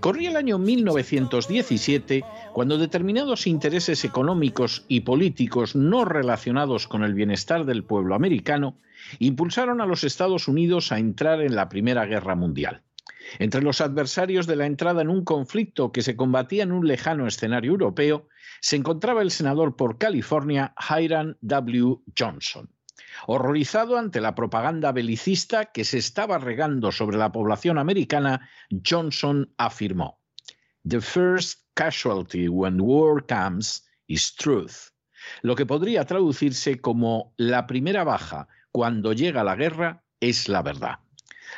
Corría el año 1917 cuando determinados intereses económicos y políticos no relacionados con el bienestar del pueblo americano impulsaron a los Estados Unidos a entrar en la Primera Guerra Mundial. Entre los adversarios de la entrada en un conflicto que se combatía en un lejano escenario europeo se encontraba el senador por California Hiram W. Johnson. Horrorizado ante la propaganda belicista que se estaba regando sobre la población americana, Johnson afirmó, The first casualty when war comes is truth, lo que podría traducirse como la primera baja cuando llega la guerra es la verdad.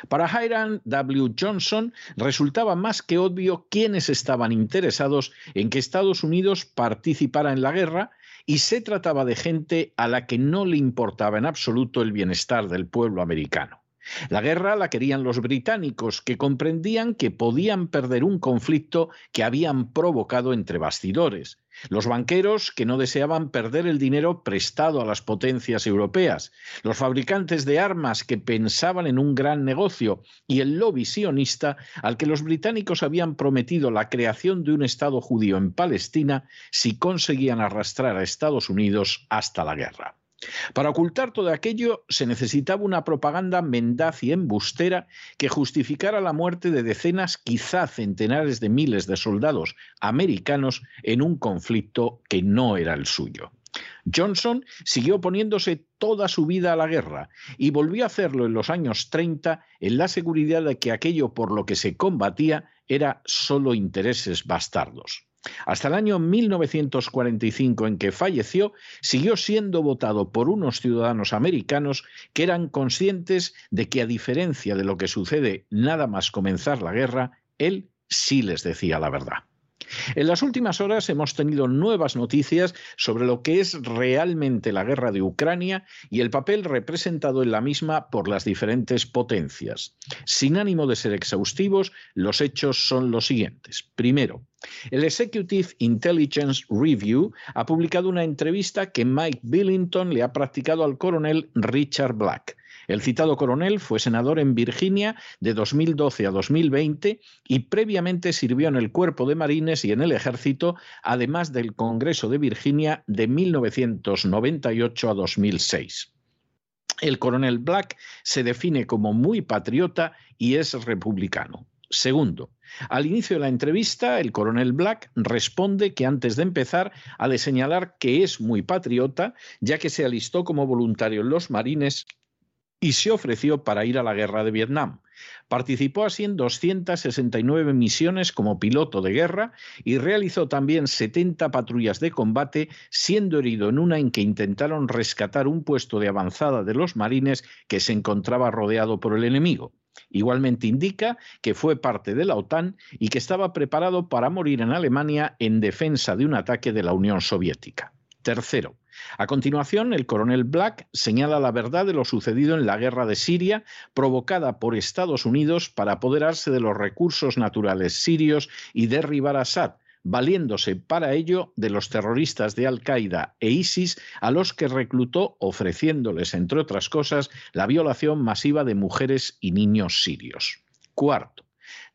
Para Hiram W. Johnson resultaba más que obvio quiénes estaban interesados en que Estados Unidos participara en la guerra y se trataba de gente a la que no le importaba en absoluto el bienestar del pueblo americano. La guerra la querían los británicos, que comprendían que podían perder un conflicto que habían provocado entre bastidores. Los banqueros que no deseaban perder el dinero prestado a las potencias europeas, los fabricantes de armas que pensaban en un gran negocio y el lobby sionista al que los británicos habían prometido la creación de un Estado judío en Palestina si conseguían arrastrar a Estados Unidos hasta la guerra. Para ocultar todo aquello se necesitaba una propaganda mendaz y embustera que justificara la muerte de decenas, quizá centenares de miles de soldados americanos en un conflicto que no era el suyo. Johnson siguió oponiéndose toda su vida a la guerra y volvió a hacerlo en los años 30 en la seguridad de que aquello por lo que se combatía era solo intereses bastardos. Hasta el año 1945 en que falleció, siguió siendo votado por unos ciudadanos americanos que eran conscientes de que a diferencia de lo que sucede nada más comenzar la guerra, él sí les decía la verdad. En las últimas horas hemos tenido nuevas noticias sobre lo que es realmente la guerra de Ucrania y el papel representado en la misma por las diferentes potencias. Sin ánimo de ser exhaustivos, los hechos son los siguientes. Primero, el Executive Intelligence Review ha publicado una entrevista que Mike Billington le ha practicado al coronel Richard Black. El citado coronel fue senador en Virginia de 2012 a 2020 y previamente sirvió en el Cuerpo de Marines y en el Ejército, además del Congreso de Virginia de 1998 a 2006. El coronel Black se define como muy patriota y es republicano. Segundo, al inicio de la entrevista, el coronel Black responde que antes de empezar ha de señalar que es muy patriota, ya que se alistó como voluntario en los marines y se ofreció para ir a la guerra de Vietnam. Participó así en 269 misiones como piloto de guerra y realizó también 70 patrullas de combate, siendo herido en una en que intentaron rescatar un puesto de avanzada de los marines que se encontraba rodeado por el enemigo. Igualmente indica que fue parte de la OTAN y que estaba preparado para morir en Alemania en defensa de un ataque de la Unión Soviética. Tercero, a continuación, el coronel Black señala la verdad de lo sucedido en la guerra de Siria, provocada por Estados Unidos para apoderarse de los recursos naturales sirios y derribar a Assad, valiéndose para ello de los terroristas de Al-Qaeda e ISIS, a los que reclutó ofreciéndoles, entre otras cosas, la violación masiva de mujeres y niños sirios. Cuarto,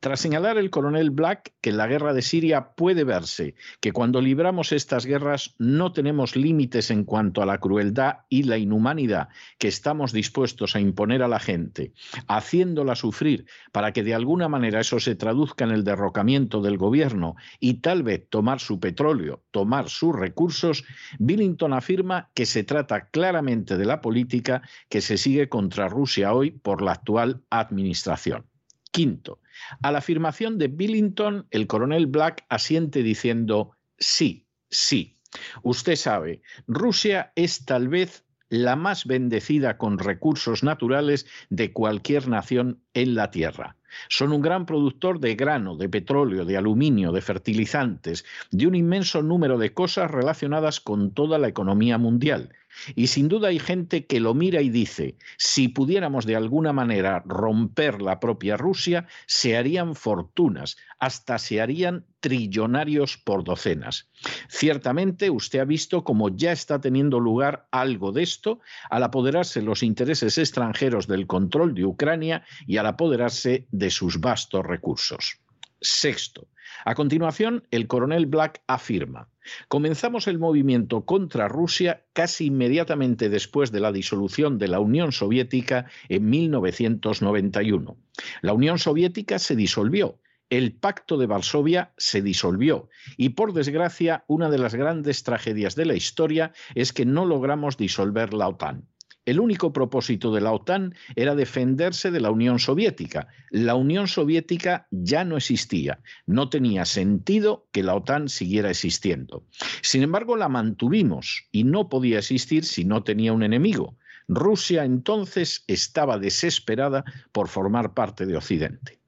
tras señalar el coronel Black que en la guerra de Siria puede verse que cuando libramos estas guerras no tenemos límites en cuanto a la crueldad y la inhumanidad que estamos dispuestos a imponer a la gente, haciéndola sufrir para que de alguna manera eso se traduzca en el derrocamiento del gobierno y tal vez tomar su petróleo, tomar sus recursos, Billington afirma que se trata claramente de la política que se sigue contra Rusia hoy por la actual administración. Quinto, a la afirmación de Billington, el coronel Black asiente diciendo sí, sí. Usted sabe, Rusia es tal vez la más bendecida con recursos naturales de cualquier nación en la Tierra. Son un gran productor de grano, de petróleo, de aluminio, de fertilizantes, de un inmenso número de cosas relacionadas con toda la economía mundial. Y sin duda hay gente que lo mira y dice, si pudiéramos de alguna manera romper la propia Rusia, se harían fortunas, hasta se harían trillonarios por docenas. Ciertamente usted ha visto cómo ya está teniendo lugar algo de esto al apoderarse los intereses extranjeros del control de Ucrania y al apoderarse de sus vastos recursos. Sexto, a continuación, el coronel Black afirma, comenzamos el movimiento contra Rusia casi inmediatamente después de la disolución de la Unión Soviética en 1991. La Unión Soviética se disolvió el pacto de Varsovia se disolvió y por desgracia una de las grandes tragedias de la historia es que no logramos disolver la OTAN. El único propósito de la OTAN era defenderse de la Unión Soviética. La Unión Soviética ya no existía. No tenía sentido que la OTAN siguiera existiendo. Sin embargo, la mantuvimos y no podía existir si no tenía un enemigo. Rusia entonces estaba desesperada por formar parte de Occidente.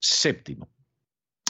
Séptimo.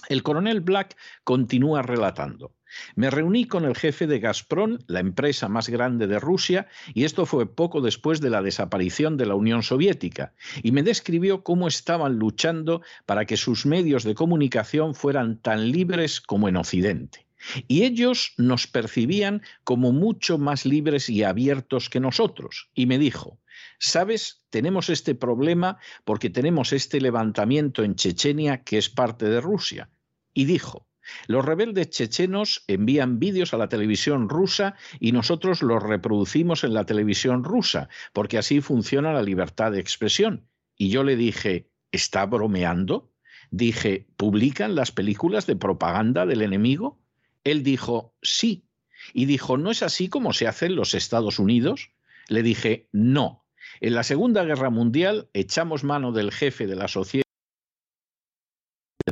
El coronel Black continúa relatando. Me reuní con el jefe de Gazprom, la empresa más grande de Rusia, y esto fue poco después de la desaparición de la Unión Soviética, y me describió cómo estaban luchando para que sus medios de comunicación fueran tan libres como en Occidente. Y ellos nos percibían como mucho más libres y abiertos que nosotros. Y me dijo, ¿sabes? Tenemos este problema porque tenemos este levantamiento en Chechenia que es parte de Rusia. Y dijo, los rebeldes chechenos envían vídeos a la televisión rusa y nosotros los reproducimos en la televisión rusa, porque así funciona la libertad de expresión. Y yo le dije, ¿está bromeando? Dije, ¿publican las películas de propaganda del enemigo? Él dijo, sí. Y dijo, ¿no es así como se hace en los Estados Unidos? Le dije, no. En la Segunda Guerra Mundial echamos mano del jefe de la sociedad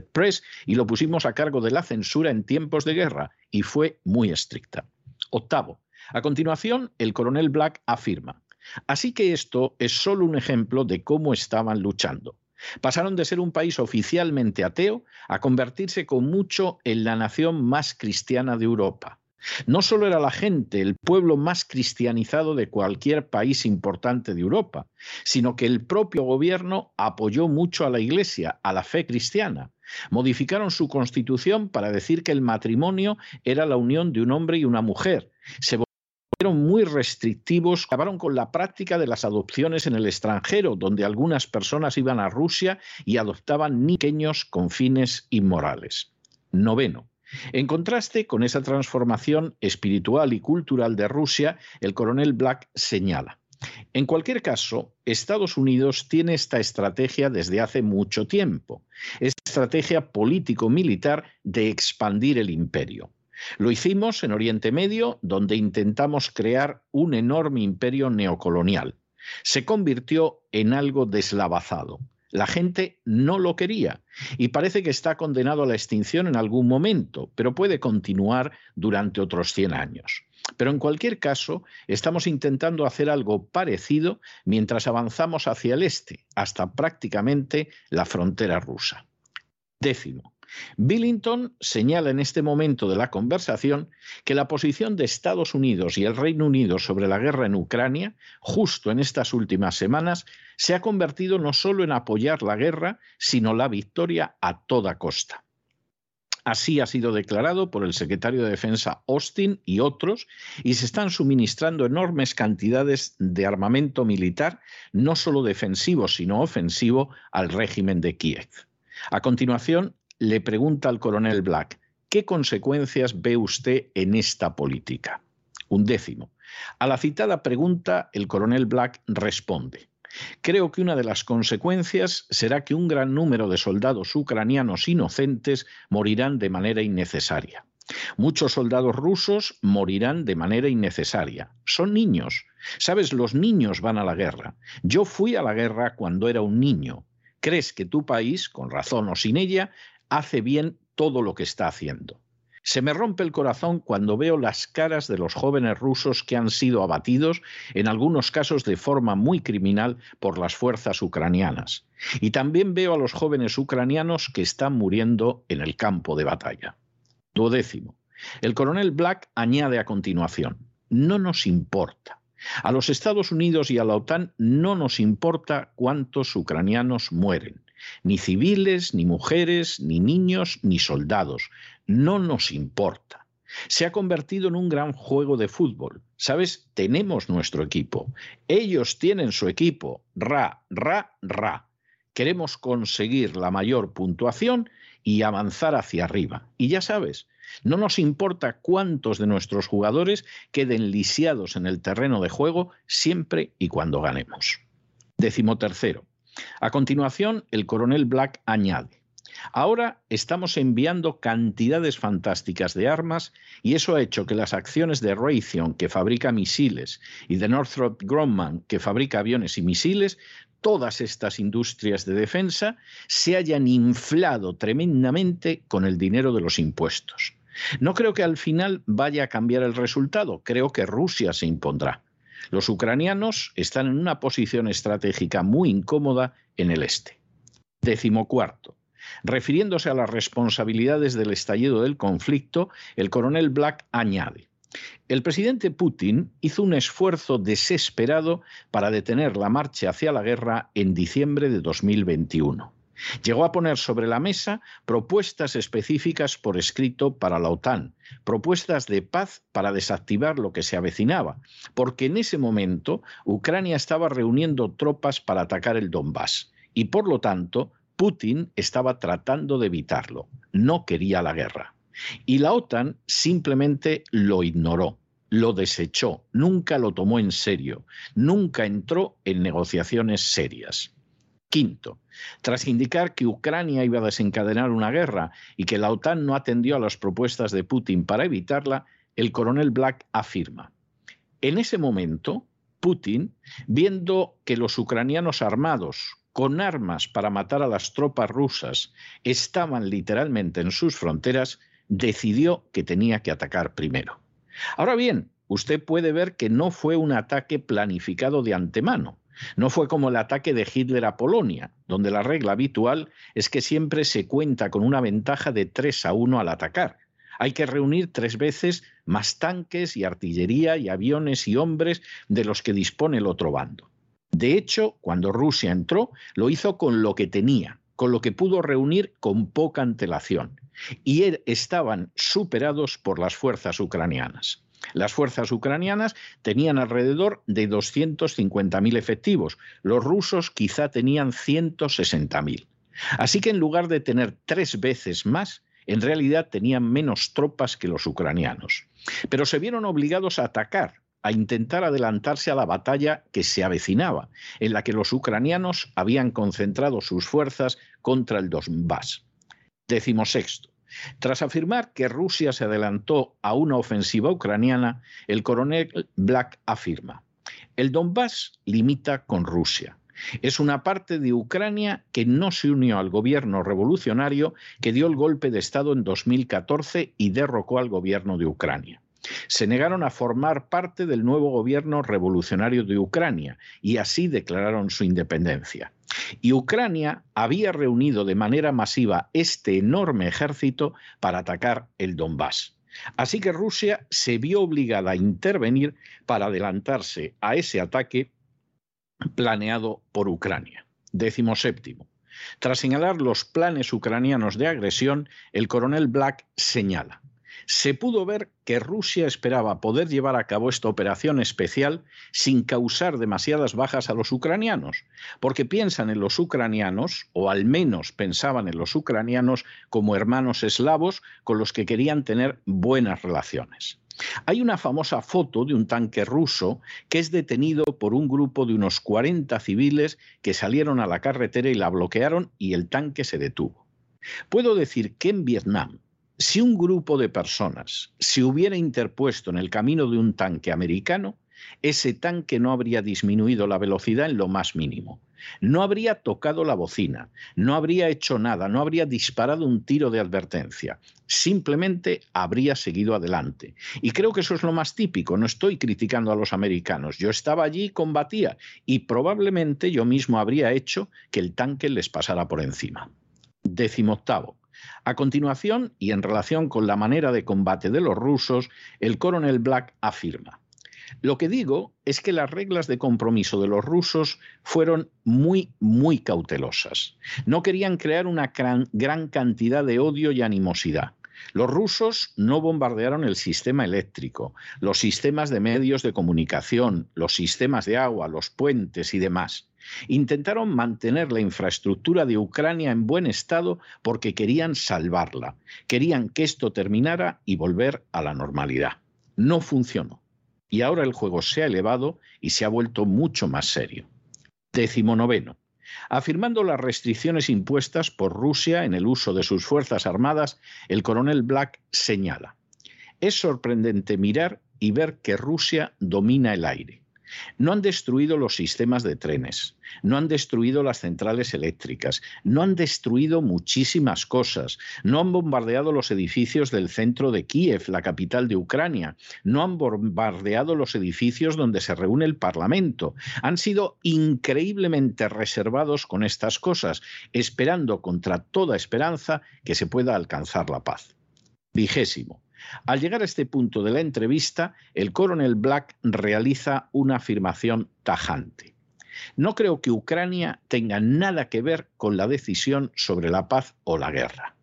Press y lo pusimos a cargo de la censura en tiempos de guerra y fue muy estricta. Octavo. A continuación, el coronel Black afirma, así que esto es solo un ejemplo de cómo estaban luchando. Pasaron de ser un país oficialmente ateo a convertirse con mucho en la nación más cristiana de Europa. No solo era la gente el pueblo más cristianizado de cualquier país importante de Europa, sino que el propio gobierno apoyó mucho a la Iglesia, a la fe cristiana. Modificaron su constitución para decir que el matrimonio era la unión de un hombre y una mujer. Se volvieron muy restrictivos, acabaron con la práctica de las adopciones en el extranjero, donde algunas personas iban a Rusia y adoptaban niños con fines inmorales. Noveno. En contraste con esa transformación espiritual y cultural de Rusia, el coronel Black señala, en cualquier caso, Estados Unidos tiene esta estrategia desde hace mucho tiempo, estrategia político-militar de expandir el imperio. Lo hicimos en Oriente Medio, donde intentamos crear un enorme imperio neocolonial. Se convirtió en algo deslavazado. La gente no lo quería y parece que está condenado a la extinción en algún momento, pero puede continuar durante otros 100 años. Pero en cualquier caso, estamos intentando hacer algo parecido mientras avanzamos hacia el este, hasta prácticamente la frontera rusa. Décimo. Billington señala en este momento de la conversación que la posición de Estados Unidos y el Reino Unido sobre la guerra en Ucrania, justo en estas últimas semanas, se ha convertido no solo en apoyar la guerra, sino la victoria a toda costa. Así ha sido declarado por el secretario de Defensa Austin y otros, y se están suministrando enormes cantidades de armamento militar, no solo defensivo, sino ofensivo, al régimen de Kiev. A continuación, le pregunta al coronel Black, ¿qué consecuencias ve usted en esta política? Un décimo. A la citada pregunta, el coronel Black responde, Creo que una de las consecuencias será que un gran número de soldados ucranianos inocentes morirán de manera innecesaria. Muchos soldados rusos morirán de manera innecesaria. Son niños. Sabes, los niños van a la guerra. Yo fui a la guerra cuando era un niño. ¿Crees que tu país, con razón o sin ella, hace bien todo lo que está haciendo? Se me rompe el corazón cuando veo las caras de los jóvenes rusos que han sido abatidos, en algunos casos de forma muy criminal, por las fuerzas ucranianas. Y también veo a los jóvenes ucranianos que están muriendo en el campo de batalla. Duodécimo. El coronel Black añade a continuación, no nos importa. A los Estados Unidos y a la OTAN no nos importa cuántos ucranianos mueren ni civiles, ni mujeres, ni niños, ni soldados. No nos importa. Se ha convertido en un gran juego de fútbol. ¿Sabes? Tenemos nuestro equipo. Ellos tienen su equipo. Ra, ra, ra. Queremos conseguir la mayor puntuación y avanzar hacia arriba. Y ya sabes, no nos importa cuántos de nuestros jugadores queden lisiados en el terreno de juego siempre y cuando ganemos. Décimo tercero. A continuación, el coronel Black añade, Ahora estamos enviando cantidades fantásticas de armas y eso ha hecho que las acciones de Raytheon, que fabrica misiles, y de Northrop Grumman, que fabrica aviones y misiles, todas estas industrias de defensa se hayan inflado tremendamente con el dinero de los impuestos. No creo que al final vaya a cambiar el resultado, creo que Rusia se impondrá. Los ucranianos están en una posición estratégica muy incómoda en el este. Décimo cuarto. Refiriéndose a las responsabilidades del estallido del conflicto, el coronel Black añade, el presidente Putin hizo un esfuerzo desesperado para detener la marcha hacia la guerra en diciembre de 2021. Llegó a poner sobre la mesa propuestas específicas por escrito para la OTAN, propuestas de paz para desactivar lo que se avecinaba, porque en ese momento Ucrania estaba reuniendo tropas para atacar el Donbass y por lo tanto Putin estaba tratando de evitarlo, no quería la guerra. Y la OTAN simplemente lo ignoró, lo desechó, nunca lo tomó en serio, nunca entró en negociaciones serias. Quinto, tras indicar que Ucrania iba a desencadenar una guerra y que la OTAN no atendió a las propuestas de Putin para evitarla, el coronel Black afirma, en ese momento, Putin, viendo que los ucranianos armados, con armas para matar a las tropas rusas, estaban literalmente en sus fronteras, decidió que tenía que atacar primero. Ahora bien, usted puede ver que no fue un ataque planificado de antemano. No fue como el ataque de Hitler a Polonia, donde la regla habitual es que siempre se cuenta con una ventaja de 3 a 1 al atacar. Hay que reunir tres veces más tanques y artillería y aviones y hombres de los que dispone el otro bando. De hecho, cuando Rusia entró, lo hizo con lo que tenía, con lo que pudo reunir con poca antelación. Y er, estaban superados por las fuerzas ucranianas. Las fuerzas ucranianas tenían alrededor de 250.000 efectivos, los rusos quizá tenían 160.000. Así que en lugar de tener tres veces más, en realidad tenían menos tropas que los ucranianos. Pero se vieron obligados a atacar, a intentar adelantarse a la batalla que se avecinaba, en la que los ucranianos habían concentrado sus fuerzas contra el Donbass. Décimo sexto. Tras afirmar que Rusia se adelantó a una ofensiva ucraniana, el coronel Black afirma, el Donbass limita con Rusia. Es una parte de Ucrania que no se unió al gobierno revolucionario que dio el golpe de Estado en 2014 y derrocó al gobierno de Ucrania. Se negaron a formar parte del nuevo gobierno revolucionario de Ucrania y así declararon su independencia. Y Ucrania había reunido de manera masiva este enorme ejército para atacar el Donbass. Así que Rusia se vio obligada a intervenir para adelantarse a ese ataque planeado por Ucrania. Décimo séptimo. Tras señalar los planes ucranianos de agresión, el coronel Black señala se pudo ver que Rusia esperaba poder llevar a cabo esta operación especial sin causar demasiadas bajas a los ucranianos, porque piensan en los ucranianos, o al menos pensaban en los ucranianos como hermanos eslavos con los que querían tener buenas relaciones. Hay una famosa foto de un tanque ruso que es detenido por un grupo de unos 40 civiles que salieron a la carretera y la bloquearon y el tanque se detuvo. Puedo decir que en Vietnam si un grupo de personas se hubiera interpuesto en el camino de un tanque americano, ese tanque no habría disminuido la velocidad en lo más mínimo. No habría tocado la bocina, no habría hecho nada, no habría disparado un tiro de advertencia. Simplemente habría seguido adelante. Y creo que eso es lo más típico. No estoy criticando a los americanos. Yo estaba allí y combatía. Y probablemente yo mismo habría hecho que el tanque les pasara por encima. Décimo octavo. A continuación, y en relación con la manera de combate de los rusos, el coronel Black afirma, lo que digo es que las reglas de compromiso de los rusos fueron muy, muy cautelosas. No querían crear una gran, cantidad de odio y animosidad. Los rusos no bombardearon el sistema eléctrico, los sistemas de medios de comunicación, los sistemas de agua, los puentes y demás. Intentaron mantener la infraestructura de Ucrania en buen estado porque querían salvarla, querían que esto terminara y volver a la normalidad. No funcionó. Y ahora el juego se ha elevado y se ha vuelto mucho más serio. Décimo noveno. Afirmando las restricciones impuestas por Rusia en el uso de sus fuerzas armadas, el coronel Black señala, es sorprendente mirar y ver que Rusia domina el aire No han destruido los sistemas de trenes, no han destruido las centrales eléctricas, no han destruido muchísimas cosas, no han bombardeado los edificios del centro de Kiev, la capital de Ucrania, no han bombardeado los edificios donde se reúne el Parlamento. Han sido increíblemente reservados con estas cosas, esperando contra toda esperanza que se pueda alcanzar la paz. Vigésimo. Al llegar a este punto de la entrevista, el coronel Black realiza una afirmación tajante. No creo que Ucrania tenga nada que ver con la decisión sobre la paz o la guerra.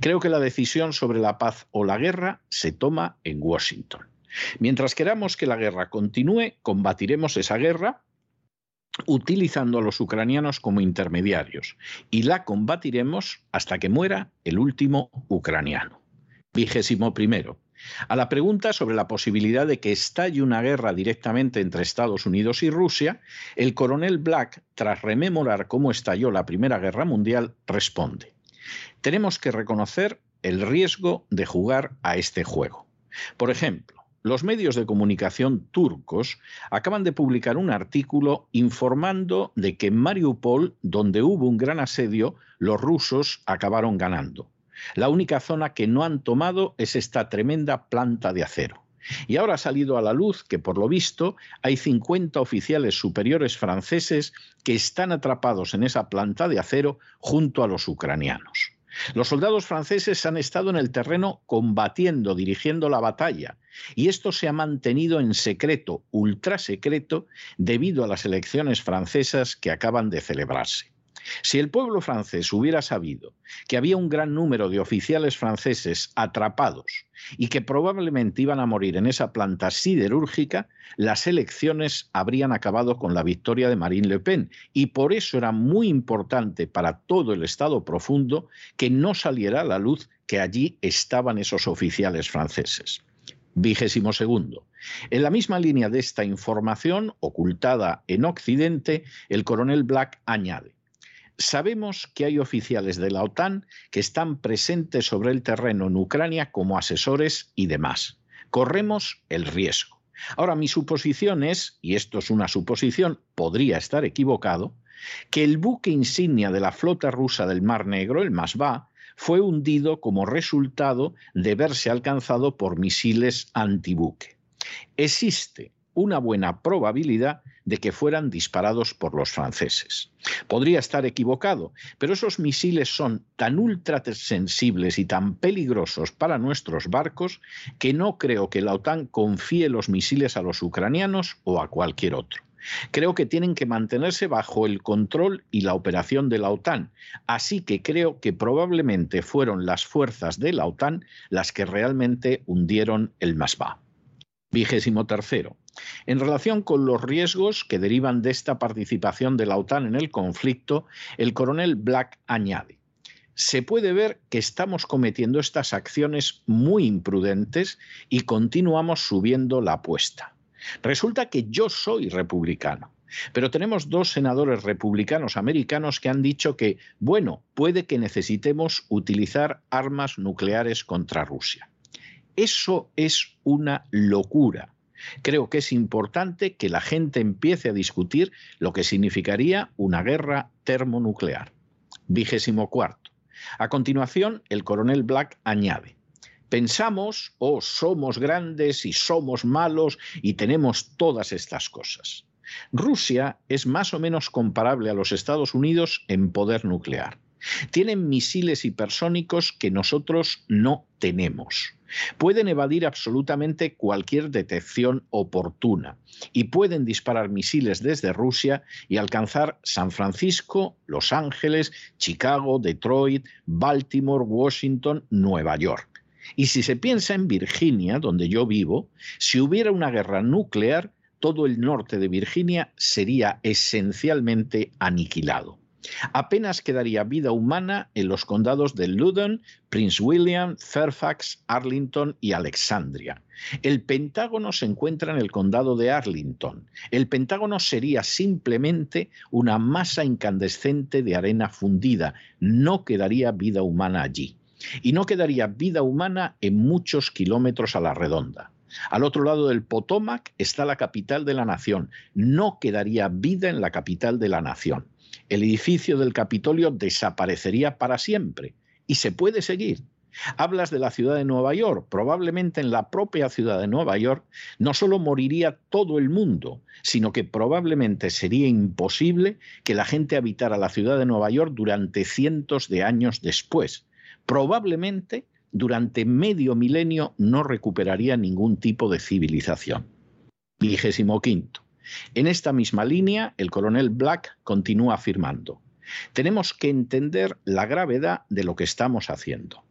Creo que la decisión sobre la paz o la guerra se toma en Washington. Mientras queramos que la guerra continúe, combatiremos esa guerra utilizando a los ucranianos como intermediarios y la combatiremos hasta que muera el último ucraniano. Vigésimo primero. A la pregunta sobre la posibilidad de que estalle una guerra directamente entre Estados Unidos y Rusia, el coronel Black, tras rememorar cómo estalló la Primera Guerra Mundial, responde, tenemos que reconocer el riesgo de jugar a este juego. Por ejemplo, los medios de comunicación turcos acaban de publicar un artículo informando de que en Mariupol, donde hubo un gran asedio, los rusos acabaron ganando. La única zona que no han tomado es esta tremenda planta de acero. Y ahora ha salido a la luz que, por lo visto, hay 50 oficiales superiores franceses que están atrapados en esa planta de acero junto a los ucranianos. Los soldados franceses han estado en el terreno combatiendo, dirigiendo la batalla, y esto se ha mantenido en secreto, ultra secreto, debido a las elecciones francesas que acaban de celebrarse. Si el pueblo francés hubiera sabido que había un gran número de oficiales franceses atrapados y que probablemente iban a morir en esa planta siderúrgica, las elecciones habrían acabado con la victoria de Marine Le Pen. Y por eso era muy importante para todo el Estado profundo que no saliera a la luz que allí estaban esos oficiales franceses. Vigésimo segundo. En la misma línea de esta información, ocultada en Occidente, el coronel Black añade, Sabemos que hay oficiales de la OTAN que están presentes sobre el terreno en Ucrania como asesores y demás. Corremos el riesgo. Ahora, mi suposición es, y esto es una suposición, podría estar equivocado, que el buque insignia de la flota rusa del Mar Negro, el Masva, fue hundido como resultado de verse alcanzado por misiles antibuque. Existe una buena probabilidad de que fueran disparados por los franceses. Podría estar equivocado, pero esos misiles son tan ultra sensibles y tan peligrosos para nuestros barcos que no creo que la OTAN confíe los misiles a los ucranianos o a cualquier otro. Creo que tienen que mantenerse bajo el control y la operación de la OTAN. Así que creo que probablemente fueron las fuerzas de la OTAN las que realmente hundieron el Masba. Vigésimo tercero. En relación con los riesgos que derivan de esta participación de la OTAN en el conflicto, el coronel Black añade, se puede ver que estamos cometiendo estas acciones muy imprudentes y continuamos subiendo la apuesta. Resulta que yo soy republicano. Pero tenemos dos senadores republicanos americanos que han dicho que, bueno, puede que necesitemos utilizar armas nucleares contra Rusia. Eso es una locura. Creo que es importante que la gente empiece a discutir lo que significaría una guerra termonuclear. Vigésimo cuarto. A continuación, el coronel Black añade, pensamos o oh, somos grandes y somos malos y tenemos todas estas cosas. Rusia es más o menos comparable a los Estados Unidos en poder nuclear. Tienen misiles hipersónicos que nosotros no tenemos. Pueden evadir absolutamente cualquier detección oportuna y pueden disparar misiles desde Rusia y alcanzar San Francisco, Los Ángeles, Chicago, Detroit, Baltimore, Washington, Nueva York. Y si se piensa en Virginia, donde yo vivo, si hubiera una guerra nuclear, todo el norte de Virginia sería esencialmente aniquilado. Apenas quedaría vida humana en los condados de Loudoun, Prince William, Fairfax, Arlington y Alexandria. El Pentágono se encuentra en el condado de Arlington. El Pentágono sería simplemente una masa incandescente de arena fundida. No quedaría vida humana allí. Y no quedaría vida humana en muchos kilómetros a la redonda. Al otro lado del Potomac está la capital de la nación. No quedaría vida en la capital de la nación. El edificio del Capitolio desaparecería para siempre. Y se puede seguir. Hablas de la ciudad de Nueva York. Probablemente en la propia ciudad de Nueva York no solo moriría todo el mundo, sino que probablemente sería imposible que la gente habitara la ciudad de Nueva York durante cientos de años después. Probablemente durante medio milenio no recuperaría ningún tipo de civilización. Vigésimo quinto. En esta misma línea, el coronel Black continúa afirmando, tenemos que entender la gravedad de lo que estamos haciendo.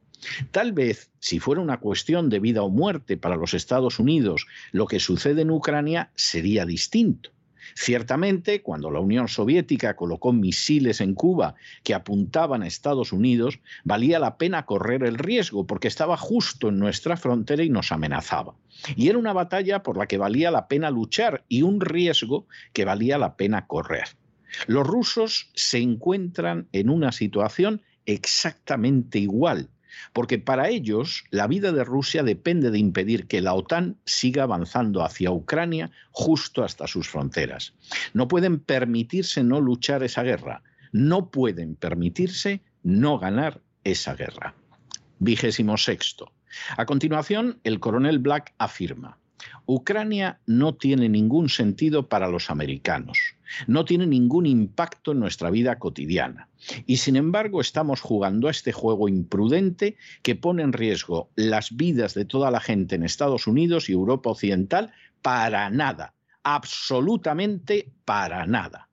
Tal vez, si fuera una cuestión de vida o muerte para los Estados Unidos, lo que sucede en Ucrania sería distinto. Ciertamente, cuando la Unión Soviética colocó misiles en Cuba que apuntaban a Estados Unidos, valía la pena correr el riesgo porque estaba justo en nuestra frontera y nos amenazaba. Y era una batalla por la que valía la pena luchar y un riesgo que valía la pena correr. Los rusos se encuentran en una situación exactamente igual porque para ellos la vida de Rusia depende de impedir que la OTAN siga avanzando hacia Ucrania justo hasta sus fronteras. No pueden permitirse no luchar esa guerra, no pueden permitirse no ganar esa guerra. Vigésimo sexto. A continuación, el coronel Black afirma, Ucrania no tiene ningún sentido para los americanos no tiene ningún impacto en nuestra vida cotidiana. Y sin embargo estamos jugando a este juego imprudente que pone en riesgo las vidas de toda la gente en Estados Unidos y Europa Occidental para nada, absolutamente para nada.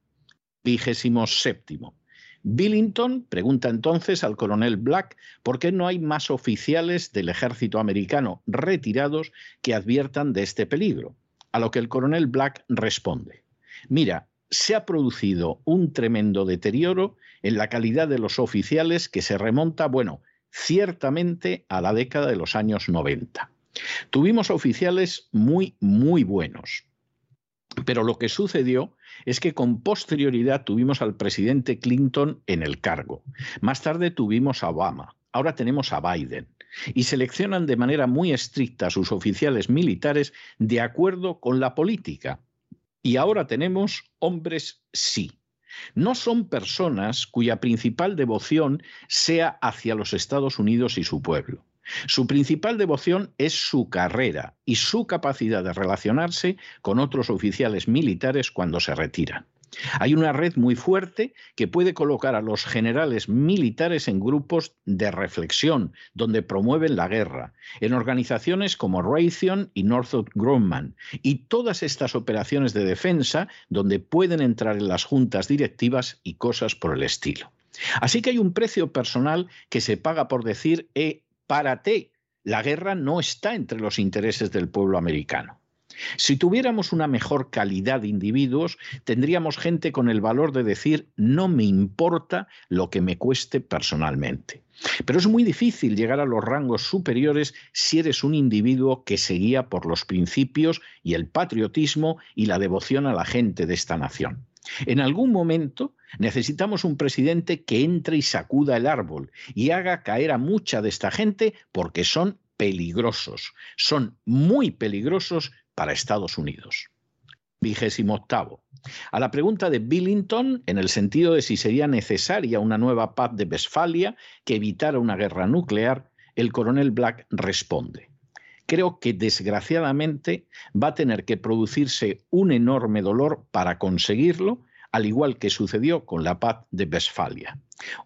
Vigésimo séptimo. Billington pregunta entonces al coronel Black por qué no hay más oficiales del ejército americano retirados que adviertan de este peligro. A lo que el coronel Black responde, mira, se ha producido un tremendo deterioro en la calidad de los oficiales que se remonta, bueno, ciertamente a la década de los años 90. Tuvimos oficiales muy, muy buenos. Pero lo que sucedió es que con posterioridad tuvimos al presidente Clinton en el cargo. Más tarde tuvimos a Obama. Ahora tenemos a Biden. Y seleccionan de manera muy estricta a sus oficiales militares de acuerdo con la política. Y ahora tenemos hombres sí. No son personas cuya principal devoción sea hacia los Estados Unidos y su pueblo. Su principal devoción es su carrera y su capacidad de relacionarse con otros oficiales militares cuando se retiran. Hay una red muy fuerte que puede colocar a los generales militares en grupos de reflexión, donde promueven la guerra, en organizaciones como Raytheon y Northrop Grumman, y todas estas operaciones de defensa donde pueden entrar en las juntas directivas y cosas por el estilo. Así que hay un precio personal que se paga por decir, eh, párate, la guerra no está entre los intereses del pueblo americano. Si tuviéramos una mejor calidad de individuos, tendríamos gente con el valor de decir no me importa lo que me cueste personalmente. Pero es muy difícil llegar a los rangos superiores si eres un individuo que se guía por los principios y el patriotismo y la devoción a la gente de esta nación. En algún momento necesitamos un presidente que entre y sacuda el árbol y haga caer a mucha de esta gente porque son peligrosos, son muy peligrosos para Estados Unidos. Vigésimo octavo. A la pregunta de Billington, en el sentido de si sería necesaria una nueva paz de Westfalia que evitara una guerra nuclear, el coronel Black responde. Creo que desgraciadamente va a tener que producirse un enorme dolor para conseguirlo, al igual que sucedió con la paz de Westfalia.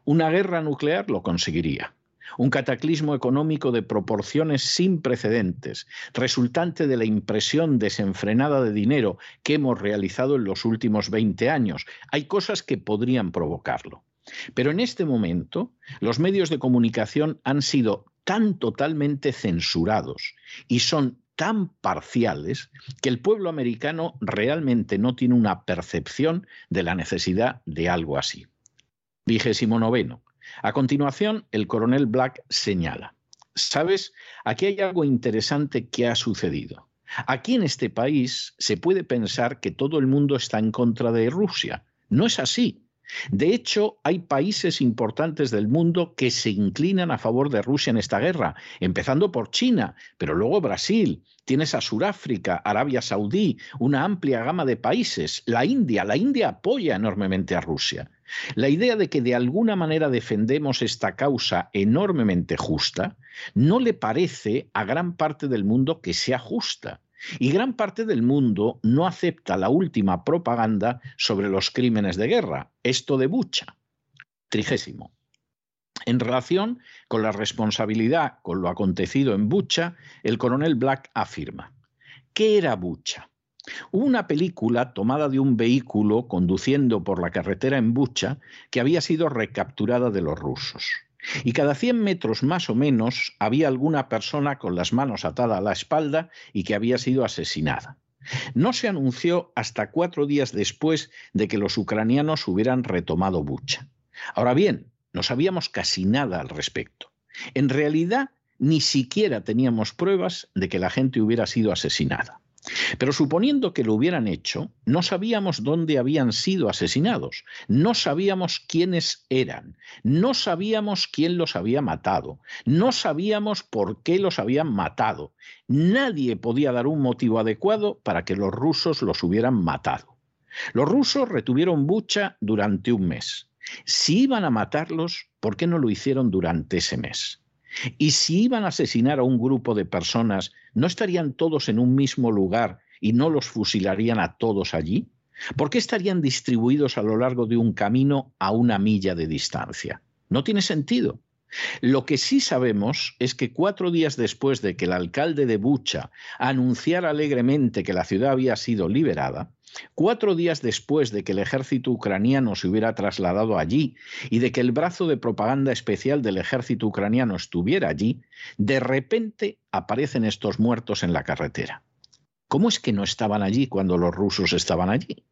Una guerra nuclear lo conseguiría un cataclismo económico de proporciones sin precedentes, resultante de la impresión desenfrenada de dinero que hemos realizado en los últimos 20 años. Hay cosas que podrían provocarlo. Pero en este momento, los medios de comunicación han sido tan totalmente censurados y son tan parciales que el pueblo americano realmente no tiene una percepción de la necesidad de algo así. Vigésimo noveno. A continuación, el coronel Black señala, ¿sabes? Aquí hay algo interesante que ha sucedido. Aquí en este país se puede pensar que todo el mundo está en contra de Rusia. No es así. De hecho, hay países importantes del mundo que se inclinan a favor de Rusia en esta guerra, empezando por China, pero luego Brasil, tienes a Sudáfrica, Arabia Saudí, una amplia gama de países, la India, la India apoya enormemente a Rusia. La idea de que de alguna manera defendemos esta causa enormemente justa no le parece a gran parte del mundo que sea justa. Y gran parte del mundo no acepta la última propaganda sobre los crímenes de guerra, esto de Bucha. Trigésimo. En relación con la responsabilidad con lo acontecido en Bucha, el coronel Black afirma, ¿qué era Bucha? Una película tomada de un vehículo conduciendo por la carretera en Bucha que había sido recapturada de los rusos. Y cada 100 metros más o menos había alguna persona con las manos atadas a la espalda y que había sido asesinada. No se anunció hasta cuatro días después de que los ucranianos hubieran retomado Bucha. Ahora bien, no sabíamos casi nada al respecto. En realidad, ni siquiera teníamos pruebas de que la gente hubiera sido asesinada. Pero suponiendo que lo hubieran hecho, no sabíamos dónde habían sido asesinados, no sabíamos quiénes eran, no sabíamos quién los había matado, no sabíamos por qué los habían matado. Nadie podía dar un motivo adecuado para que los rusos los hubieran matado. Los rusos retuvieron Bucha durante un mes. Si iban a matarlos, ¿por qué no lo hicieron durante ese mes? Y si iban a asesinar a un grupo de personas, ¿no estarían todos en un mismo lugar y no los fusilarían a todos allí? ¿Por qué estarían distribuidos a lo largo de un camino a una milla de distancia? No tiene sentido. Lo que sí sabemos es que cuatro días después de que el alcalde de Bucha anunciara alegremente que la ciudad había sido liberada, Cuatro días después de que el ejército ucraniano se hubiera trasladado allí y de que el brazo de propaganda especial del ejército ucraniano estuviera allí, de repente aparecen estos muertos en la carretera. ¿Cómo es que no estaban allí cuando los rusos estaban allí?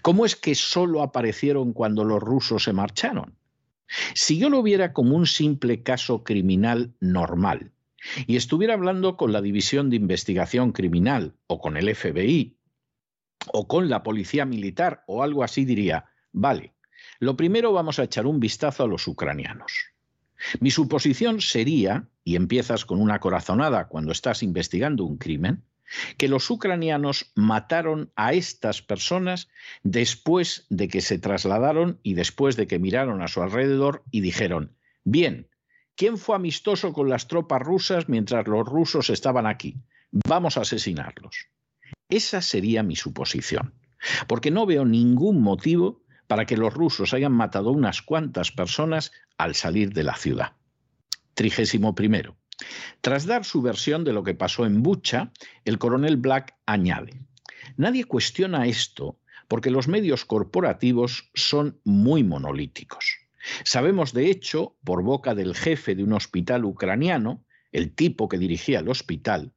¿Cómo es que solo aparecieron cuando los rusos se marcharon? Si yo lo viera como un simple caso criminal normal y estuviera hablando con la División de Investigación Criminal o con el FBI o con la policía militar o algo así diría, vale, lo primero vamos a echar un vistazo a los ucranianos. Mi suposición sería, y empiezas con una corazonada cuando estás investigando un crimen, que los ucranianos mataron a estas personas después de que se trasladaron y después de que miraron a su alrededor y dijeron, bien, ¿quién fue amistoso con las tropas rusas mientras los rusos estaban aquí? Vamos a asesinarlos. Esa sería mi suposición, porque no veo ningún motivo para que los rusos hayan matado unas cuantas personas al salir de la ciudad. Trigésimo primero. Tras dar su versión de lo que pasó en Bucha, el coronel Black añade, nadie cuestiona esto porque los medios corporativos son muy monolíticos. Sabemos, de hecho, por boca del jefe de un hospital ucraniano, el tipo que dirigía el hospital,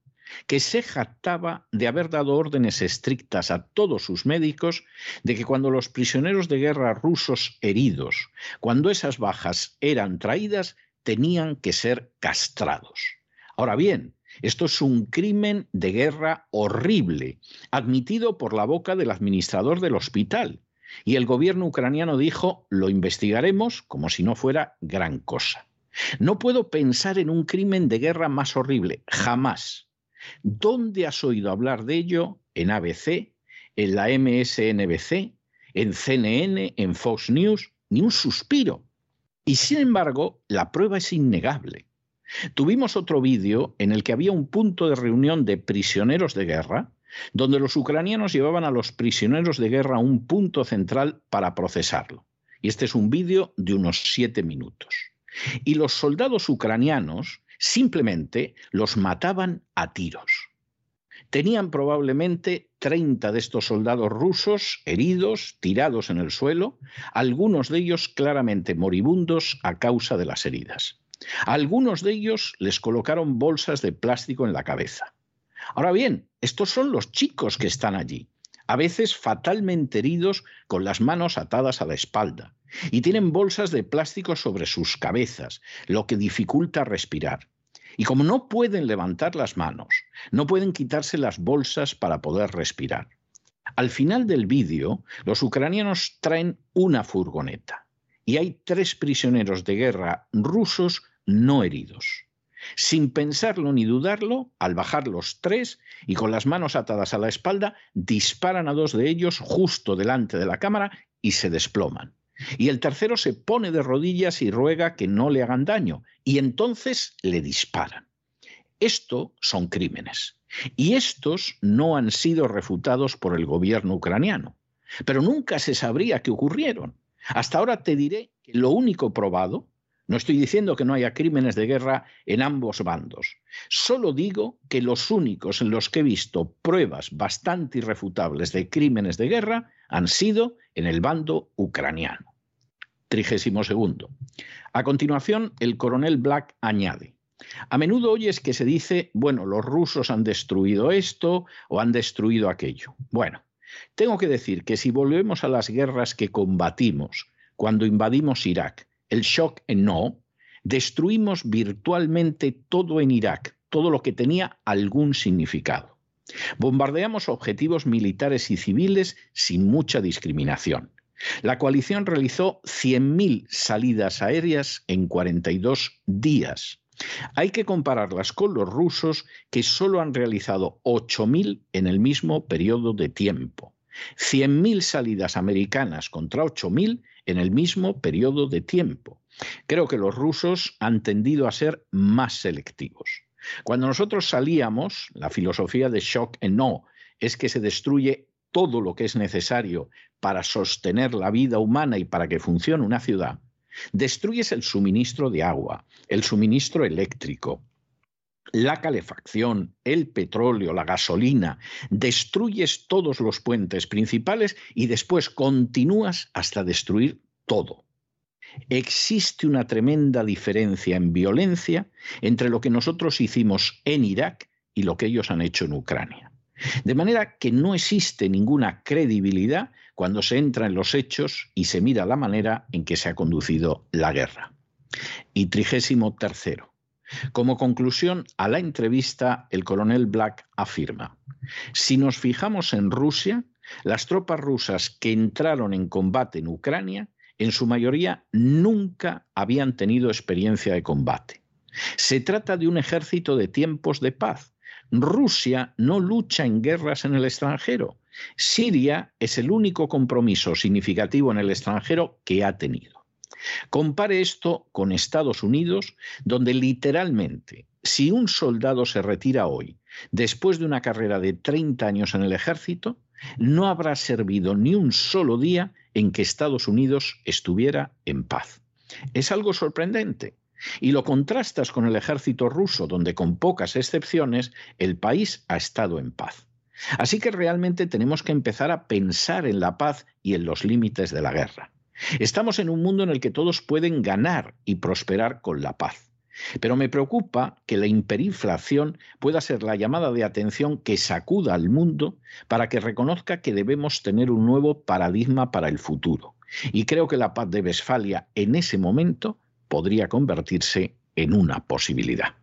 que se jactaba de haber dado órdenes estrictas a todos sus médicos de que cuando los prisioneros de guerra rusos heridos, cuando esas bajas eran traídas, tenían que ser castrados. Ahora bien, esto es un crimen de guerra horrible, admitido por la boca del administrador del hospital. Y el gobierno ucraniano dijo, lo investigaremos como si no fuera gran cosa. No puedo pensar en un crimen de guerra más horrible, jamás. ¿Dónde has oído hablar de ello? En ABC, en la MSNBC, en CNN, en Fox News, ni un suspiro. Y sin embargo, la prueba es innegable. Tuvimos otro vídeo en el que había un punto de reunión de prisioneros de guerra, donde los ucranianos llevaban a los prisioneros de guerra a un punto central para procesarlo. Y este es un vídeo de unos siete minutos. Y los soldados ucranianos Simplemente los mataban a tiros. Tenían probablemente 30 de estos soldados rusos heridos, tirados en el suelo, algunos de ellos claramente moribundos a causa de las heridas. algunos de ellos les colocaron bolsas de plástico en la cabeza. Ahora bien, estos son los chicos que están allí, a veces fatalmente heridos con las manos atadas a la espalda, y tienen bolsas de plástico sobre sus cabezas, lo que dificulta respirar. Y como no pueden levantar las manos, no pueden quitarse las bolsas para poder respirar. Al final del vídeo, los ucranianos traen una furgoneta y hay tres prisioneros de guerra rusos no heridos. Sin pensarlo ni dudarlo, al bajar los tres y con las manos atadas a la espalda, disparan a dos de ellos justo delante de la cámara y se desploman. Y el tercero se pone de rodillas y ruega que no le hagan daño, y entonces le disparan. Esto son crímenes. Y estos no han sido refutados por el gobierno ucraniano. Pero nunca se sabría que ocurrieron. Hasta ahora te diré que lo único probado, no estoy diciendo que no haya crímenes de guerra en ambos bandos, solo digo que los únicos en los que he visto pruebas bastante irrefutables de crímenes de guerra han sido en el bando ucraniano. Trigésimo segundo. A continuación, el coronel Black añade, a menudo oyes que se dice, bueno, los rusos han destruido esto o han destruido aquello. Bueno, tengo que decir que si volvemos a las guerras que combatimos cuando invadimos Irak, el shock en no, destruimos virtualmente todo en Irak, todo lo que tenía algún significado. Bombardeamos objetivos militares y civiles sin mucha discriminación. La coalición realizó 100.000 salidas aéreas en 42 días. Hay que compararlas con los rusos que solo han realizado 8.000 en el mismo periodo de tiempo. 100.000 salidas americanas contra 8.000 en el mismo periodo de tiempo. Creo que los rusos han tendido a ser más selectivos. Cuando nosotros salíamos, la filosofía de shock en no es que se destruye todo lo que es necesario para sostener la vida humana y para que funcione una ciudad, destruyes el suministro de agua, el suministro eléctrico, la calefacción, el petróleo, la gasolina, destruyes todos los puentes principales y después continúas hasta destruir todo. Existe una tremenda diferencia en violencia entre lo que nosotros hicimos en Irak y lo que ellos han hecho en Ucrania. De manera que no existe ninguna credibilidad cuando se entra en los hechos y se mira la manera en que se ha conducido la guerra. Y trigésimo tercero. Como conclusión a la entrevista, el coronel Black afirma, si nos fijamos en Rusia, las tropas rusas que entraron en combate en Ucrania, en su mayoría nunca habían tenido experiencia de combate. Se trata de un ejército de tiempos de paz. Rusia no lucha en guerras en el extranjero. Siria es el único compromiso significativo en el extranjero que ha tenido. Compare esto con Estados Unidos, donde literalmente, si un soldado se retira hoy, después de una carrera de 30 años en el ejército, no habrá servido ni un solo día en que Estados Unidos estuviera en paz. Es algo sorprendente. Y lo contrastas con el ejército ruso, donde con pocas excepciones el país ha estado en paz. Así que realmente tenemos que empezar a pensar en la paz y en los límites de la guerra. Estamos en un mundo en el que todos pueden ganar y prosperar con la paz. Pero me preocupa que la hiperinflación pueda ser la llamada de atención que sacuda al mundo para que reconozca que debemos tener un nuevo paradigma para el futuro. Y creo que la paz de Westfalia en ese momento podría convertirse en una posibilidad.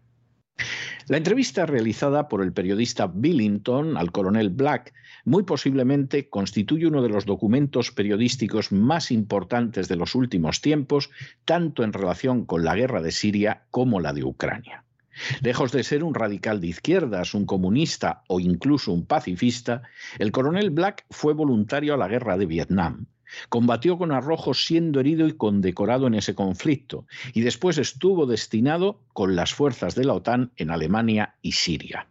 La entrevista realizada por el periodista Billington al coronel Black muy posiblemente constituye uno de los documentos periodísticos más importantes de los últimos tiempos, tanto en relación con la guerra de Siria como la de Ucrania. Lejos de ser un radical de izquierdas, un comunista o incluso un pacifista, el coronel Black fue voluntario a la guerra de Vietnam Combatió con arrojo siendo herido y condecorado en ese conflicto, y después estuvo destinado con las fuerzas de la OTAN en Alemania y Siria.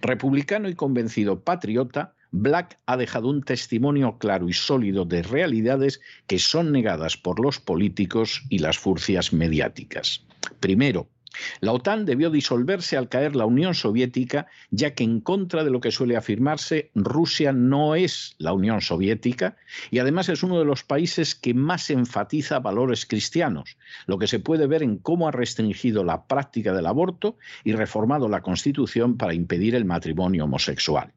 Republicano y convencido patriota, Black ha dejado un testimonio claro y sólido de realidades que son negadas por los políticos y las furcias mediáticas. Primero, la OTAN debió disolverse al caer la Unión Soviética, ya que en contra de lo que suele afirmarse, Rusia no es la Unión Soviética y además es uno de los países que más enfatiza valores cristianos, lo que se puede ver en cómo ha restringido la práctica del aborto y reformado la Constitución para impedir el matrimonio homosexual.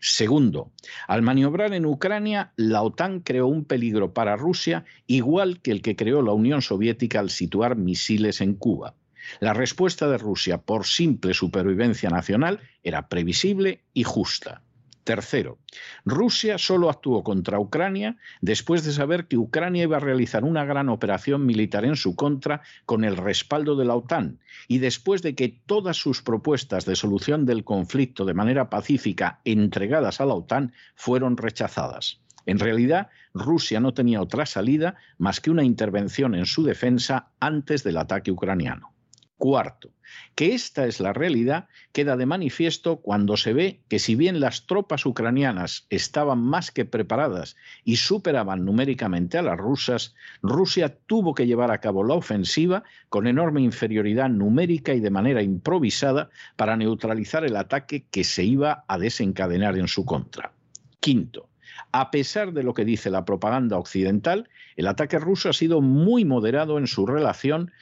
Segundo, al maniobrar en Ucrania, la OTAN creó un peligro para Rusia igual que el que creó la Unión Soviética al situar misiles en Cuba. La respuesta de Rusia por simple supervivencia nacional era previsible y justa. Tercero, Rusia solo actuó contra Ucrania después de saber que Ucrania iba a realizar una gran operación militar en su contra con el respaldo de la OTAN y después de que todas sus propuestas de solución del conflicto de manera pacífica entregadas a la OTAN fueron rechazadas. En realidad, Rusia no tenía otra salida más que una intervención en su defensa antes del ataque ucraniano. Cuarto, que esta es la realidad queda de manifiesto cuando se ve que si bien las tropas ucranianas estaban más que preparadas y superaban numéricamente a las rusas, Rusia tuvo que llevar a cabo la ofensiva con enorme inferioridad numérica y de manera improvisada para neutralizar el ataque que se iba a desencadenar en su contra. Quinto, a pesar de lo que dice la propaganda occidental, el ataque ruso ha sido muy moderado en su relación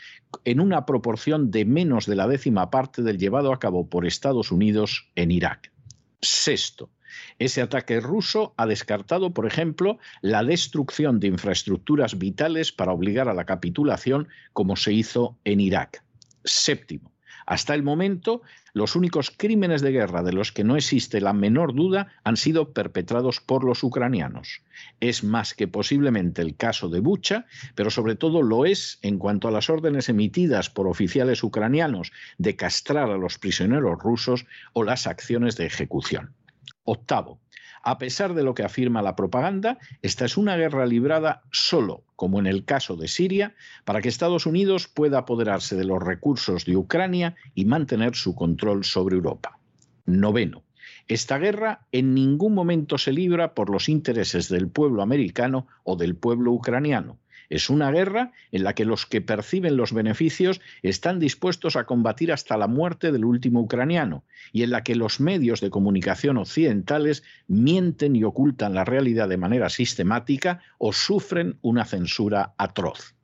en una proporción de menos de la décima parte del llevado a cabo por Estados Unidos en Irak. Sexto, ese ataque ruso ha descartado, por ejemplo, la destrucción de infraestructuras vitales para obligar a la capitulación, como se hizo en Irak. Séptimo, hasta el momento, los únicos crímenes de guerra de los que no existe la menor duda han sido perpetrados por los ucranianos. Es más que posiblemente el caso de Bucha, pero sobre todo lo es en cuanto a las órdenes emitidas por oficiales ucranianos de castrar a los prisioneros rusos o las acciones de ejecución. Octavo, a pesar de lo que afirma la propaganda, esta es una guerra librada solo, como en el caso de Siria, para que Estados Unidos pueda apoderarse de los recursos de Ucrania y mantener su control sobre Europa. Noveno. Esta guerra en ningún momento se libra por los intereses del pueblo americano o del pueblo ucraniano, es una guerra en la que los que perciben los beneficios están dispuestos a combatir hasta la muerte del último ucraniano y en la que los medios de comunicación occidentales mienten y ocultan la realidad de manera sistemática o sufren una censura atroz.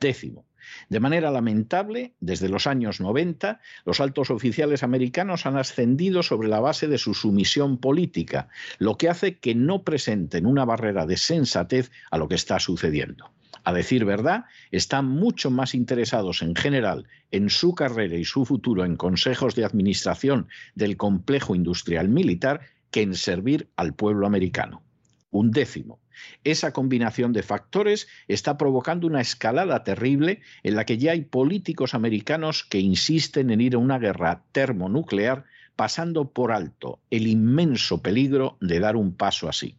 Décimo. De manera lamentable, desde los años 90, los altos oficiales americanos han ascendido sobre la base de su sumisión política, lo que hace que no presenten una barrera de sensatez a lo que está sucediendo a decir verdad, están mucho más interesados en general en su carrera y su futuro en consejos de administración del complejo industrial militar que en servir al pueblo americano. Un décimo. Esa combinación de factores está provocando una escalada terrible en la que ya hay políticos americanos que insisten en ir a una guerra termonuclear pasando por alto el inmenso peligro de dar un paso así.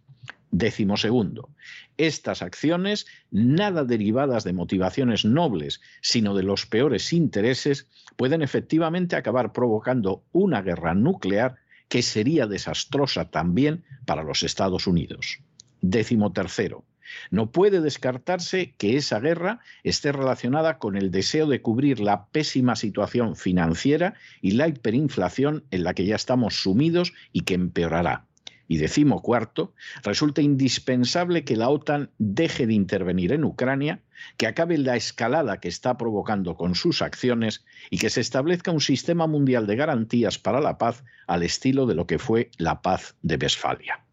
Décimo segundo, estas acciones, nada derivadas de motivaciones nobles, sino de los peores intereses, pueden efectivamente acabar provocando una guerra nuclear que sería desastrosa también para los Estados Unidos. Décimo tercero, no puede descartarse que esa guerra esté relacionada con el deseo de cubrir la pésima situación financiera y la hiperinflación en la que ya estamos sumidos y que empeorará. Y decimo cuarto, resulta indispensable que la OTAN deje de intervenir en Ucrania, que acabe la escalada que está provocando con sus acciones y que se establezca un sistema mundial de garantías para la paz al estilo de lo que fue la paz de Westfalia.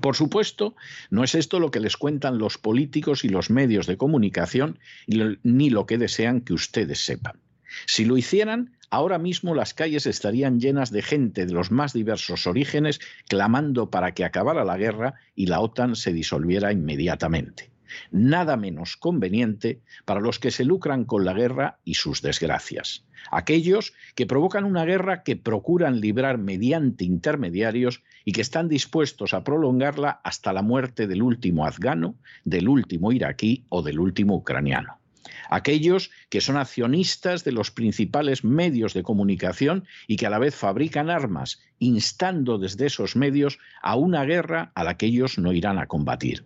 Por supuesto, no es esto lo que les cuentan los políticos y los medios de comunicación, ni lo que desean que ustedes sepan. Si lo hicieran, ahora mismo las calles estarían llenas de gente de los más diversos orígenes clamando para que acabara la guerra y la OTAN se disolviera inmediatamente. Nada menos conveniente para los que se lucran con la guerra y sus desgracias. Aquellos que provocan una guerra que procuran librar mediante intermediarios y que están dispuestos a prolongarla hasta la muerte del último afgano, del último iraquí o del último ucraniano aquellos que son accionistas de los principales medios de comunicación y que a la vez fabrican armas, instando desde esos medios a una guerra a la que ellos no irán a combatir.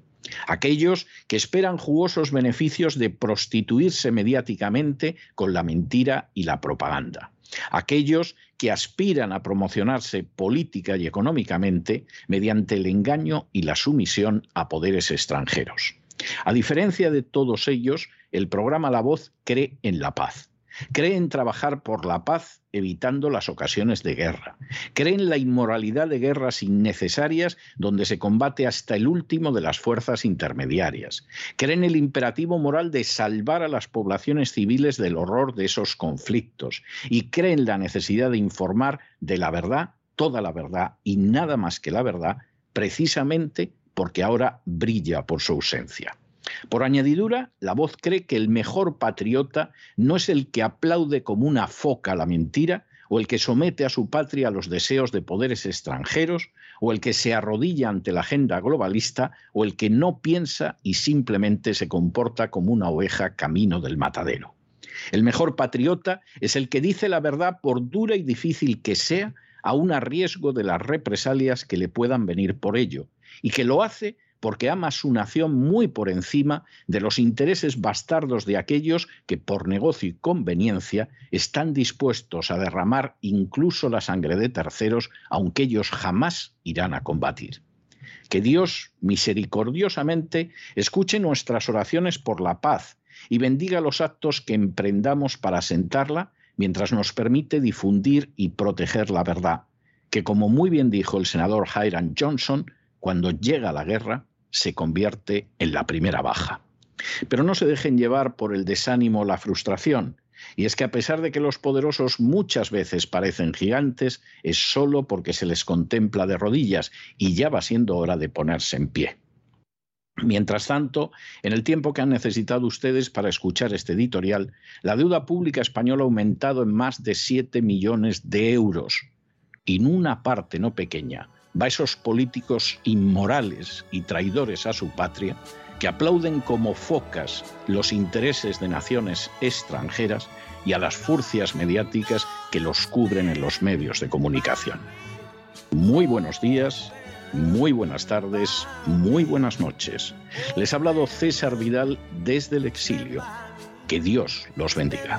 Aquellos que esperan jugosos beneficios de prostituirse mediáticamente con la mentira y la propaganda. Aquellos que aspiran a promocionarse política y económicamente mediante el engaño y la sumisión a poderes extranjeros. A diferencia de todos ellos, el programa La Voz cree en la paz. Cree en trabajar por la paz evitando las ocasiones de guerra. Cree en la inmoralidad de guerras innecesarias donde se combate hasta el último de las fuerzas intermediarias. Cree en el imperativo moral de salvar a las poblaciones civiles del horror de esos conflictos. Y cree en la necesidad de informar de la verdad toda la verdad y nada más que la verdad, precisamente porque ahora brilla por su ausencia. Por añadidura, la voz cree que el mejor patriota no es el que aplaude como una foca la mentira, o el que somete a su patria a los deseos de poderes extranjeros, o el que se arrodilla ante la agenda globalista, o el que no piensa y simplemente se comporta como una oveja camino del matadero. El mejor patriota es el que dice la verdad por dura y difícil que sea, aun a riesgo de las represalias que le puedan venir por ello, y que lo hace porque ama su nación muy por encima de los intereses bastardos de aquellos que por negocio y conveniencia están dispuestos a derramar incluso la sangre de terceros, aunque ellos jamás irán a combatir. Que Dios misericordiosamente escuche nuestras oraciones por la paz y bendiga los actos que emprendamos para asentarla mientras nos permite difundir y proteger la verdad, que como muy bien dijo el senador Hiram Johnson, cuando llega la guerra, se convierte en la primera baja. Pero no se dejen llevar por el desánimo o la frustración. Y es que a pesar de que los poderosos muchas veces parecen gigantes, es solo porque se les contempla de rodillas y ya va siendo hora de ponerse en pie. Mientras tanto, en el tiempo que han necesitado ustedes para escuchar este editorial, la deuda pública española ha aumentado en más de 7 millones de euros. Y en una parte no pequeña va esos políticos inmorales y traidores a su patria que aplauden como focas los intereses de naciones extranjeras y a las furcias mediáticas que los cubren en los medios de comunicación. Muy buenos días, muy buenas tardes, muy buenas noches. Les ha hablado César Vidal desde el exilio. Que Dios los bendiga.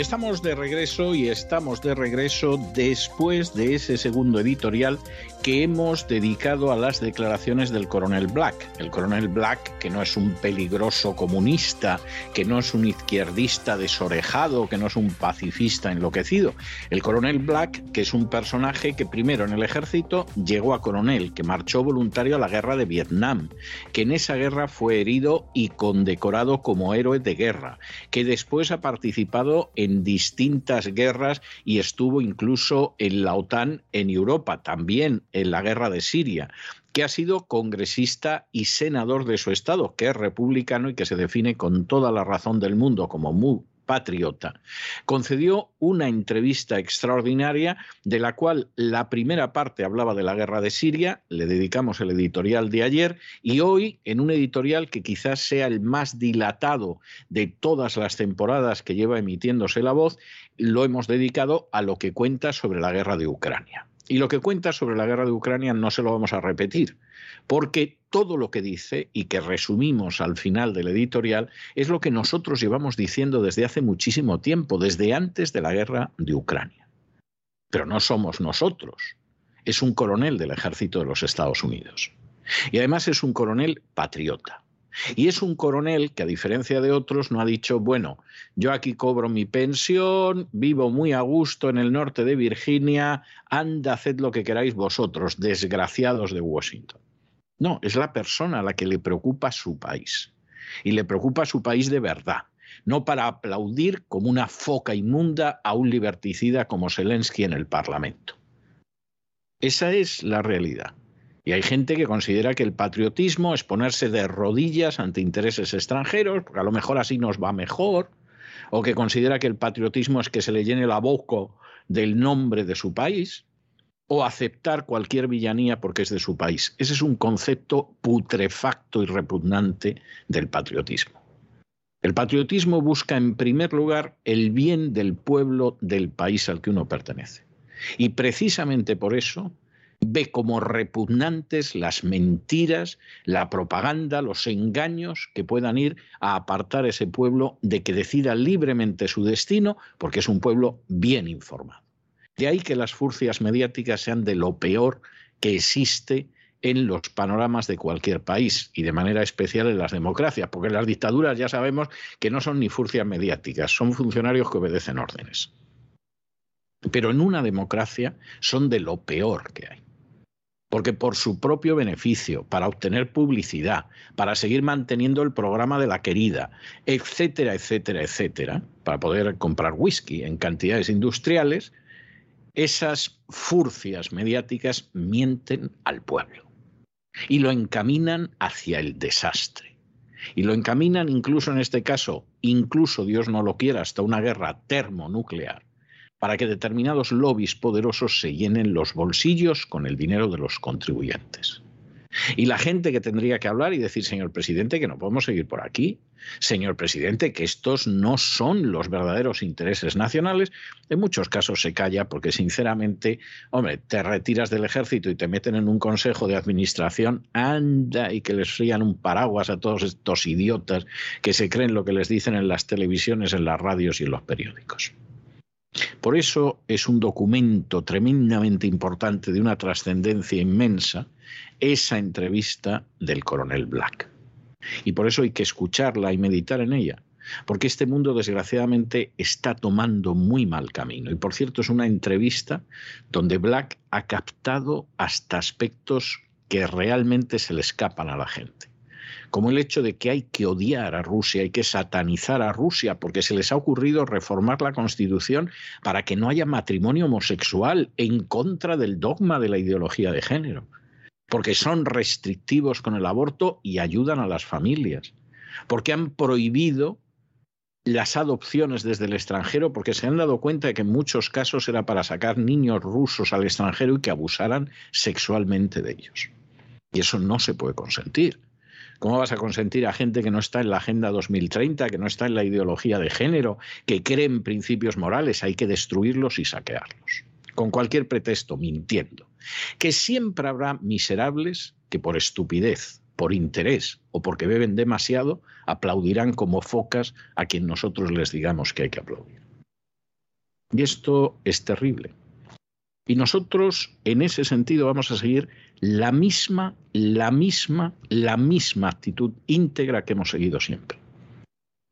Estamos de regreso y estamos de regreso después de ese segundo editorial que hemos dedicado a las declaraciones del coronel Black. El coronel Black, que no es un peligroso comunista, que no es un izquierdista desorejado, que no es un pacifista enloquecido. El coronel Black, que es un personaje que primero en el ejército llegó a coronel, que marchó voluntario a la guerra de Vietnam, que en esa guerra fue herido y condecorado como héroe de guerra, que después ha participado en distintas guerras y estuvo incluso en la OTAN en Europa, también en la guerra de Siria, que ha sido congresista y senador de su estado, que es republicano y que se define con toda la razón del mundo como muy patriota, concedió una entrevista extraordinaria de la cual la primera parte hablaba de la guerra de Siria, le dedicamos el editorial de ayer, y hoy en un editorial que quizás sea el más dilatado de todas las temporadas que lleva emitiéndose la voz, lo hemos dedicado a lo que cuenta sobre la guerra de Ucrania. Y lo que cuenta sobre la guerra de Ucrania no se lo vamos a repetir, porque todo lo que dice y que resumimos al final del editorial es lo que nosotros llevamos diciendo desde hace muchísimo tiempo, desde antes de la guerra de Ucrania. Pero no somos nosotros, es un coronel del ejército de los Estados Unidos. Y además es un coronel patriota. Y es un coronel que, a diferencia de otros, no ha dicho, bueno, yo aquí cobro mi pensión, vivo muy a gusto en el norte de Virginia, anda, haced lo que queráis vosotros, desgraciados de Washington. No, es la persona a la que le preocupa su país. Y le preocupa su país de verdad, no para aplaudir como una foca inmunda a un liberticida como Zelensky en el Parlamento. Esa es la realidad. Y hay gente que considera que el patriotismo es ponerse de rodillas ante intereses extranjeros, porque a lo mejor así nos va mejor, o que considera que el patriotismo es que se le llene la boca del nombre de su país, o aceptar cualquier villanía porque es de su país. Ese es un concepto putrefacto y repugnante del patriotismo. El patriotismo busca en primer lugar el bien del pueblo del país al que uno pertenece. Y precisamente por eso ve como repugnantes las mentiras, la propaganda, los engaños que puedan ir a apartar ese pueblo de que decida libremente su destino, porque es un pueblo bien informado. De ahí que las furcias mediáticas sean de lo peor que existe en los panoramas de cualquier país y de manera especial en las democracias, porque las dictaduras ya sabemos que no son ni furcias mediáticas, son funcionarios que obedecen órdenes. Pero en una democracia son de lo peor que hay. Porque por su propio beneficio, para obtener publicidad, para seguir manteniendo el programa de la querida, etcétera, etcétera, etcétera, para poder comprar whisky en cantidades industriales, esas furcias mediáticas mienten al pueblo y lo encaminan hacia el desastre. Y lo encaminan incluso en este caso, incluso Dios no lo quiera, hasta una guerra termonuclear, para que determinados lobbies poderosos se llenen los bolsillos con el dinero de los contribuyentes. Y la gente que tendría que hablar y decir, señor presidente, que no podemos seguir por aquí, señor presidente, que estos no son los verdaderos intereses nacionales, en muchos casos se calla porque sinceramente, hombre, te retiras del ejército y te meten en un consejo de administración, anda y que les frían un paraguas a todos estos idiotas que se creen lo que les dicen en las televisiones, en las radios y en los periódicos. Por eso es un documento tremendamente importante de una trascendencia inmensa esa entrevista del coronel Black. Y por eso hay que escucharla y meditar en ella, porque este mundo desgraciadamente está tomando muy mal camino. Y por cierto, es una entrevista donde Black ha captado hasta aspectos que realmente se le escapan a la gente como el hecho de que hay que odiar a Rusia, hay que satanizar a Rusia, porque se les ha ocurrido reformar la Constitución para que no haya matrimonio homosexual en contra del dogma de la ideología de género, porque son restrictivos con el aborto y ayudan a las familias, porque han prohibido las adopciones desde el extranjero porque se han dado cuenta de que en muchos casos era para sacar niños rusos al extranjero y que abusaran sexualmente de ellos. Y eso no se puede consentir. ¿Cómo vas a consentir a gente que no está en la Agenda 2030, que no está en la ideología de género, que cree en principios morales? Hay que destruirlos y saquearlos. Con cualquier pretexto, mintiendo. Que siempre habrá miserables que por estupidez, por interés o porque beben demasiado, aplaudirán como focas a quien nosotros les digamos que hay que aplaudir. Y esto es terrible. Y nosotros, en ese sentido, vamos a seguir la misma, la misma, la misma actitud íntegra que hemos seguido siempre.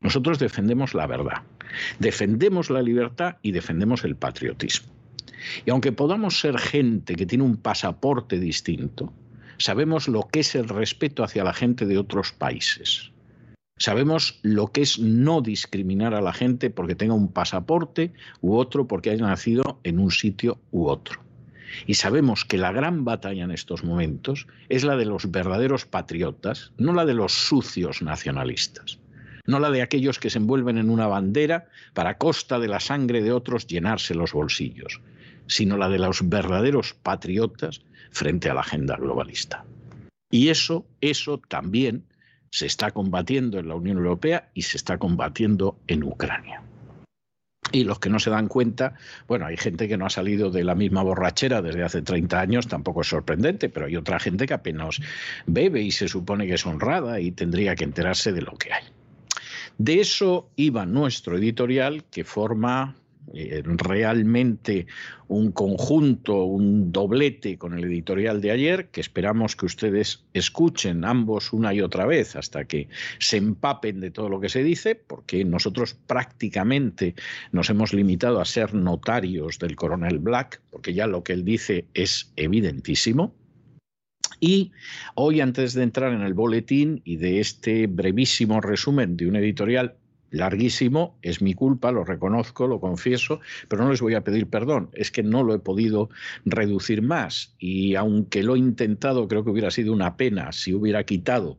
Nosotros defendemos la verdad, defendemos la libertad y defendemos el patriotismo. Y aunque podamos ser gente que tiene un pasaporte distinto, sabemos lo que es el respeto hacia la gente de otros países. Sabemos lo que es no discriminar a la gente porque tenga un pasaporte u otro porque haya nacido en un sitio u otro. Y sabemos que la gran batalla en estos momentos es la de los verdaderos patriotas, no la de los sucios nacionalistas, no la de aquellos que se envuelven en una bandera para costa de la sangre de otros llenarse los bolsillos, sino la de los verdaderos patriotas frente a la agenda globalista. Y eso, eso también se está combatiendo en la Unión Europea y se está combatiendo en Ucrania. Y los que no se dan cuenta, bueno, hay gente que no ha salido de la misma borrachera desde hace 30 años, tampoco es sorprendente, pero hay otra gente que apenas bebe y se supone que es honrada y tendría que enterarse de lo que hay. De eso iba nuestro editorial, que forma realmente un conjunto, un doblete con el editorial de ayer, que esperamos que ustedes escuchen ambos una y otra vez hasta que se empapen de todo lo que se dice, porque nosotros prácticamente nos hemos limitado a ser notarios del coronel Black, porque ya lo que él dice es evidentísimo. Y hoy, antes de entrar en el boletín y de este brevísimo resumen de un editorial larguísimo, es mi culpa, lo reconozco, lo confieso, pero no les voy a pedir perdón, es que no lo he podido reducir más y aunque lo he intentado, creo que hubiera sido una pena si hubiera quitado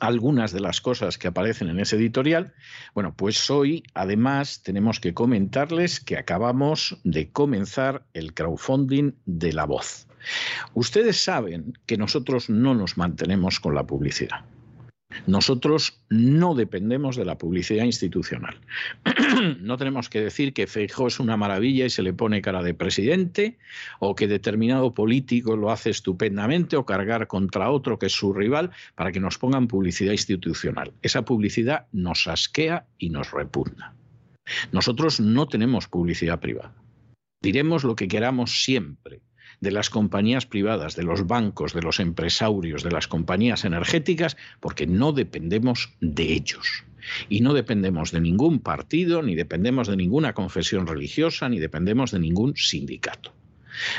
algunas de las cosas que aparecen en ese editorial. Bueno, pues hoy además tenemos que comentarles que acabamos de comenzar el crowdfunding de la voz. Ustedes saben que nosotros no nos mantenemos con la publicidad. Nosotros no dependemos de la publicidad institucional. no tenemos que decir que Feijóo es una maravilla y se le pone cara de presidente, o que determinado político lo hace estupendamente, o cargar contra otro que es su rival, para que nos pongan publicidad institucional. Esa publicidad nos asquea y nos repugna. Nosotros no tenemos publicidad privada. Diremos lo que queramos siempre de las compañías privadas, de los bancos, de los empresarios, de las compañías energéticas, porque no dependemos de ellos. Y no dependemos de ningún partido, ni dependemos de ninguna confesión religiosa, ni dependemos de ningún sindicato.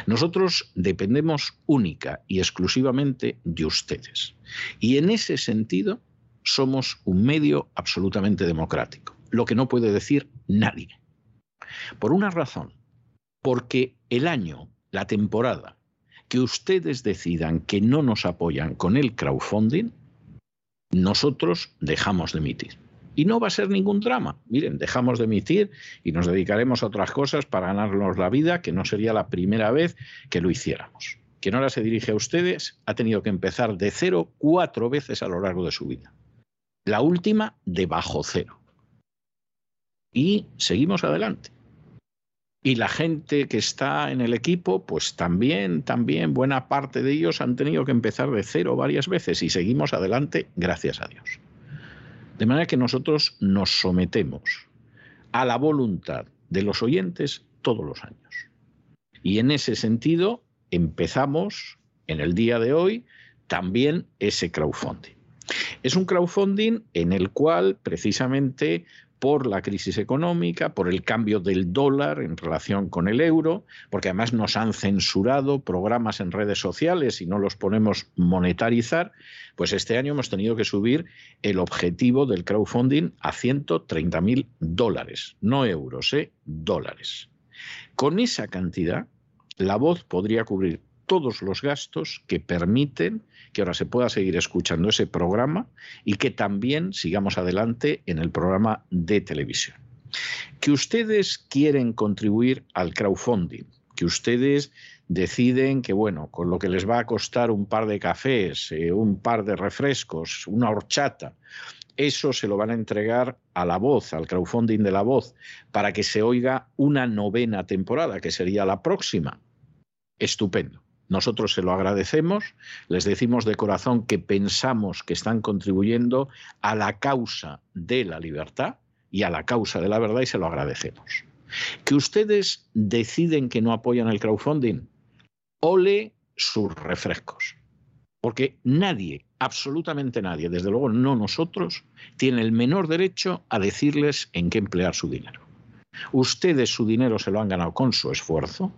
Nosotros dependemos única y exclusivamente de ustedes. Y en ese sentido somos un medio absolutamente democrático, lo que no puede decir nadie. Por una razón, porque el año la temporada que ustedes decidan que no nos apoyan con el crowdfunding, nosotros dejamos de emitir. Y no va a ser ningún drama. Miren, dejamos de emitir y nos dedicaremos a otras cosas para ganarnos la vida, que no sería la primera vez que lo hiciéramos. Quien ahora se dirige a ustedes ha tenido que empezar de cero cuatro veces a lo largo de su vida. La última de bajo cero. Y seguimos adelante. Y la gente que está en el equipo, pues también, también, buena parte de ellos han tenido que empezar de cero varias veces y seguimos adelante, gracias a Dios. De manera que nosotros nos sometemos a la voluntad de los oyentes todos los años. Y en ese sentido empezamos en el día de hoy también ese crowdfunding. Es un crowdfunding en el cual precisamente por la crisis económica, por el cambio del dólar en relación con el euro, porque además nos han censurado programas en redes sociales y no los ponemos monetarizar, pues este año hemos tenido que subir el objetivo del crowdfunding a 130 mil dólares, no euros, ¿eh? dólares. Con esa cantidad, la voz podría cubrir todos los gastos que permiten que ahora se pueda seguir escuchando ese programa y que también sigamos adelante en el programa de televisión. Que ustedes quieren contribuir al crowdfunding, que ustedes deciden que, bueno, con lo que les va a costar un par de cafés, eh, un par de refrescos, una horchata, eso se lo van a entregar a la voz, al crowdfunding de la voz, para que se oiga una novena temporada, que sería la próxima. Estupendo. Nosotros se lo agradecemos, les decimos de corazón que pensamos que están contribuyendo a la causa de la libertad y a la causa de la verdad y se lo agradecemos. Que ustedes deciden que no apoyan el crowdfunding, ole sus refrescos. Porque nadie, absolutamente nadie, desde luego no nosotros, tiene el menor derecho a decirles en qué emplear su dinero. Ustedes su dinero se lo han ganado con su esfuerzo,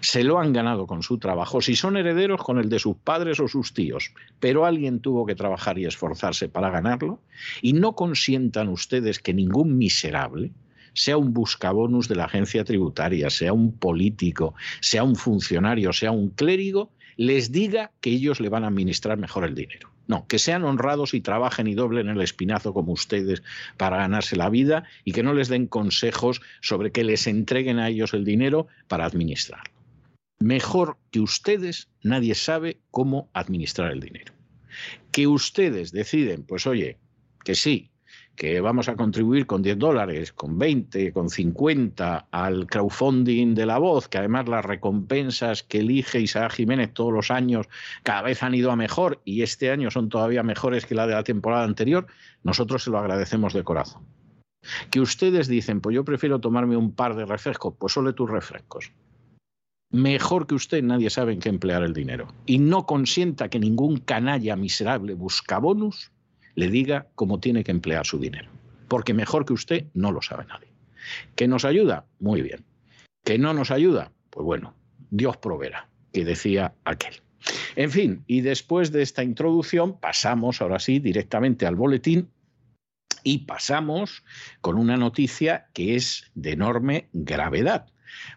se lo han ganado con su trabajo, si son herederos con el de sus padres o sus tíos, pero alguien tuvo que trabajar y esforzarse para ganarlo, y no consientan ustedes que ningún miserable, sea un buscabonus de la agencia tributaria, sea un político, sea un funcionario, sea un clérigo, les diga que ellos le van a administrar mejor el dinero. No, que sean honrados y trabajen y doblen el espinazo como ustedes para ganarse la vida y que no les den consejos sobre que les entreguen a ellos el dinero para administrarlo. Mejor que ustedes, nadie sabe cómo administrar el dinero. Que ustedes deciden, pues oye, que sí, que vamos a contribuir con 10 dólares, con 20, con 50 al crowdfunding de la voz, que además las recompensas que elige Isaac Jiménez todos los años cada vez han ido a mejor y este año son todavía mejores que la de la temporada anterior, nosotros se lo agradecemos de corazón. Que ustedes dicen, pues yo prefiero tomarme un par de refrescos, pues solo tus refrescos mejor que usted nadie sabe en qué emplear el dinero. Y no consienta que ningún canalla miserable buscabonus le diga cómo tiene que emplear su dinero. Porque mejor que usted no lo sabe nadie. ¿Que nos ayuda? Muy bien. ¿Que no nos ayuda? Pues bueno, Dios proveerá, que decía aquel. En fin, y después de esta introducción pasamos ahora sí directamente al boletín y pasamos con una noticia que es de enorme gravedad,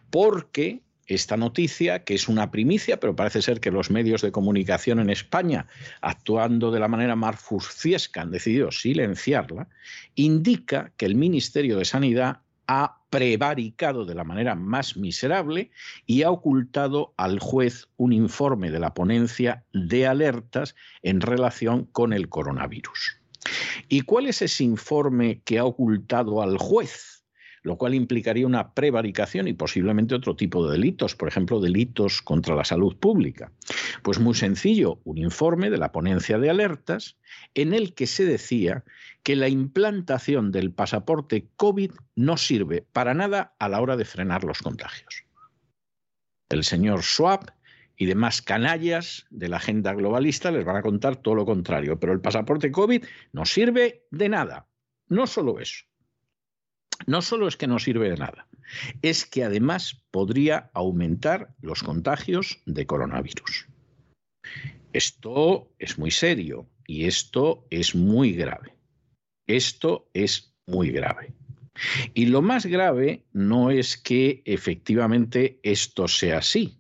porque esta noticia, que es una primicia, pero parece ser que los medios de comunicación en España, actuando de la manera más furciesca, han decidido silenciarla, indica que el Ministerio de Sanidad ha prevaricado de la manera más miserable y ha ocultado al juez un informe de la ponencia de alertas en relación con el coronavirus. ¿Y cuál es ese informe que ha ocultado al juez? Lo cual implicaría una prevaricación y posiblemente otro tipo de delitos, por ejemplo, delitos contra la salud pública. Pues muy sencillo, un informe de la ponencia de alertas en el que se decía que la implantación del pasaporte COVID no sirve para nada a la hora de frenar los contagios. El señor Schwab y demás canallas de la agenda globalista les van a contar todo lo contrario, pero el pasaporte COVID no sirve de nada. No solo eso, no solo es que no sirve de nada, es que además podría aumentar los contagios de coronavirus. Esto es muy serio y esto es muy grave. Esto es muy grave. Y lo más grave no es que efectivamente esto sea así,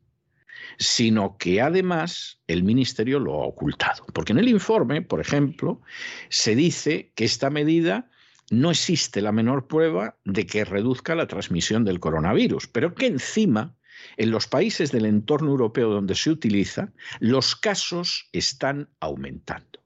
sino que además el Ministerio lo ha ocultado. Porque en el informe, por ejemplo, se dice que esta medida no existe la menor prueba de que reduzca la transmisión del coronavirus, pero que encima, en los países del entorno europeo donde se utiliza, los casos están aumentando.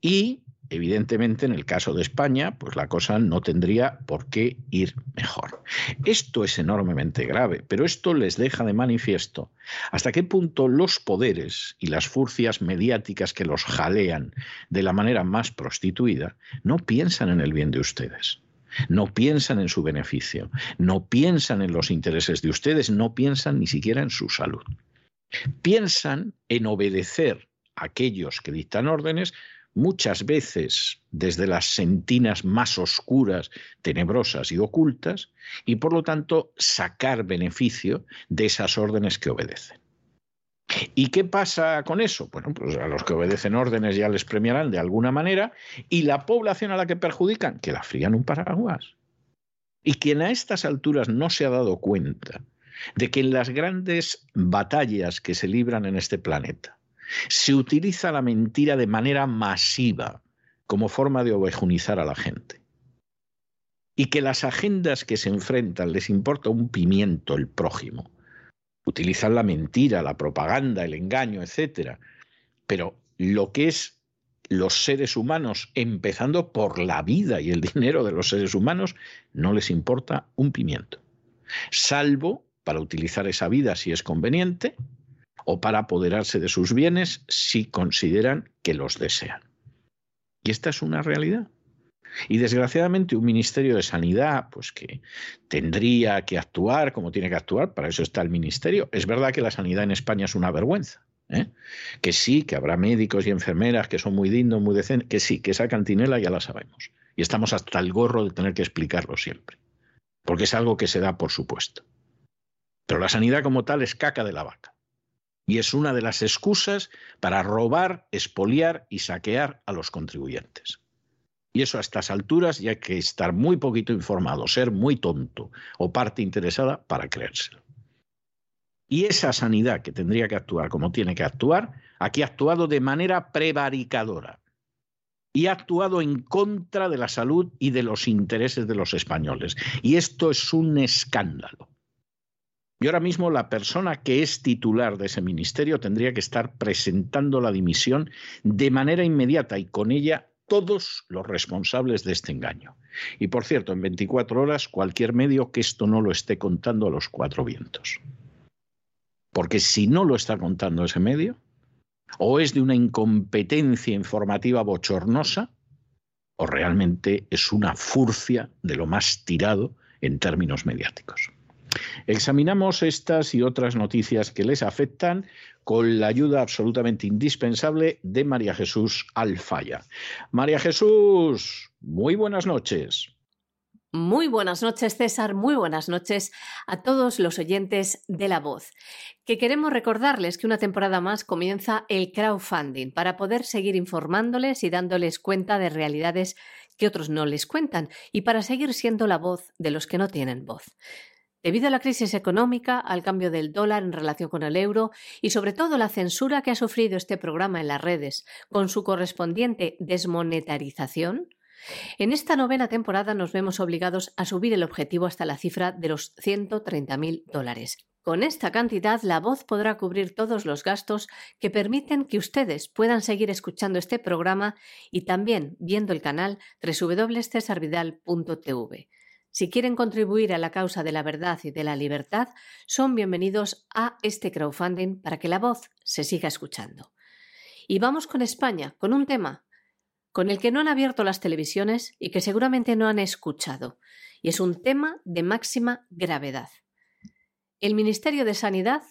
Y Evidentemente, en el caso de España, pues la cosa no tendría por qué ir mejor. Esto es enormemente grave, pero esto les deja de manifiesto hasta qué punto los poderes y las furcias mediáticas que los jalean de la manera más prostituida no piensan en el bien de ustedes. No piensan en su beneficio, no piensan en los intereses de ustedes, no piensan ni siquiera en su salud. Piensan en obedecer a aquellos que dictan órdenes muchas veces desde las sentinas más oscuras, tenebrosas y ocultas, y por lo tanto sacar beneficio de esas órdenes que obedecen. ¿Y qué pasa con eso? Bueno, pues a los que obedecen órdenes ya les premiarán de alguna manera, y la población a la que perjudican, que la frían un paraguas. Y quien a estas alturas no se ha dado cuenta de que en las grandes batallas que se libran en este planeta, se utiliza la mentira de manera masiva como forma de ovejunizar a la gente. Y que las agendas que se enfrentan les importa un pimiento el prójimo. Utilizan la mentira, la propaganda, el engaño, etc. Pero lo que es los seres humanos, empezando por la vida y el dinero de los seres humanos, no les importa un pimiento. Salvo para utilizar esa vida si es conveniente, o para apoderarse de sus bienes si consideran que los desean. Y esta es una realidad. Y desgraciadamente un Ministerio de Sanidad, pues que tendría que actuar como tiene que actuar, para eso está el Ministerio. Es verdad que la sanidad en España es una vergüenza. ¿eh? Que sí, que habrá médicos y enfermeras que son muy dignos, muy decentes, que sí, que esa cantinela ya la sabemos. Y estamos hasta el gorro de tener que explicarlo siempre. Porque es algo que se da por supuesto. Pero la sanidad como tal es caca de la vaca y es una de las excusas para robar, expoliar y saquear a los contribuyentes. Y eso a estas alturas ya hay que estar muy poquito informado, ser muy tonto o parte interesada para creérselo. Y esa sanidad que tendría que actuar como tiene que actuar, aquí ha actuado de manera prevaricadora y ha actuado en contra de la salud y de los intereses de los españoles. Y esto es un escándalo. Y ahora mismo la persona que es titular de ese ministerio tendría que estar presentando la dimisión de manera inmediata y con ella todos los responsables de este engaño. Y por cierto, en 24 horas cualquier medio que esto no lo esté contando a los cuatro vientos. Porque si no lo está contando ese medio, o es de una incompetencia informativa bochornosa, o realmente es una furcia de lo más tirado en términos mediáticos. Examinamos estas y otras noticias que les afectan con la ayuda absolutamente indispensable de María Jesús Alfaya. María Jesús, muy buenas noches. Muy buenas noches, César. Muy buenas noches a todos los oyentes de La Voz. Que queremos recordarles que una temporada más comienza el crowdfunding para poder seguir informándoles y dándoles cuenta de realidades que otros no les cuentan y para seguir siendo la voz de los que no tienen voz. Debido a la crisis económica, al cambio del dólar en relación con el euro y sobre todo la censura que ha sufrido este programa en las redes, con su correspondiente desmonetarización, en esta novena temporada nos vemos obligados a subir el objetivo hasta la cifra de los 130.000 dólares. Con esta cantidad, la voz podrá cubrir todos los gastos que permiten que ustedes puedan seguir escuchando este programa y también viendo el canal www.cesarvidal.tv. Si quieren contribuir a la causa de la verdad y de la libertad, son bienvenidos a este crowdfunding para que la voz se siga escuchando. Y vamos con España, con un tema con el que no han abierto las televisiones y que seguramente no han escuchado, y es un tema de máxima gravedad el Ministerio de Sanidad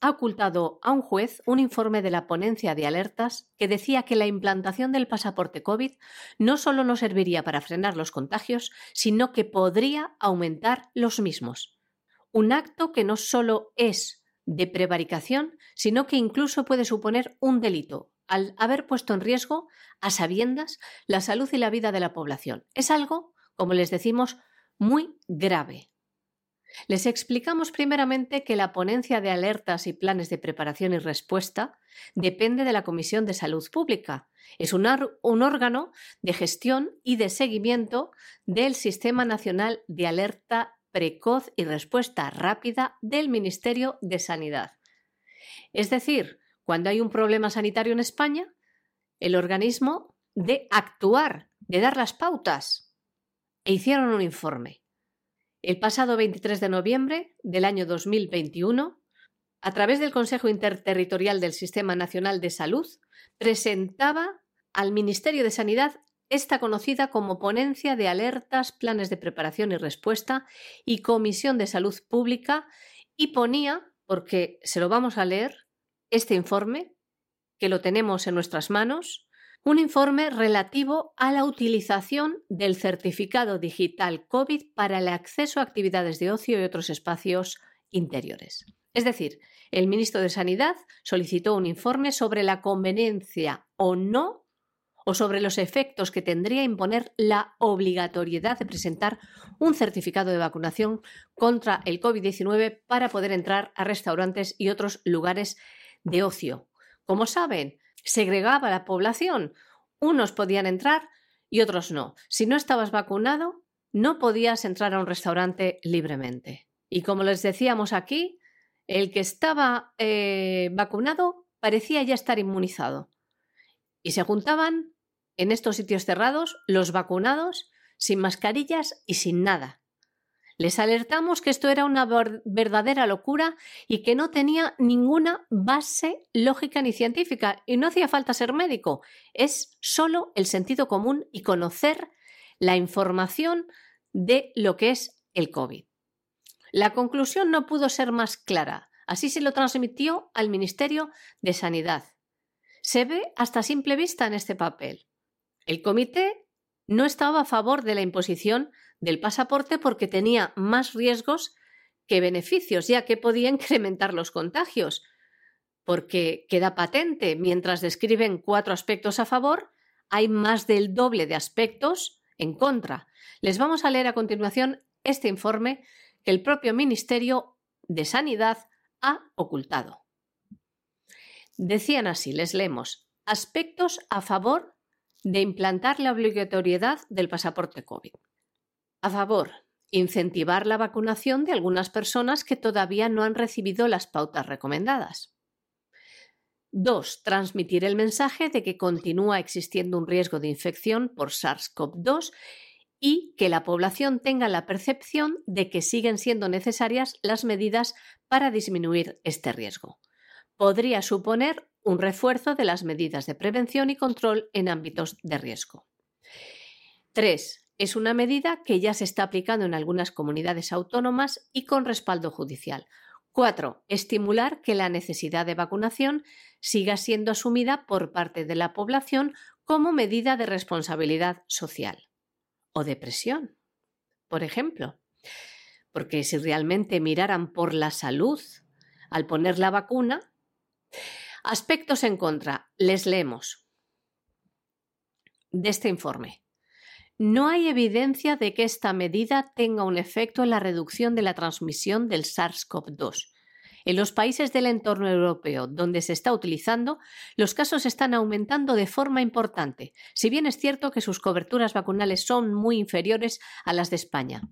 ha ocultado a un juez un informe de la ponencia de alertas que decía que la implantación del pasaporte COVID no solo no serviría para frenar los contagios, sino que podría aumentar los mismos. Un acto que no solo es de prevaricación, sino que incluso puede suponer un delito, al haber puesto en riesgo, a sabiendas, la salud y la vida de la población. Es algo, como les decimos, muy grave. Les explicamos primeramente que la ponencia de alertas y planes de preparación y respuesta depende de la Comisión de Salud Pública. Es un, órgano de gestión y de seguimiento del Sistema Nacional de Alerta Precoz y Respuesta Rápida del Ministerio de Sanidad. Es decir, cuando hay un problema sanitario en España, el organismo de actuar, de dar las pautas. E hicieron un informe. El pasado 23 de noviembre del año 2021, a través del Consejo Interterritorial del Sistema Nacional de Salud, presentaba al Ministerio de Sanidad esta conocida como Ponencia de Alertas, Planes de Preparación y Respuesta y Comisión de Salud Pública y ponía, porque se lo vamos a leer, este informe, que lo tenemos en nuestras manos, un informe relativo a la utilización del certificado digital COVID para el acceso a actividades de ocio y otros espacios interiores. Es decir, el ministro de Sanidad solicitó un informe sobre la conveniencia o no o sobre los efectos que tendría imponer la obligatoriedad de presentar un certificado de vacunación contra el COVID-19 para poder entrar a restaurantes y otros lugares de ocio. Como saben, segregaba la población. Unos podían entrar y otros no. Si no estabas vacunado, no podías entrar a un restaurante libremente. Y como les decíamos aquí, el que estaba eh, vacunado parecía ya estar inmunizado. Y se juntaban en estos sitios cerrados los vacunados sin mascarillas y sin nada. Les alertamos que esto era una verdadera locura y que no tenía ninguna base lógica ni científica y no hacía falta ser médico, es solo el sentido común y conocer la información de lo que es el COVID. La conclusión no pudo ser más clara, así se lo transmitió al Ministerio de Sanidad. Se ve hasta simple vista en este papel. El comité no estaba a favor de la imposición del pasaporte porque tenía más riesgos que beneficios, ya que podía incrementar los contagios. Porque queda patente, mientras describen cuatro aspectos a favor, hay más del doble de aspectos en contra. Les vamos a leer a continuación este informe que el propio Ministerio de Sanidad ha ocultado. Decían así, les leemos, aspectos a favor de implantar la obligatoriedad del pasaporte COVID. A favor, incentivar la vacunación de algunas personas que todavía no han recibido las pautas recomendadas. 2. Transmitir el mensaje de que continúa existiendo un riesgo de infección por SARS-CoV-2 y que la población tenga la percepción de que siguen siendo necesarias las medidas para disminuir este riesgo. Podría suponer un refuerzo de las medidas de prevención y control en ámbitos de riesgo. 3. Es una medida que ya se está aplicando en algunas comunidades autónomas y con respaldo judicial. 4. Estimular que la necesidad de vacunación siga siendo asumida por parte de la población como medida de responsabilidad social o de presión, por ejemplo. Porque si realmente miraran por la salud al poner la vacuna, aspectos en contra, les leemos de este informe. No hay evidencia de que esta medida tenga un efecto en la reducción de la transmisión del SARS-CoV-2. En los países del entorno europeo donde se está utilizando, los casos están aumentando de forma importante, si bien es cierto que sus coberturas vacunales son muy inferiores a las de España.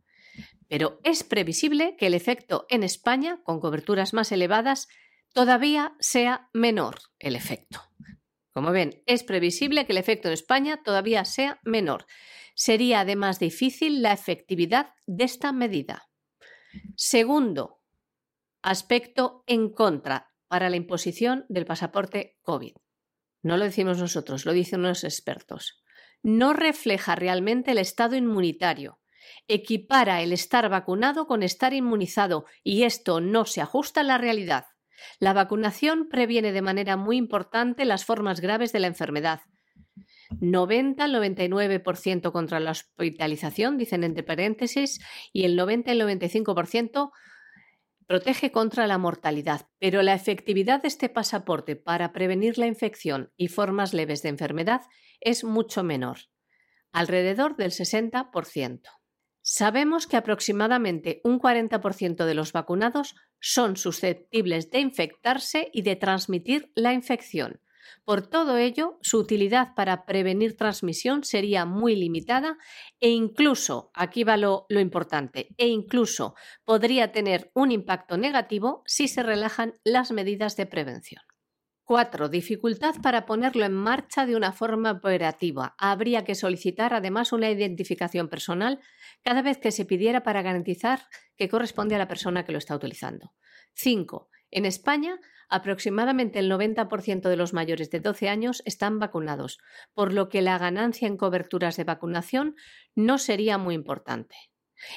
Pero es previsible que el efecto en España, con coberturas más elevadas, todavía sea menor el efecto. Como ven, es previsible que el efecto en España todavía sea menor. Sería además difícil la efectividad de esta medida. Segundo, aspecto en contra para la imposición del pasaporte COVID. No lo decimos nosotros, lo dicen los expertos. No refleja realmente el estado inmunitario. Equipara el estar vacunado con estar inmunizado y esto no se ajusta a la realidad. La vacunación previene de manera muy importante las formas graves de la enfermedad. 90 al 99% contra la hospitalización, dicen entre paréntesis, y el 90 al 95% protege contra la mortalidad, pero la efectividad de este pasaporte para prevenir la infección y formas leves de enfermedad es mucho menor, alrededor del 60%. Sabemos que aproximadamente un 40% de los vacunados son susceptibles de infectarse y de transmitir la infección. Por todo ello, su utilidad para prevenir transmisión sería muy limitada e incluso, aquí va lo, lo, importante, e incluso podría tener un impacto negativo si se relajan las medidas de prevención. 4. Dificultad para ponerlo en marcha de una forma operativa. Habría que solicitar además una identificación personal cada vez que se pidiera para garantizar que corresponde a la persona que lo está utilizando. 5. En España, aproximadamente el 90% de los mayores de 12 años están vacunados, por lo que la ganancia en coberturas de vacunación no sería muy importante.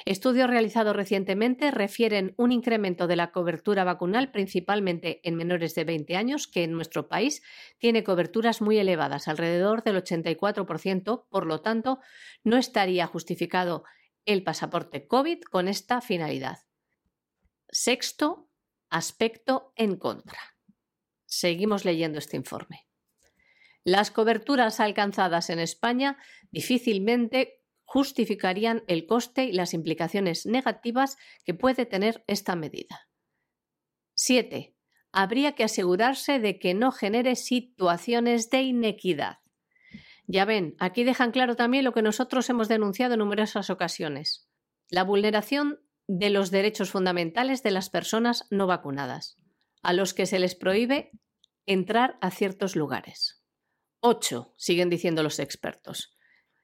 Estudios realizados recientemente refieren un incremento de la cobertura vacunal principalmente en menores de 20 años, que en nuestro país tiene coberturas muy elevadas, alrededor del 84%, por lo tanto, no estaría justificado el pasaporte COVID con esta finalidad. Sexto, aspecto en contra. Seguimos leyendo este informe. Las coberturas alcanzadas en España difícilmente justificarían el coste y las implicaciones negativas que puede tener esta medida. 7. Habría que asegurarse de que no genere situaciones de inequidad. Ya ven, aquí dejan claro también lo que nosotros hemos denunciado en numerosas ocasiones, la vulneración de los derechos fundamentales de las personas no vacunadas, a los que se les prohíbe entrar a ciertos lugares. 8. Siguen diciendo los expertos.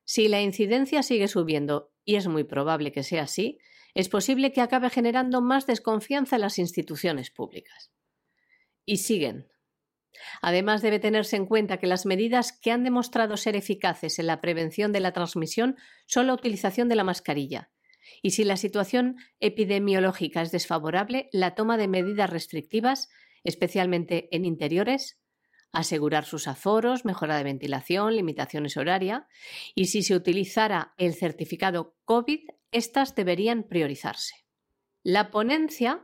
Si la incidencia sigue subiendo, y es muy probable que sea así, es posible que acabe generando más desconfianza en las instituciones públicas. Y siguen. Además, debe tenerse en cuenta que las medidas que han demostrado ser eficaces en la prevención de la transmisión son la utilización de la mascarilla. Y si la situación epidemiológica es desfavorable, la toma de medidas restrictivas, especialmente en interiores, asegurar sus aforos, mejora de ventilación, limitaciones horaria y si se utilizara el certificado COVID, estas deberían priorizarse. La ponencia,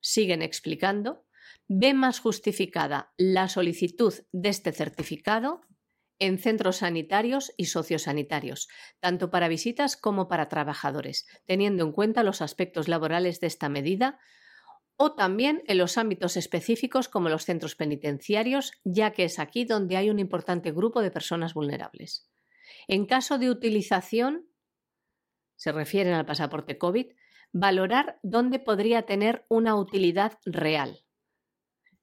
siguen explicando, ve más justificada la solicitud de este certificado en centros sanitarios y sociosanitarios, tanto para visitas como para trabajadores, teniendo en cuenta los aspectos laborales de esta medida, o también en los ámbitos específicos como los centros penitenciarios, ya que es aquí donde hay un importante grupo de personas vulnerables. En caso de utilización, se refieren al pasaporte COVID, valorar dónde podría tener una utilidad real.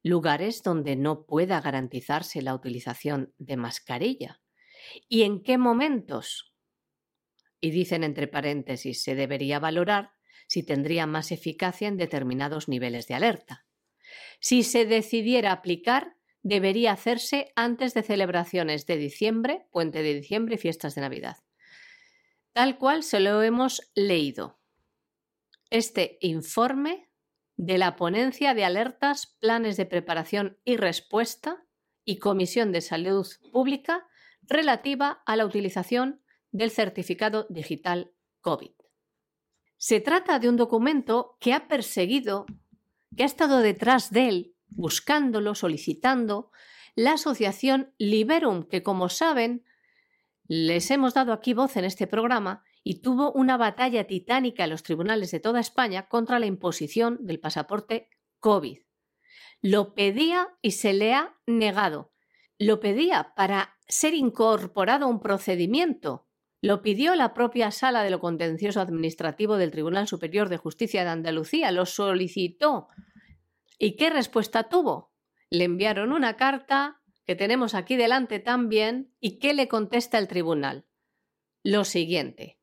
Lugares donde no pueda garantizarse la utilización de mascarilla. ¿Y en qué momentos? Y dicen entre paréntesis, se debería valorar si tendría más eficacia en determinados niveles de alerta. Si se decidiera aplicar, debería hacerse antes de celebraciones de diciembre, puente de diciembre y fiestas de Navidad. Tal cual se lo hemos leído. Este informe de la ponencia de alertas, planes de preparación y respuesta y Comisión de Salud Pública relativa a la utilización del certificado digital COVID. Se trata de un documento que ha perseguido, que ha estado detrás de él, buscándolo, solicitando, la asociación Liberum, que como saben, les hemos dado aquí voz en este programa y tuvo una batalla titánica en los tribunales de toda España contra la imposición del pasaporte COVID. Lo pedía y se le ha negado. Lo pedía para ser incorporado a un procedimiento Lo pidió la propia Sala de lo Contencioso Administrativo del Tribunal Superior de Justicia de Andalucía, lo solicitó. ¿Y qué respuesta tuvo? Le enviaron una carta que tenemos aquí delante también y ¿qué le contesta el tribunal? Lo siguiente.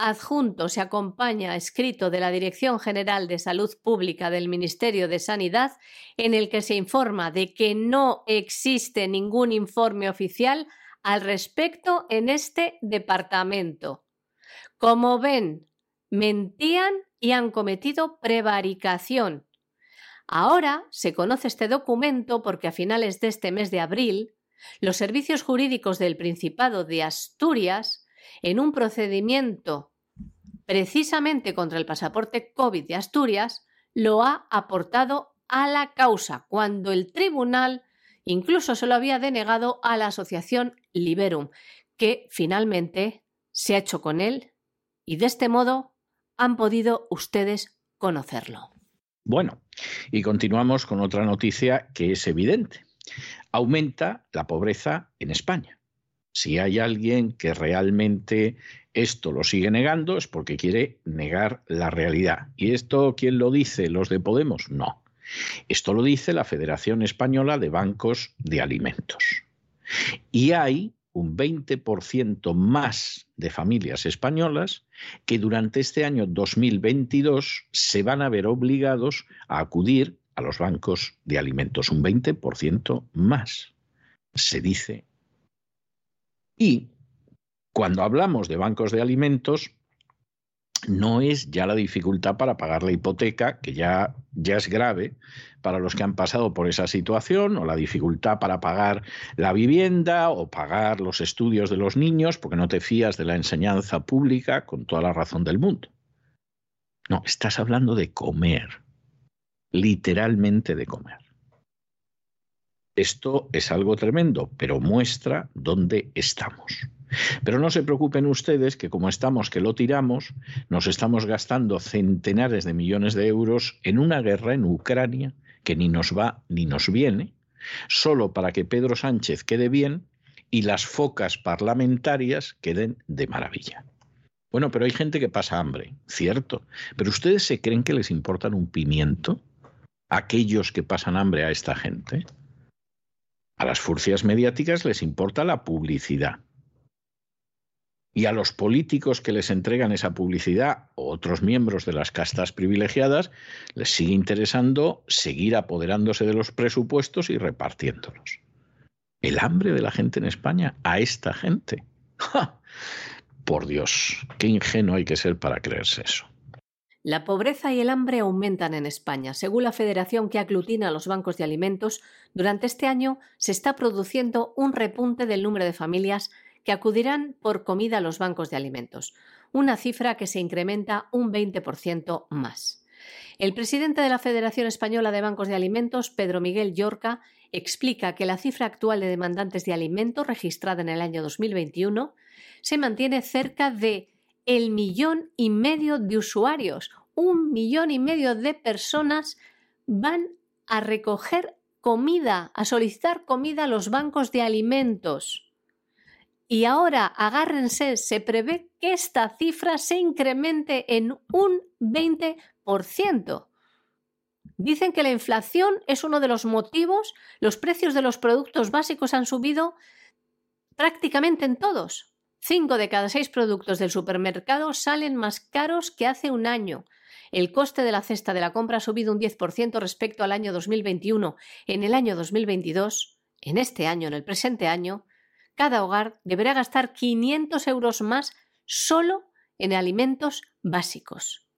Adjunto se acompaña escrito de la Dirección General de Salud Pública del Ministerio de Sanidad en el que se informa de que no existe ningún informe oficial al respecto en este departamento. Como ven, mentían y han cometido prevaricación. Ahora se conoce este documento porque a finales de este mes de abril, los servicios jurídicos del Principado de Asturias, en un procedimiento precisamente contra el pasaporte COVID de Asturias, lo ha aportado a la causa, cuando el tribunal incluso se lo había denegado a la asociación Liberum, que finalmente se ha hecho con él y de este modo han podido ustedes conocerlo. Bueno, y continuamos con otra noticia que es evidente. Aumenta la pobreza en España. Si hay alguien que realmente esto lo sigue negando es porque quiere negar la realidad. ¿Y esto quién lo dice? ¿Los de Podemos? No. Esto lo dice la Federación Española de Bancos de Alimentos. Y hay un 20% más de familias españolas que durante este año 2022 se van a ver obligados a acudir a los bancos de alimentos. Un 20% más, se dice. Y cuando hablamos de bancos de alimentos, no es ya la dificultad para pagar la hipoteca, que ya, ya es grave para los que han pasado por esa situación, o la dificultad para pagar la vivienda o pagar los estudios de los niños, porque no te fías de la enseñanza pública con toda la razón del mundo. No, estás hablando de comer, literalmente de comer. Esto es algo tremendo, pero muestra dónde estamos. Pero no se preocupen ustedes que como estamos que lo tiramos, nos estamos gastando centenares de millones de euros en una guerra en Ucrania que ni nos va ni nos viene, solo para que Pedro Sánchez quede bien y las focas parlamentarias queden de maravilla. Bueno, pero hay gente que pasa hambre, cierto. Pero ustedes se creen que les importan un pimiento aquellos que pasan hambre a esta gente. A las furcias mediáticas les importa la publicidad y a los políticos que les entregan esa publicidad o otros miembros de las castas privilegiadas les sigue interesando seguir apoderándose de los presupuestos y repartiéndolos. El hambre de la gente en España a esta gente. Por Dios, qué ingenuo hay que ser para creerse eso. La pobreza y el hambre aumentan en España. Según la federación que aglutina a los bancos de alimentos, durante este año se está produciendo un repunte del número de familias que acudirán por comida a los bancos de alimentos, una cifra que se incrementa un 20% más. El presidente de la Federación Española de Bancos de Alimentos, Pedro Miguel Llorca, explica que la cifra actual de demandantes de alimentos registrada en el año 2021 se mantiene cerca de el millón y medio de usuarios. Un millón y medio de personas van a recoger comida, a solicitar comida a los bancos de alimentos. Y ahora, agárrense, se prevé que esta cifra se incremente en un 20%. Dicen que la inflación es uno de los motivos, los precios de los productos básicos han subido prácticamente en todos. Cinco de cada seis productos del supermercado salen más caros que hace un año. El coste de la cesta de la compra ha subido un 10% respecto al año 2021. En el año 2022, en este año, en el presente año, cada hogar deberá gastar 500 euros más solo en alimentos básicos.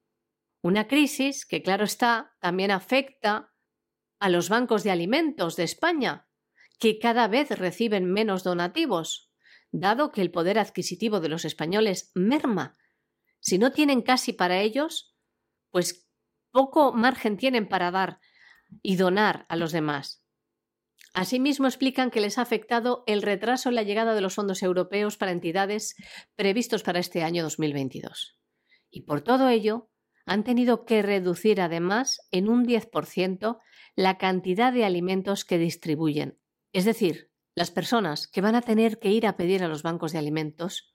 Una crisis que, claro está, también afecta a los bancos de alimentos de España, que cada vez reciben menos donativos, dado que el poder adquisitivo de los españoles merma. Si no tienen casi para ellos, pues poco margen tienen para dar y donar a los demás. Asimismo, explican que les ha afectado el retraso en la llegada de los fondos europeos para entidades previstos para este año 2022. Y por todo ello, han tenido que reducir además en un 10% la cantidad de alimentos que distribuyen. Es decir, las personas que van a tener que ir a pedir a los bancos de alimentos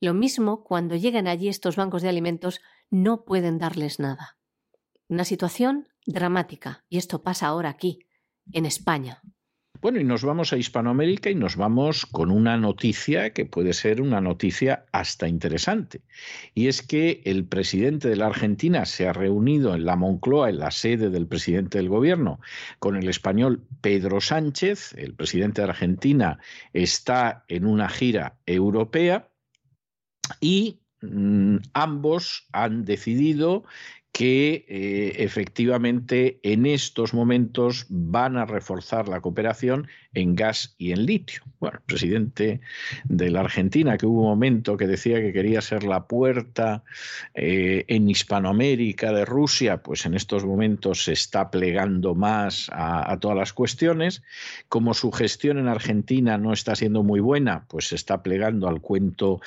Lo mismo cuando llegan allí estos bancos de alimentos no pueden darles nada. Una situación dramática y esto pasa ahora aquí, en España. Bueno, y nos vamos a Hispanoamérica y nos vamos con una noticia que puede ser una noticia hasta interesante. Y es que el presidente de la Argentina se ha reunido en la Moncloa, en la sede del presidente del gobierno, con el español Pedro Sánchez. El presidente de Argentina está en una gira europea y mm, ambos han decidido que eh, efectivamente en estos momentos van a reforzar la cooperación en gas y en litio. Bueno, el presidente de la Argentina, que hubo un momento que decía que quería ser la puerta eh, en Hispanoamérica de Rusia, pues en estos momentos se está plegando más a, a todas las cuestiones. Como su gestión en Argentina no está siendo muy buena, pues se está plegando al cuento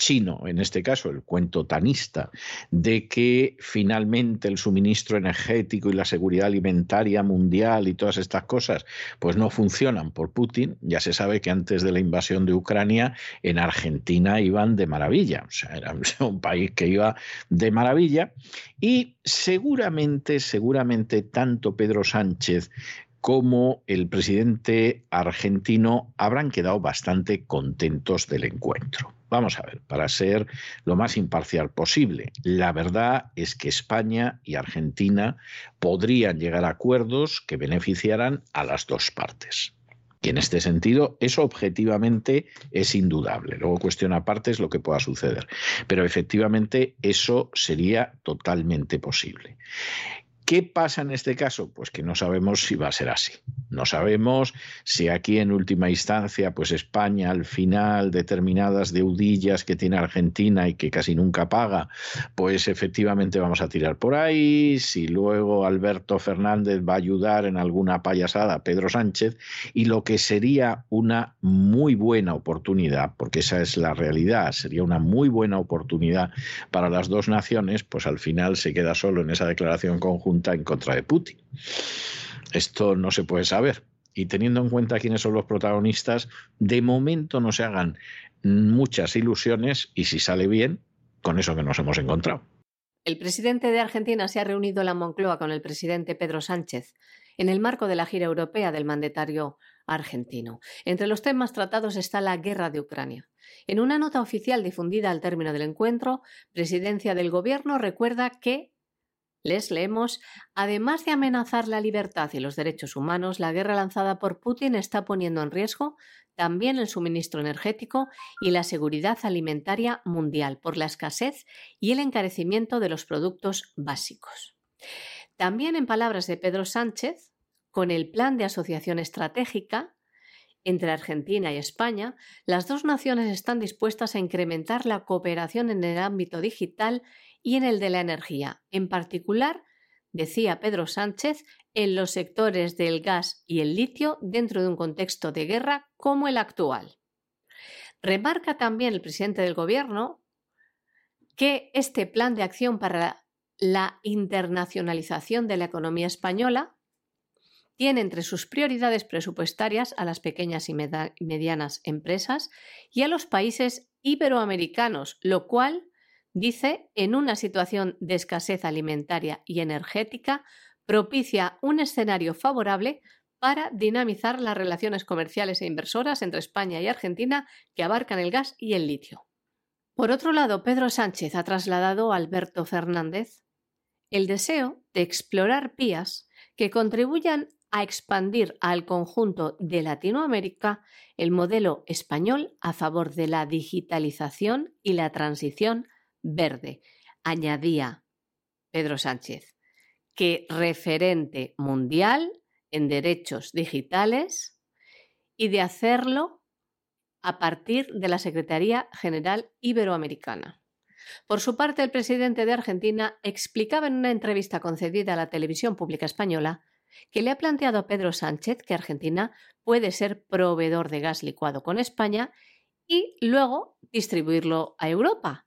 chino, en este caso el cuento tanista, de que finalmente el suministro energético y la seguridad alimentaria mundial y todas estas cosas, pues no funcionan por Putin. Ya se sabe que antes de la invasión de Ucrania, en Argentina iban de maravilla, o sea, era un país que iba de maravilla. Y seguramente, seguramente tanto Pedro Sánchez como el presidente argentino habrán quedado bastante contentos del encuentro. Vamos a ver, para ser lo más imparcial posible, la verdad es que España y Argentina podrían llegar a acuerdos que beneficiaran a las dos partes. Y en este sentido, eso objetivamente es indudable. Luego, cuestión aparte es lo que pueda suceder. Pero efectivamente, eso sería totalmente posible. ¿Qué pasa en este caso? Pues que no sabemos si va a ser así. No sabemos si aquí en última instancia, pues España al final determinadas deudillas que tiene Argentina y que casi nunca paga, pues efectivamente vamos a tirar por ahí, si luego Alberto Fernández va a ayudar en alguna payasada a Pedro Sánchez y lo que sería una muy buena oportunidad, porque esa es la realidad, sería una muy buena oportunidad para las dos naciones, pues al final se queda solo en esa declaración conjunta en contra de Putin. Esto no se puede saber. Y teniendo en cuenta quiénes son los protagonistas, de momento no se hagan muchas ilusiones y si sale bien, con eso que nos hemos encontrado. El presidente de Argentina se ha reunido en la Moncloa con el presidente Pedro Sánchez en el marco de la gira europea del mandatario argentino. Entre los temas tratados está la guerra de Ucrania. En una nota oficial difundida al término del encuentro, Presidencia del Gobierno recuerda que les leemos, además de amenazar la libertad y los derechos humanos, la guerra lanzada por Putin está poniendo en riesgo también el suministro energético y la seguridad alimentaria mundial por la escasez y el encarecimiento de los productos básicos. También en palabras de Pedro Sánchez, con el plan de asociación estratégica entre Argentina y España, las dos naciones están dispuestas a incrementar la cooperación en el ámbito digital y en el de la energía, en particular, decía Pedro Sánchez, en los sectores del gas y el litio dentro de un contexto de guerra como el actual. Remarca también el presidente del Gobierno que este plan de acción para la internacionalización de la economía española tiene entre sus prioridades presupuestarias a las pequeñas y medianas empresas y a los países iberoamericanos, lo cual dice, en una situación de escasez alimentaria y energética, propicia un escenario favorable para dinamizar las relaciones comerciales e inversoras entre España y Argentina que abarcan el gas y el litio. Por otro lado, Pedro Sánchez ha trasladado a Alberto Fernández el deseo de explorar vías que contribuyan a expandir al conjunto de Latinoamérica el modelo español a favor de la digitalización y la transición verde. Añadía Pedro Sánchez que referente mundial en derechos digitales y de hacerlo a partir de la Secretaría General Iberoamericana. Por su parte, el presidente de Argentina explicaba en una entrevista concedida a la televisión pública española que le ha planteado a Pedro Sánchez que Argentina puede ser proveedor de gas licuado con España y luego distribuirlo a Europa,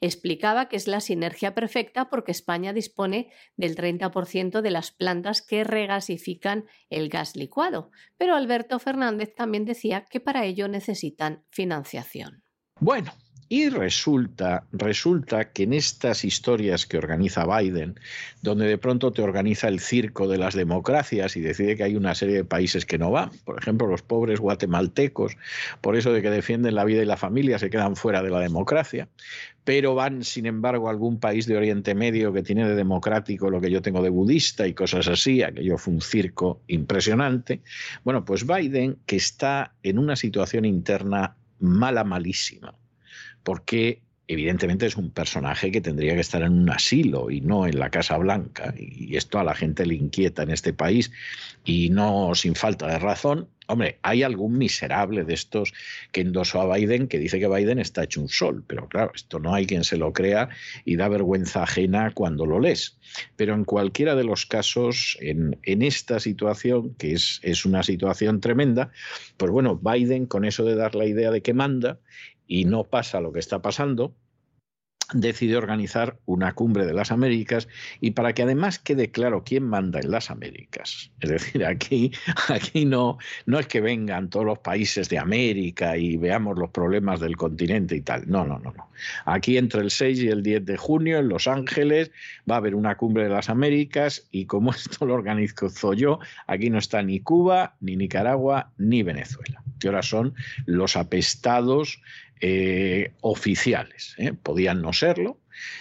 Explicaba que es la sinergia perfecta porque España dispone del 30% de las plantas que regasifican el gas licuado, pero Alberto Fernández también decía que para ello necesitan financiación. Bueno, Y resulta, resulta que en estas historias que organiza Biden, donde de pronto te organiza el circo de las democracias y decide que hay una serie de países que no van, por ejemplo los pobres guatemaltecos, por eso de que defienden la vida y la familia, se quedan fuera de la democracia, pero van, sin embargo, a algún país de Oriente Medio que tiene de democrático lo que yo tengo de budista y cosas así, aquello fue un circo impresionante. Bueno, pues Biden, que está en una situación interna mala, malísima, porque evidentemente es un personaje que tendría que estar en un asilo y no en la Casa Blanca, y esto a la gente le inquieta en este país, y no sin falta de razón. Hombre, hay algún miserable de estos que endosó a Biden que dice que Biden está hecho un sol, pero claro, esto no hay quien se lo crea y da vergüenza ajena cuando lo lees. Pero en cualquiera de los casos, en, esta situación, que es, es una situación tremenda, pues bueno, Biden con eso de dar la idea de que manda y no pasa lo que está pasando, decide organizar una cumbre de las Américas y para que además quede claro quién manda en las Américas. Es decir, aquí, aquí no, no es que vengan todos los países de América y veamos los problemas del continente y tal. No, no, no, no. Aquí entre el 6 y el 10 de junio en Los Ángeles va a haber una cumbre de las Américas y como esto lo organizo yo, aquí no está ni Cuba, ni Nicaragua, ni Venezuela, que ahora son los apestados eh, oficiales. ¿eh? Podían no serlo.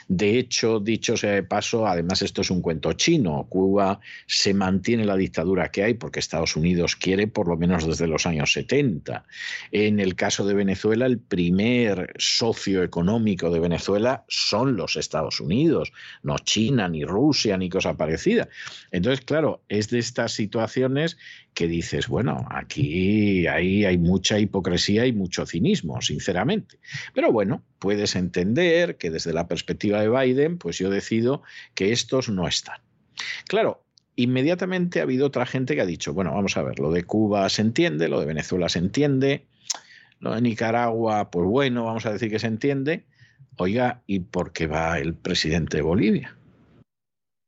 De hecho, dicho sea de paso, además esto es un cuento chino. Cuba se mantiene la dictadura que hay porque Estados Unidos quiere por lo menos desde los años 70. En el caso de Venezuela, el primer socio económico de Venezuela son los Estados Unidos, no China, ni Rusia, ni cosa parecida. Entonces, claro, es de estas situaciones que dices, bueno, aquí hay, hay mucha hipocresía y mucho cinismo, sinceramente. Pero bueno, puedes entender que desde la perspectiva de Biden, pues yo decido que estos no están. Claro, inmediatamente ha habido otra gente que ha dicho, bueno, vamos a ver, lo de Cuba se entiende, lo de Venezuela se entiende, lo de Nicaragua, pues bueno, vamos a decir que se entiende. Oiga, ¿y por qué va el presidente de Bolivia?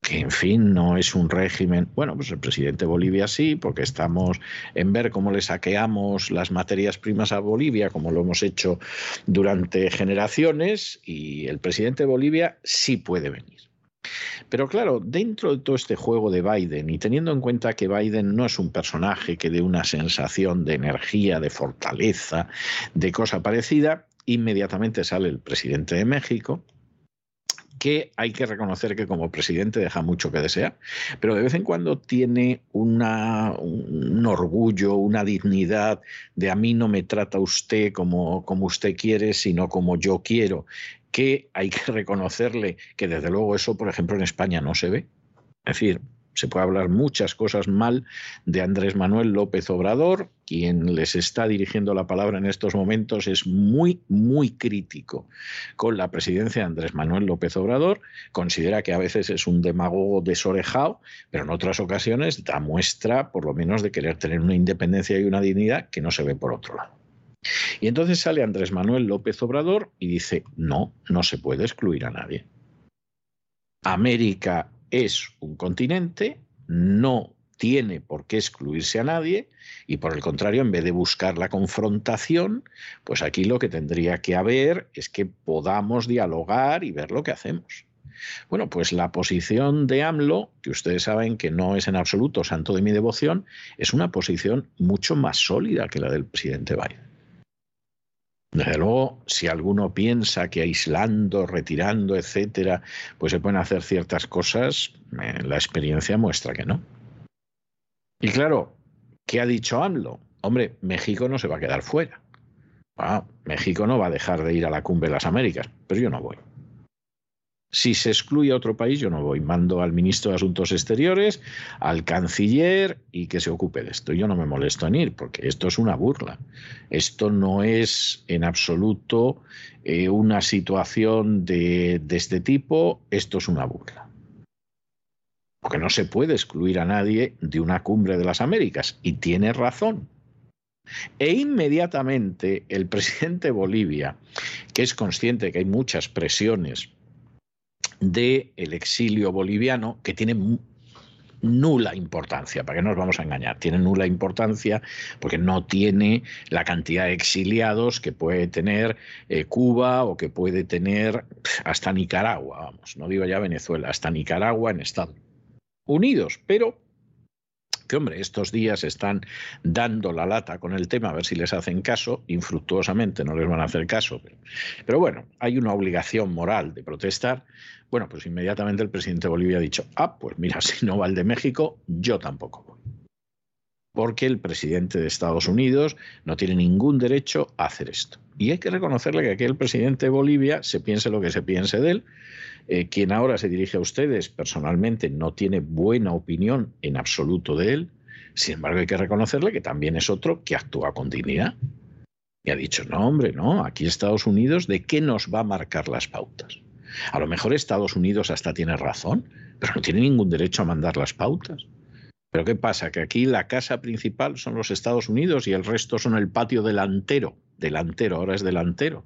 Que en fin no es un régimen, bueno, pues el presidente de Bolivia sí, porque estamos en ver cómo le saqueamos las materias primas a Bolivia, como lo hemos hecho durante generaciones, y el presidente de Bolivia sí puede venir. Pero claro, dentro de todo este juego de Biden y teniendo en cuenta que Biden no es un personaje que dé una sensación de energía, de fortaleza, de cosa parecida, inmediatamente sale el presidente de México, que hay que reconocer que como presidente deja mucho que desear, pero de vez en cuando tiene un orgullo, una dignidad de a mí no me trata usted como, como usted quiere, sino como yo quiero, que hay que reconocerle que desde luego eso, por ejemplo, en España no se ve. Es decir, se puede hablar muchas cosas mal de Andrés Manuel López Obrador, quien les está dirigiendo la palabra en estos momentos es muy, muy crítico con la presidencia de Andrés Manuel López Obrador, considera que a veces es un demagogo desorejado, pero en otras ocasiones da muestra por lo menos de querer tener una independencia y una dignidad que no se ve por otro lado. Y entonces sale Andrés Manuel López Obrador y dice, no, no se puede excluir a nadie. América es un continente, no tiene por qué excluirse a nadie y por el contrario, en vez de buscar la confrontación, pues aquí lo que tendría que haber es que podamos dialogar y ver lo que hacemos. Bueno, pues la posición de AMLO, que ustedes saben que no es en absoluto santo de mi devoción, es una posición mucho más sólida que la del presidente Biden. Desde luego, si alguno piensa que aislando, retirando, etcétera, pues se pueden hacer ciertas cosas, eh, la experiencia muestra que no. Y claro, ¿qué ha dicho AMLO? Hombre, México no se va a quedar fuera. Ah, México no va a dejar de ir a la cumbre de las Américas, pero yo no voy. Si se excluye a otro país, yo no voy. Mando al ministro de Asuntos Exteriores, al canciller y que se ocupe de esto. Yo no me molesto en ir porque esto es una burla. Esto no es en absoluto eh, una situación de, este tipo. Esto es una burla. Porque no se puede excluir a nadie de una cumbre de las Américas. Y tiene razón. E inmediatamente el presidente de Bolivia, que es consciente que hay muchas presiones del el exilio boliviano, que tiene nula importancia, ¿para qué nos vamos a engañar? Tiene nula importancia porque no tiene la cantidad de exiliados que puede tener eh, Cuba o que puede tener hasta Nicaragua, vamos, no digo ya Venezuela, hasta Nicaragua en Estados Unidos, pero hombre, estos días están dando la lata con el tema, a ver si les hacen caso, infructuosamente no les van a hacer caso, pero, bueno, hay una obligación moral de protestar. Bueno, pues inmediatamente el presidente de Bolivia ha dicho, ah, pues mira, si no va el de México, yo tampoco voy. Porque el presidente de Estados Unidos no tiene ningún derecho a hacer esto. Y hay que reconocerle que aquí el presidente de Bolivia, se piense lo que se piense de él, eh, quien ahora se dirige a ustedes personalmente no tiene buena opinión en absoluto de él. Sin embargo, hay que reconocerle que también es otro que actúa con dignidad. Y ha dicho, no, hombre, no, aquí Estados Unidos, ¿de qué nos va a marcar las pautas? A lo mejor Estados Unidos hasta tiene razón, pero no tiene ningún derecho a mandar las pautas. Pero ¿qué pasa? Que aquí la casa principal son los Estados Unidos y el resto son el patio delantero delantero, ahora es delantero,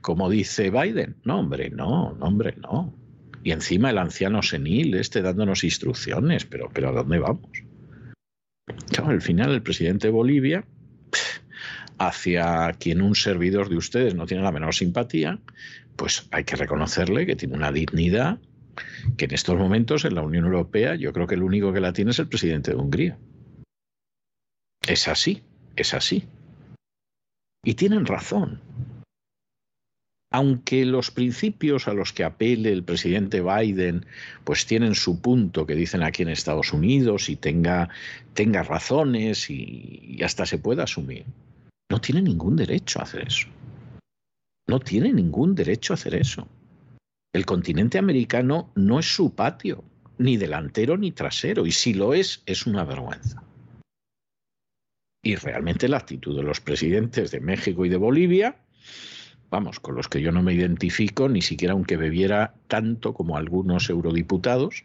como dice Biden. No, hombre, no, no, hombre, no. Y encima el anciano senil, este dándonos instrucciones, pero, pero ¿a dónde vamos? Claro, al final el presidente de Bolivia, hacia quien un servidor de ustedes no tiene la menor simpatía, pues hay que reconocerle que tiene una dignidad que en estos momentos en la Unión Europea yo creo que el único que la tiene es el presidente de Hungría. Es así, es así. Y tienen razón. Aunque los principios a los que apele el presidente Biden pues tienen su punto que dicen aquí en Estados Unidos y tenga, tenga razones y, y hasta se pueda asumir, no tiene ningún derecho a hacer eso. No tiene ningún derecho a hacer eso. El continente americano no es su patio, ni delantero ni trasero, y si lo es, es una vergüenza. Y realmente la actitud de los presidentes de México y de Bolivia, vamos, con los que yo no me identifico, ni siquiera aunque bebiera tanto como algunos eurodiputados,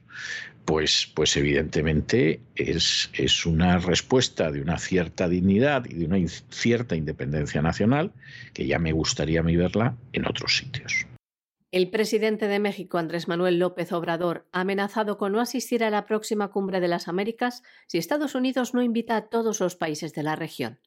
pues, pues evidentemente es, es una respuesta de una cierta dignidad y de una cierta independencia nacional que ya me gustaría a mí verla en otros sitios. El presidente de México, Andrés Manuel López Obrador, ha amenazado con no asistir a la próxima cumbre de las Américas si Estados Unidos no invita a todos los países de la región.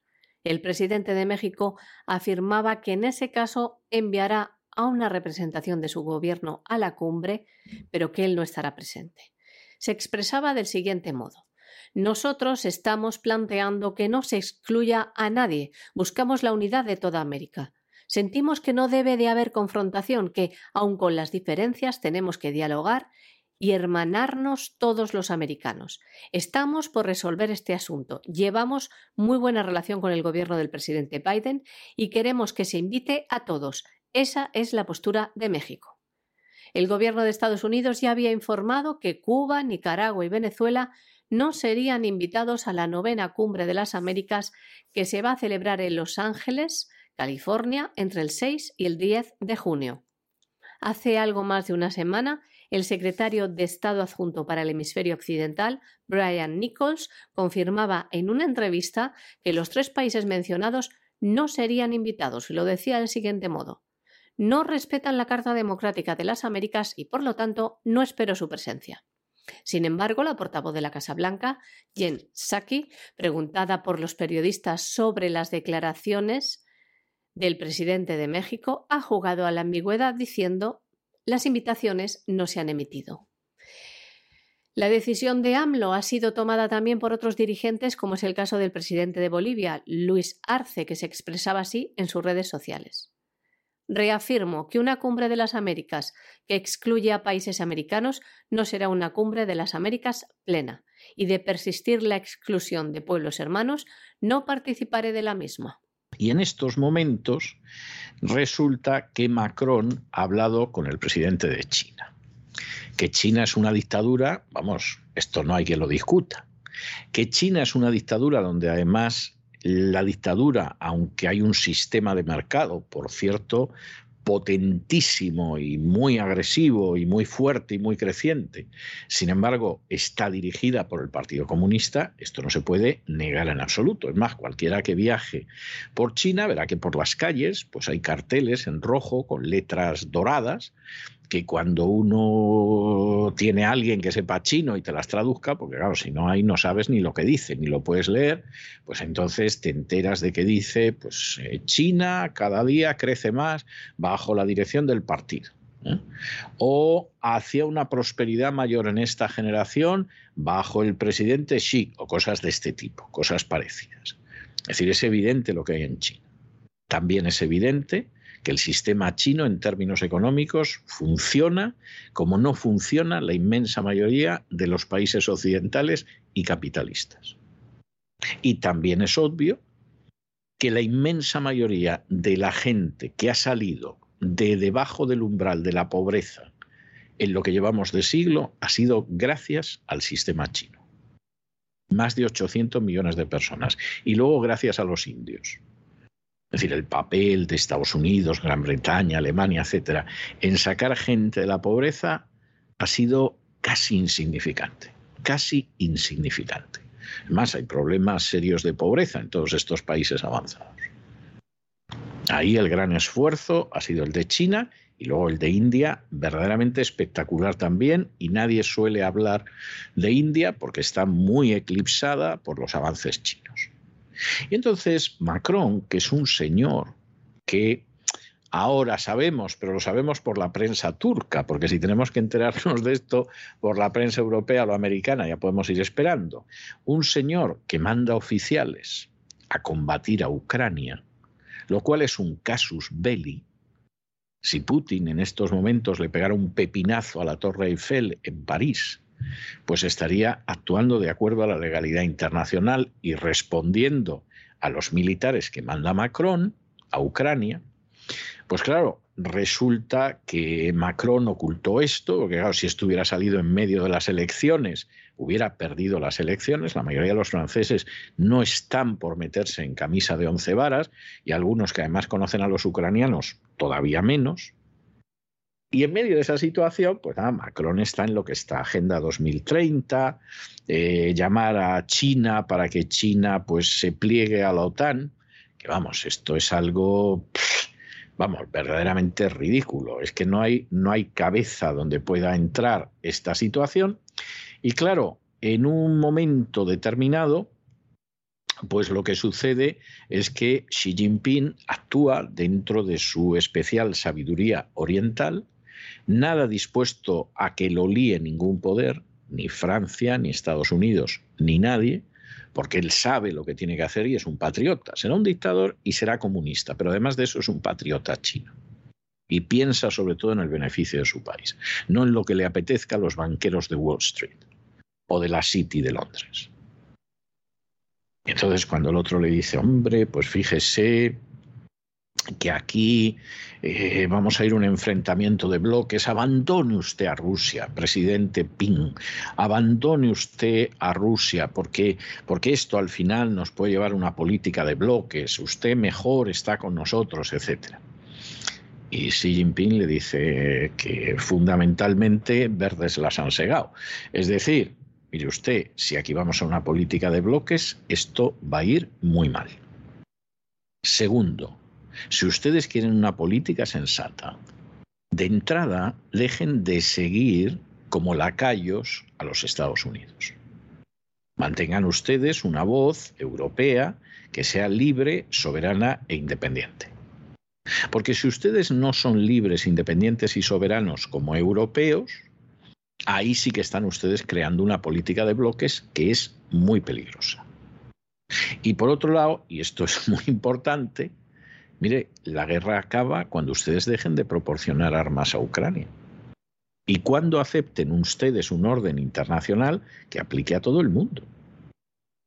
El presidente de México afirmaba que en ese caso enviará a una representación de su gobierno a la cumbre, pero que él no estará presente. Se expresaba del siguiente modo. Nosotros estamos planteando que no se excluya a nadie, buscamos la unidad de toda América. Sentimos que no debe de haber confrontación, que, aun con las diferencias, tenemos que dialogar y hermanarnos todos los americanos. Estamos por resolver este asunto. Llevamos muy buena relación con el gobierno del presidente Biden y queremos que se invite a todos. Esa es la postura de México. El gobierno de Estados Unidos ya había informado que Cuba, Nicaragua y Venezuela no serían invitados a la novena cumbre de las Américas que se va a celebrar en Los Ángeles California, entre el 6 y el 10 de junio. Hace algo más de una semana, el secretario de Estado adjunto para el hemisferio occidental, Brian Nichols, confirmaba en una entrevista que los tres países mencionados no serían invitados y lo decía del siguiente modo. No respetan la Carta Democrática de las Américas y, por lo tanto, no espero su presencia. Sin embargo, la portavoz de la Casa Blanca, Jen Psaki, preguntada por los periodistas sobre las declaraciones del presidente de México ha jugado a la ambigüedad diciendo las invitaciones no se han emitido. La decisión de AMLO ha sido tomada también por otros dirigentes, como es el caso del presidente de Bolivia, Luis Arce, que se expresaba así en sus redes sociales. Reafirmo que una cumbre de las Américas que excluye a países americanos no será una cumbre de las Américas plena, y de persistir la exclusión de pueblos hermanos, no participaré de la misma. Y en estos momentos resulta que Macron ha hablado con el presidente de China. Que China es una dictadura, vamos, esto no hay que lo discuta. Que China es una dictadura donde además la dictadura, aunque hay un sistema de mercado, por cierto, potentísimo y muy agresivo y muy fuerte y muy creciente, sin embargo, está dirigida por el Partido Comunista, esto no se puede negar en absoluto. Es más, cualquiera que viaje por China verá que por las calles pues hay carteles en rojo con letras doradas que cuando uno tiene a alguien que sepa chino y te las traduzca, porque claro, si no hay no sabes ni lo que dice, ni lo puedes leer, pues entonces te enteras de que dice, pues eh, China cada día crece más bajo la dirección del partido. ¿eh? O hacia una prosperidad mayor en esta generación bajo el presidente Xi, o cosas de este tipo, cosas parecidas. Es decir, es evidente lo que hay en China. También es evidente que el sistema chino en términos económicos funciona como no funciona la inmensa mayoría de los países occidentales y capitalistas. Y también es obvio que la inmensa mayoría de la gente que ha salido de debajo del umbral de la pobreza en lo que llevamos de siglo ha sido gracias al sistema chino. Más de 800 millones de personas. Y luego gracias a los indios. Es decir, el papel de Estados Unidos, Gran Bretaña, Alemania, etcétera, en sacar gente de la pobreza ha sido casi insignificante. Casi insignificante. Más, hay problemas serios de pobreza en todos estos países avanzados. Ahí el gran esfuerzo ha sido el de China y luego el de India, verdaderamente espectacular también, y nadie suele hablar de India porque está muy eclipsada por los avances chinos. Y entonces Macron, que es un señor que ahora sabemos, pero lo sabemos por la prensa turca, porque si tenemos que enterarnos de esto por la prensa europea o americana, ya podemos ir esperando. Un señor que manda oficiales a combatir a Ucrania, lo cual es un casus belli. Si Putin en estos momentos le pegara un pepinazo a la Torre Eiffel en París, pues estaría actuando de acuerdo a la legalidad internacional y respondiendo a los militares que manda Macron a Ucrania. Pues claro, resulta que Macron ocultó esto, porque claro, si esto hubiera salido en medio de las elecciones, hubiera perdido las elecciones. La mayoría de los franceses no están por meterse en camisa de once varas y algunos que además conocen a los ucranianos todavía menos. Y en medio de esa situación, pues nada, Macron está en lo que está, Agenda 2030, eh, llamar a China para que China pues se pliegue a la OTAN, que vamos, esto es algo, vamos, verdaderamente ridículo. Es que no hay, no hay cabeza donde pueda entrar esta situación. Y claro, en un momento determinado, pues lo que sucede es que Xi Jinping actúa dentro de su especial sabiduría oriental, nada dispuesto a que lo líe ningún poder, ni Francia, ni Estados Unidos, ni nadie, porque él sabe lo que tiene que hacer y es un patriota. Será un dictador y será comunista, pero además de eso es un patriota chino. Y piensa sobre todo en el beneficio de su país, no en lo que le apetezca a los banqueros de Wall Street o de la City de Londres. Entonces cuando el otro le dice, hombre, pues fíjese, que aquí eh, vamos a ir a un enfrentamiento de bloques, abandone usted a Rusia, presidente Ping, abandone usted a Rusia, porque, porque esto al final nos puede llevar a una política de bloques, usted mejor está con nosotros, etc. Y Xi Jinping le dice que fundamentalmente verdes las han segado. Es decir, mire usted, si aquí vamos a una política de bloques, esto va a ir muy mal. Segundo, si ustedes quieren una política sensata, de entrada dejen de seguir como lacayos a los Estados Unidos. Mantengan ustedes una voz europea que sea libre, soberana e independiente. Porque si ustedes no son libres, independientes y soberanos como europeos, ahí sí que están ustedes creando una política de bloques que es muy peligrosa. Y por otro lado, y esto es muy importante, Mire, la guerra acaba cuando ustedes dejen de proporcionar armas a Ucrania. Y cuando acepten ustedes un orden internacional que aplique a todo el mundo.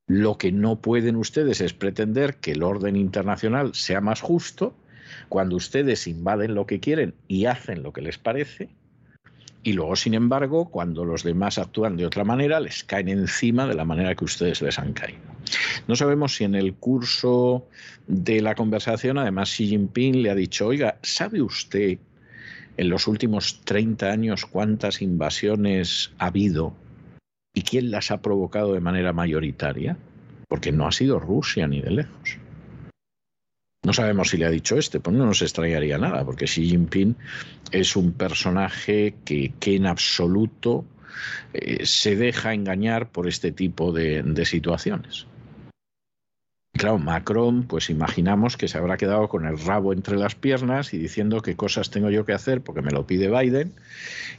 Lo que no pueden ustedes es pretender que el orden internacional sea más justo cuando ustedes invaden lo que quieren y hacen lo que les parece y luego, sin embargo, cuando los demás actúan de otra manera, les caen encima de la manera que ustedes les han caído. No sabemos si en el curso de la conversación, además, Xi Jinping le ha dicho, oiga, ¿sabe usted en los últimos 30 años cuántas invasiones ha habido y quién las ha provocado de manera mayoritaria? Porque no ha sido Rusia ni de lejos. No sabemos si le ha dicho este, pues no nos extrañaría nada, porque Xi Jinping es un personaje que, en absoluto eh, se deja engañar por este tipo de, de situaciones. Claro, Macron, pues imaginamos que se habrá quedado con el rabo entre las piernas y diciendo qué cosas tengo yo que hacer porque me lo pide Biden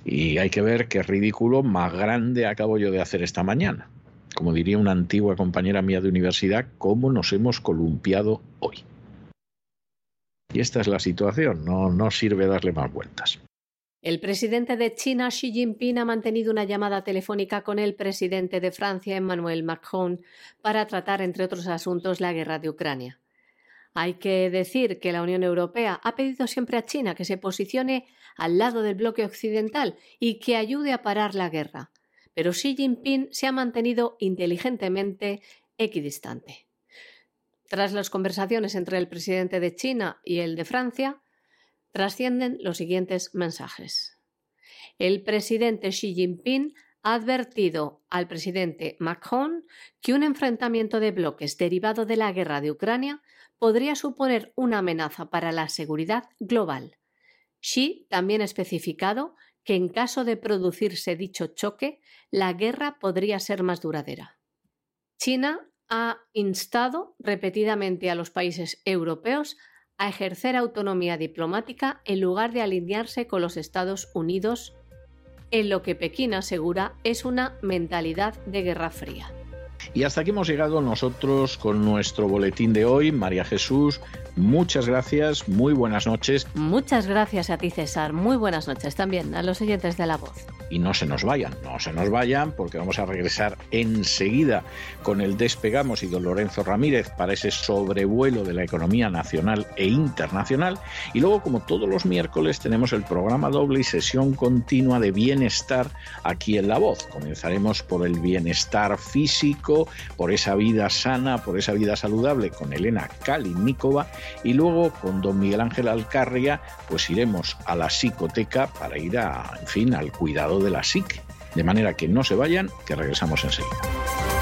y hay que ver qué ridículo más grande acabo yo de hacer esta mañana. Como diría una antigua compañera mía de universidad, cómo nos hemos columpiado hoy. Y esta es la situación, no, no sirve darle más vueltas. El presidente de China, Xi Jinping, ha mantenido una llamada telefónica con el presidente de Francia, Emmanuel Macron, para tratar, entre otros asuntos, la guerra de Ucrania. Hay que decir que la Unión Europea ha pedido siempre a China que se posicione al lado del bloque occidental y que ayude a parar la guerra, pero Xi Jinping se ha mantenido inteligentemente equidistante. Tras las conversaciones entre el presidente de China y el de Francia, trascienden los siguientes mensajes. El presidente Xi Jinping ha advertido al presidente Macron que un enfrentamiento de bloques derivado de la guerra de Ucrania podría suponer una amenaza para la seguridad global. Xi también ha especificado que en caso de producirse dicho choque, la guerra podría ser más duradera. China ha instado repetidamente a los países europeos a ejercer autonomía diplomática en lugar de alinearse con los Estados Unidos, en lo que Pekín asegura es una mentalidad de guerra fría. Y hasta aquí hemos llegado nosotros con nuestro boletín de hoy. María Jesús, muchas gracias, muy buenas noches. Muchas gracias a ti, César. Muy buenas noches también a los oyentes de La Voz y no se nos vayan, no se nos vayan porque vamos a regresar enseguida con el Despegamos y don Lorenzo Ramírez para ese sobrevuelo de la economía nacional e internacional y luego como todos los miércoles tenemos el programa doble y sesión continua de bienestar aquí en La Voz. Comenzaremos por el bienestar físico, por esa vida sana, por esa vida saludable con Elena Kalinikova y luego con don Miguel Ángel Alcarria pues iremos a la psicoteca para ir a, en fin, al cuidado de la SIC. De manera que no se vayan, que regresamos enseguida.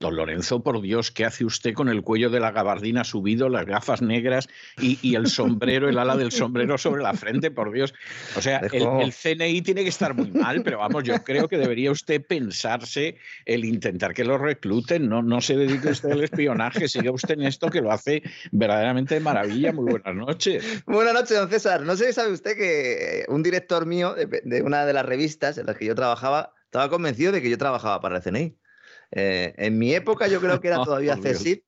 Don Lorenzo, por Dios, ¿qué hace usted con el cuello de la gabardina subido, las gafas negras y, el sombrero, el ala del sombrero sobre la frente? Por Dios. O sea, el, CNI tiene que estar muy mal, pero vamos, yo creo que debería usted pensarse el intentar que lo recluten. No, no se dedique usted al espionaje, siga usted en esto que lo hace verdaderamente de maravilla. Muy buenas noches. Buenas noches, don César. No sé si sabe usted que un director mío de una de las revistas en las que yo trabajaba estaba convencido de que yo trabajaba para el CNI. Eh, en mi época yo creo que era todavía CESID.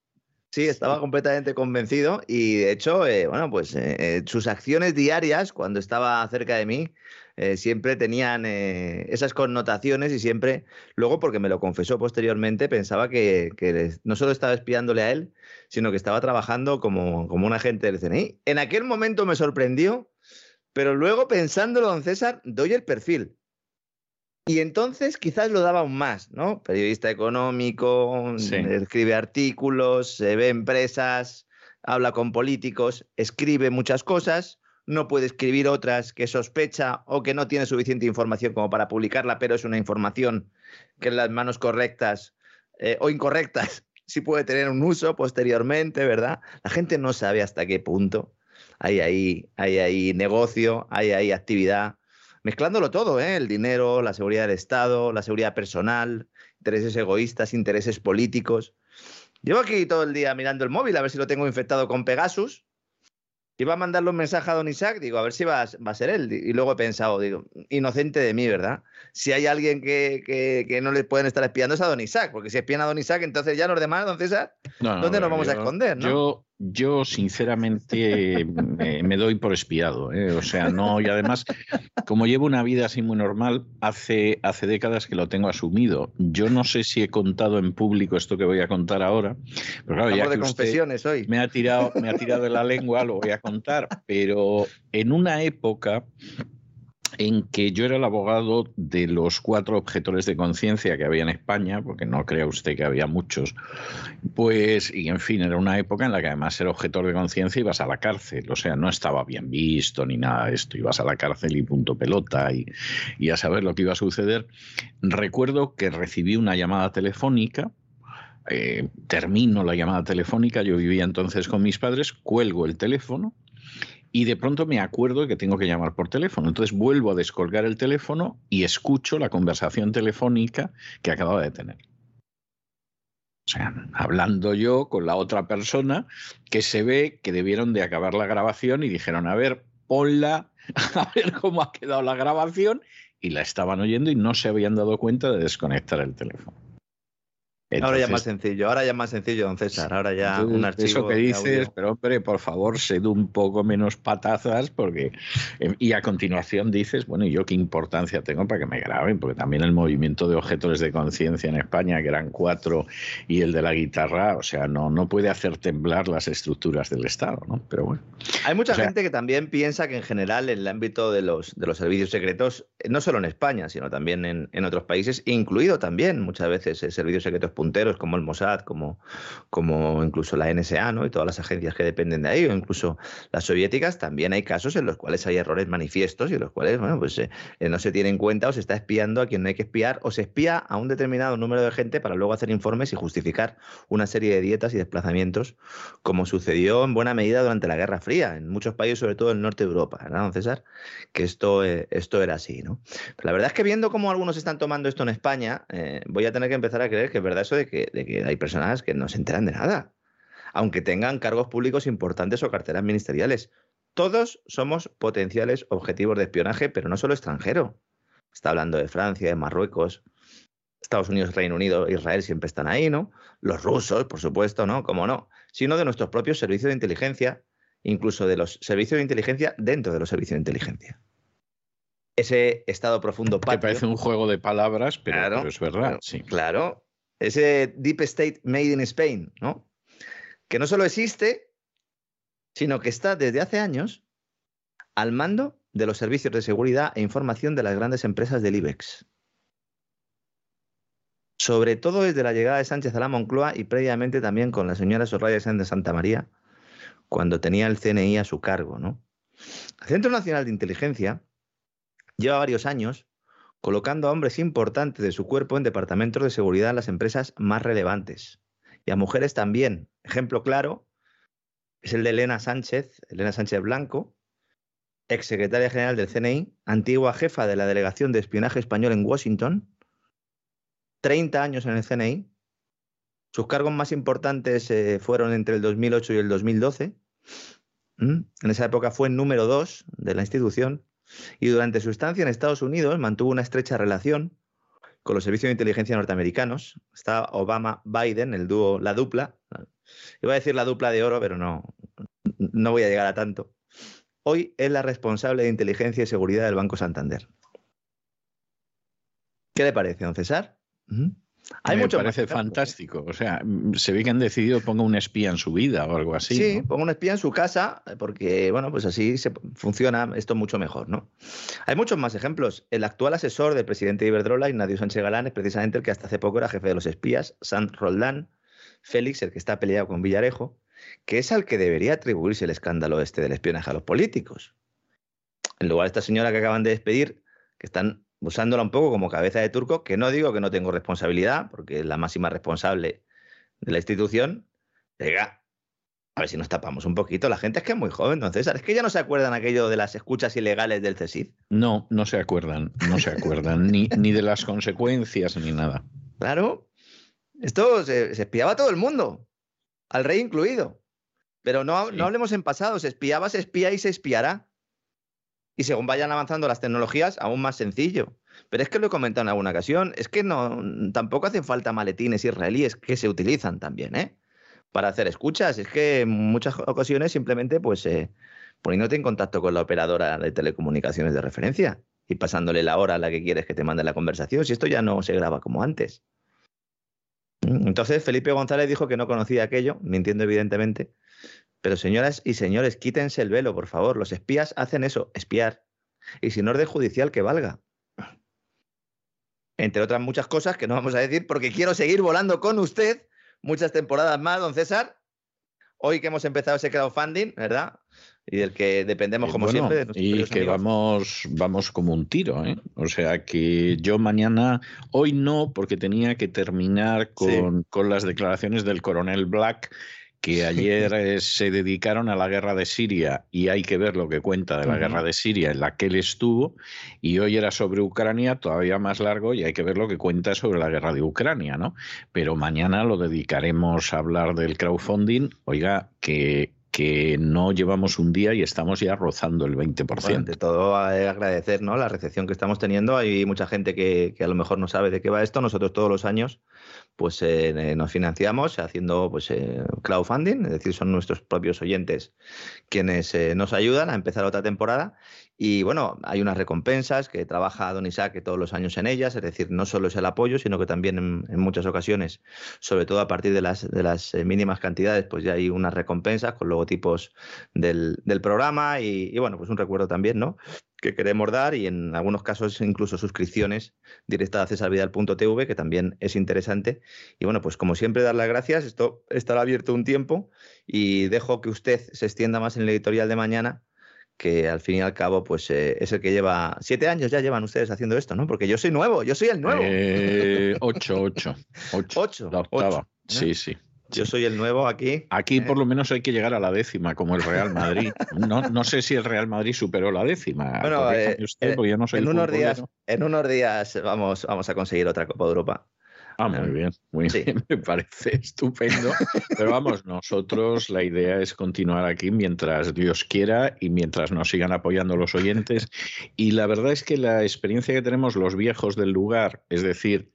Sí, estaba completamente convencido y de hecho, eh, bueno, pues eh, sus acciones diarias cuando estaba cerca de mí siempre tenían esas connotaciones y siempre, luego porque me lo confesó posteriormente, pensaba que, no solo estaba espiándole a él, sino que estaba trabajando como, como un agente del CNI. En aquel momento me sorprendió, pero luego pensándolo, don César, doy el perfil. Y entonces quizás lo daba aún más, ¿no? Periodista económico, escribe artículos, se ve empresas, habla con políticos, escribe muchas cosas, no puede escribir otras que sospecha o que no tiene suficiente información como para publicarla, pero es una información que en las manos correctas eh, o incorrectas sí puede tener un uso posteriormente, ¿verdad? La gente no sabe hasta qué punto hay ahí, hay ahí negocio, hay ahí actividad mezclándolo todo, ¿eh? el dinero, la seguridad del Estado, la seguridad personal, intereses egoístas, intereses políticos. Llevo aquí todo el día mirando el móvil a ver si lo tengo infectado con Pegasus Iba a mandarle un mensaje a don Isaac, digo, a ver si va, a ser él. Y luego he pensado, digo, inocente de mí, ¿verdad? Si hay alguien que, no le pueden estar espiando es a don Isaac, porque si espían a don Isaac, entonces ya los demás, don César, ¿dónde nos vamos a esconder? Yo, yo sinceramente me, doy por espiado, ¿eh? o sea, no, y además, como llevo una vida así muy normal, hace, hace décadas que lo tengo asumido. Yo no sé si he contado en público esto que voy a contar ahora, pero claro, ya que de confesiones hoy. Me ha tirado, me ha tirado de la lengua, lo voy a contar, pero en una época en que yo era el abogado de los cuatro objetores de conciencia que había en España, porque no crea usted que había muchos, pues, y en fin, era una época en la que además ser objetor de conciencia ibas a la cárcel, o sea, no estaba bien visto ni nada de esto, ibas a la cárcel y punto pelota y, y a saber lo que iba a suceder. Recuerdo que recibí una llamada telefónica, eh, termino la llamada telefónica, yo vivía entonces con mis padres, cuelgo el teléfono y de pronto me acuerdo que tengo que llamar por teléfono. Entonces vuelvo a descolgar el teléfono y escucho la conversación telefónica que acababa de tener. O sea, hablando yo con la otra persona que se ve que debieron de acabar la grabación y dijeron, a ver, ponla, a ver cómo ha quedado la grabación. Y la estaban oyendo y no se habían dado cuenta de desconectar el teléfono ahora ya más sencillo, ahora ya más sencillo, don César, ahora ya un archivo. Eso que dices, pero hombre, por favor, sed un poco menos patazas, porque. Eh, y a continuación dices, bueno, ¿y yo qué importancia tengo para que me graben? Porque también el movimiento de objetores de conciencia en España, que eran cuatro, y el de la guitarra, o sea, no, no puede hacer temblar las estructuras del Estado, ¿no? Pero bueno. Hay mucha gente que también piensa que en general, en el ámbito de los, de los servicios secretos, no solo en España, sino también en, en otros países, incluido también muchas veces servicios secretos punteros como el Mossad, como, como incluso la NSA ¿no? y todas las agencias que dependen de ahí, o incluso las soviéticas, también hay casos en los cuales hay errores manifiestos y en los cuales bueno, pues, eh, eh, no se tiene en cuenta o se está espiando a quien no hay que espiar o se espía a un determinado número de gente para luego hacer informes y justificar una serie de dietas y desplazamientos, como sucedió en buena medida durante la Guerra Fría, en muchos países, sobre todo en el norte de Europa, ¿verdad, don César? Que esto, eh, esto era así, ¿no? la verdad es que viendo cómo algunos están tomando esto en España, voy a tener que empezar a creer que es verdad eso de que de que hay personas que no se enteran de nada, aunque tengan cargos públicos importantes o carteras ministeriales. Todos somos potenciales objetivos de espionaje, pero no solo extranjero. Está hablando de Francia, de Marruecos, Estados Unidos, Reino Unido, Israel siempre están ahí, ¿no? Los rusos, por supuesto, ¿no? ¿Cómo no? Sino de nuestros propios servicios de inteligencia, incluso de los servicios de inteligencia dentro de los servicios de inteligencia. Ese estado profundo patrio, Que parece un juego de palabras, pero, es verdad. sí. Claro, ese Deep State Made in Spain, ¿no? Que no solo existe, sino que está desde hace años al mando de los servicios de seguridad e información de las grandes empresas del IBEX. Sobre todo desde la llegada de Sánchez a la Moncloa y previamente también con la señora Soraya Sánchez de Santa María, cuando tenía el CNI a su cargo, ¿no? El Centro Nacional de Inteligencia lleva varios años colocando a hombres importantes de su cuerpo en departamentos de seguridad en las empresas más relevantes. Y a mujeres también. Ejemplo claro es el de Elena Sánchez, Elena Sánchez Blanco, exsecretaria general del CNI, antigua jefa de la Delegación de Espionaje Español en Washington, 30 años en el CNI. Sus cargos más importantes eh, fueron entre el 2008 y el 2012. ¿Mm? En esa época fue número dos de la institución y durante su estancia en Estados Unidos mantuvo una estrecha relación con los servicios de inteligencia norteamericanos. Está Obama-Biden, el dúo, la dupla. Iba a decir la dupla de oro, pero no, no voy a llegar a tanto. Hoy es la responsable de inteligencia y seguridad del Banco Santander. ¿Qué le parece, don César? Hay me parece fantástico. O sea, mm, se ve que han decidido ponga un espía en su vida o algo así. Sí, ponga un espía en su casa, porque, bueno, pues así se funciona esto mucho mejor, ¿no? Hay muchos más ejemplos. El actual asesor del presidente de Iberdrola, Ignacio Sánchez Galán, es precisamente el que hasta hace poco era jefe de los espías, San Roldán, Félix, el que está peleado con Villarejo, que es al que debería atribuirse el escándalo este del espionaje a los políticos. En lugar de esta señora que acaban de despedir, que están usándola un poco como cabeza de turco, que no digo que no tengo responsabilidad, porque es la máxima responsable de la institución. Venga, A ver si nos tapamos un poquito. La gente es que es muy joven, entonces. Es que ya no se acuerdan aquello de las escuchas ilegales del CESID. No, no se acuerdan, no se acuerdan, ni, ni de las consecuencias ni nada. Claro. Esto se, espiaba a todo el mundo, al rey incluido. Pero no, no hablemos en pasado, se espiaba, se espía y se espiará. Y según vayan avanzando las tecnologías, aún más sencillo. Pero es que lo he comentado en alguna ocasión, es que no, tampoco hacen falta maletines israelíes que se utilizan también, ¿eh? Para hacer escuchas. Es que en muchas ocasiones simplemente, pues, eh, poniéndote en contacto con la operadora de telecomunicaciones de referencia y pasándole la hora a la que quieres que te mande la conversación, si esto ya no se graba como antes. Entonces Felipe González dijo que no conocía aquello, mintiendo evidentemente. Pero señoras y señores, quítense el velo, por favor. Los espías hacen eso, espiar. Y sin orden judicial que valga. Entre otras muchas cosas que no vamos a decir porque quiero seguir volando con usted muchas temporadas más, don César. Hoy que hemos empezado ese crowdfunding, ¿verdad? y del que dependemos como siempre. y que vamos, vamos como un tiro, ¿eh? O sea que yo mañana, hoy no, porque tenía que terminar con, con las declaraciones del coronel Black que ayer eh, se dedicaron a la guerra de Siria y hay que ver lo que cuenta de la guerra de Siria en la que él estuvo y hoy era sobre Ucrania, todavía más largo y hay que ver lo que cuenta sobre la guerra de Ucrania, ¿no? Pero mañana lo dedicaremos a hablar del crowdfunding, oiga, que que no llevamos un día y estamos ya rozando el 20%. Bueno, de todo agradecer ¿no? la recepción que estamos teniendo. Hay mucha gente que, que, a lo mejor no sabe de qué va esto. Nosotros todos los años pues eh, nos financiamos haciendo pues eh, crowdfunding, es decir, son nuestros propios oyentes quienes eh, nos ayudan a empezar otra temporada y bueno, hay unas recompensas que trabaja Don Isaac todos los años en ellas, es decir, no solo es el apoyo, sino que también en, muchas ocasiones, sobre todo a partir de las, de las mínimas cantidades, pues ya hay unas recompensas con logotipos del, del programa y, y bueno, pues un recuerdo también, ¿no? Que queremos dar y en algunos casos incluso suscripciones directas a cesarvidal.tv, que también es interesante. Y bueno, pues como siempre, dar las gracias. Esto estará abierto un tiempo y dejo que usted se extienda más en el editorial de mañana, que al fin y al cabo pues eh, es el que lleva siete años ya llevan ustedes haciendo esto, ¿no? Porque yo soy nuevo, yo soy el nuevo. Eh, ocho, ocho, ocho. Ocho. La octava. Sí, sí. Yo soy el nuevo aquí. Aquí por lo menos hay que llegar a la décima, como el Real Madrid. No, no sé si el Real Madrid superó la décima. Bueno, en, unos días, en unos días vamos, vamos a conseguir otra Copa de Europa. Ah, muy bien, muy bien, me parece estupendo. Pero vamos, nosotros la idea es continuar aquí mientras Dios quiera y mientras nos sigan apoyando los oyentes. Y la verdad es que la experiencia que tenemos los viejos del lugar, es decir,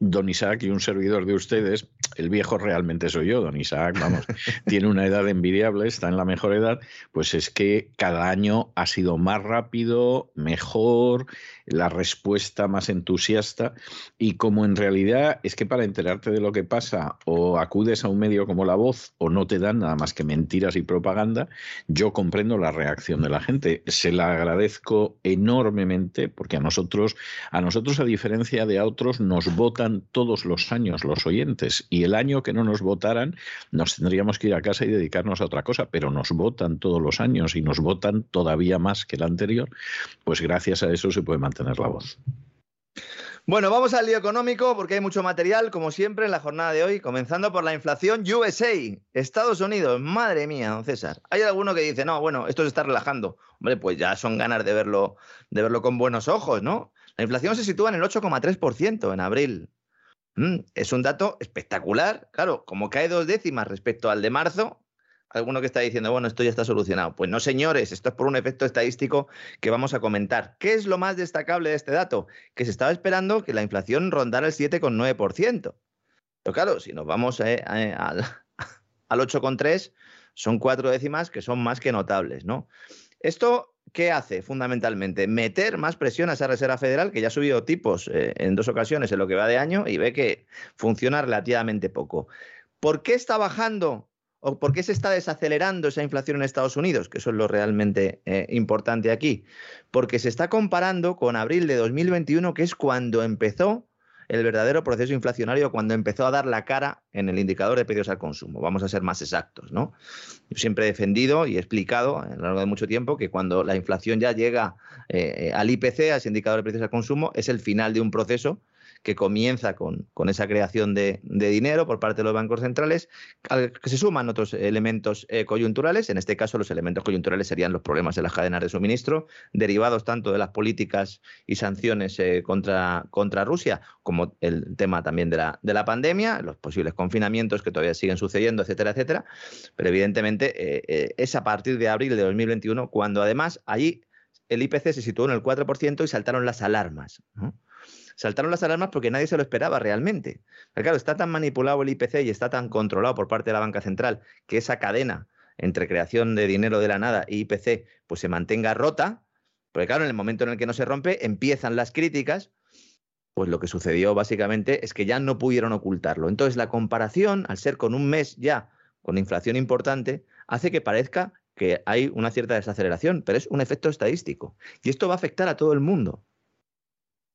don Isaac y un servidor de ustedes, el viejo realmente soy yo, don Isaac, vamos, tiene una edad envidiable, está en la mejor edad, pues es que cada año ha sido más rápido, mejor, la respuesta más entusiasta y como en realidad es que para enterarte de lo que pasa o acudes a un medio como La Voz o no te dan nada más que mentiras y propaganda, yo comprendo la reacción de la gente, se la agradezco enormemente porque a nosotros, a nosotros a diferencia de a otros, nos votan todos los años los oyentes y el año que no nos votaran nos tendríamos que ir a casa y dedicarnos a otra cosa, pero nos votan todos los años y nos votan todavía más que el anterior, pues gracias a eso se puede mantener la voz. Bueno, vamos al lío económico porque hay mucho material, como siempre, en la jornada de hoy, comenzando por la inflación USA, Estados Unidos. Madre mía, don César. Hay alguno que dice, no, bueno, esto se está relajando. Hombre, pues ya son ganas de verlo, de verlo con buenos ojos, ¿no? La inflación se sitúa en el 8,3% en abril. Mm, es un dato espectacular. Claro, como cae dos décimas respecto al de marzo, alguno que está diciendo, bueno, esto ya está solucionado. Pues no, señores, esto es por un efecto estadístico que vamos a comentar. ¿Qué es lo más destacable de este dato? Que se estaba esperando que la inflación rondara el 7,9%. Pero claro, si nos vamos eh, eh, al, al 8,3, son cuatro décimas que son más que notables, ¿no? Esto ¿qué hace fundamentalmente? Meter más presión a esa Reserva Federal, que ya ha subido tipos eh, en dos ocasiones en lo que va de año y ve que funciona relativamente poco. ¿Por qué está bajando o por qué se está desacelerando esa inflación en Estados Unidos? Que eso es lo realmente eh, importante aquí. Porque se está comparando con abril de 2021, que es cuando empezó el verdadero proceso inflacionario cuando empezó a dar la cara en el indicador de precios al consumo. Vamos a ser más exactos, ¿no? Yo siempre he defendido y he explicado a lo largo de mucho tiempo que cuando la inflación ya llega eh, al IPC, a ese indicador de precios al consumo, es el final de un proceso que comienza con, con esa creación de, dinero por parte de los bancos centrales, al que se suman otros elementos eh, coyunturales. En este caso, los elementos coyunturales serían los problemas en las cadenas de suministro, derivados tanto de las políticas y sanciones eh, contra, contra Rusia, como el tema también de la, de la pandemia, los posibles confinamientos que todavía siguen sucediendo, etcétera, etcétera. Pero evidentemente eh, es a partir de abril de 2021 cuando además allí el IPC se situó en el 4% y saltaron las alarmas. Saltaron las alarmas porque nadie se lo esperaba realmente. Pero claro, está tan manipulado el IPC y está tan controlado por parte de la banca central que esa cadena entre creación de dinero de la nada y IPC pues se mantenga rota. Porque claro, en el momento en el que no se rompe, empiezan las críticas. Pues lo que sucedió básicamente es que ya no pudieron ocultarlo. Entonces la comparación, al ser con un mes ya con inflación importante, hace que parezca que hay una cierta desaceleración, pero es un efecto estadístico. Y esto va a afectar a todo el mundo.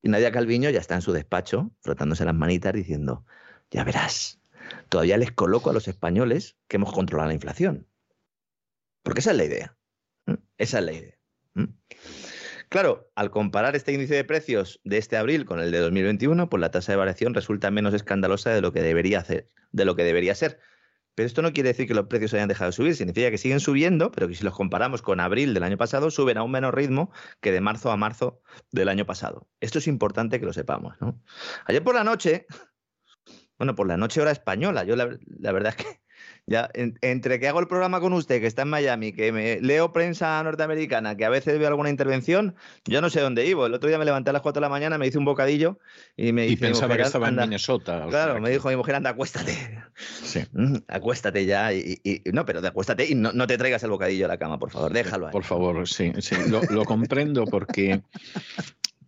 Y Nadia Calviño ya está en su despacho, frotándose las manitas, diciendo, ya verás, todavía les coloco a los españoles que hemos controlado la inflación. Porque esa es la idea. Esa es la idea. Claro, al comparar este índice de precios de este abril con el de 2021, pues la tasa de variación resulta menos escandalosa de lo que debería hacer, de lo que debería ser. Pero esto no quiere decir que los precios hayan dejado de subir, significa que siguen subiendo, pero que si los comparamos con abril del año pasado, suben a un menor ritmo que de marzo a marzo del año pasado. Esto es importante que lo sepamos. Ayer por la noche, bueno, por la noche hora española, yo la, la verdad es que ya, entre que hago el programa con usted, que está en Miami, que me leo prensa norteamericana, que a veces veo alguna intervención, yo no sé dónde iba. El otro día me levanté a las 4 de la mañana, me hice un bocadillo y me y pensaba que estaba en Minnesota. Claro, me dijo mi mujer, anda, acuéstate. Sí. Mm, acuéstate ya. Y, no, pero acuéstate y no, te traigas el bocadillo a la cama, por favor, déjalo ahí. Por favor, sí, sí. lo comprendo porque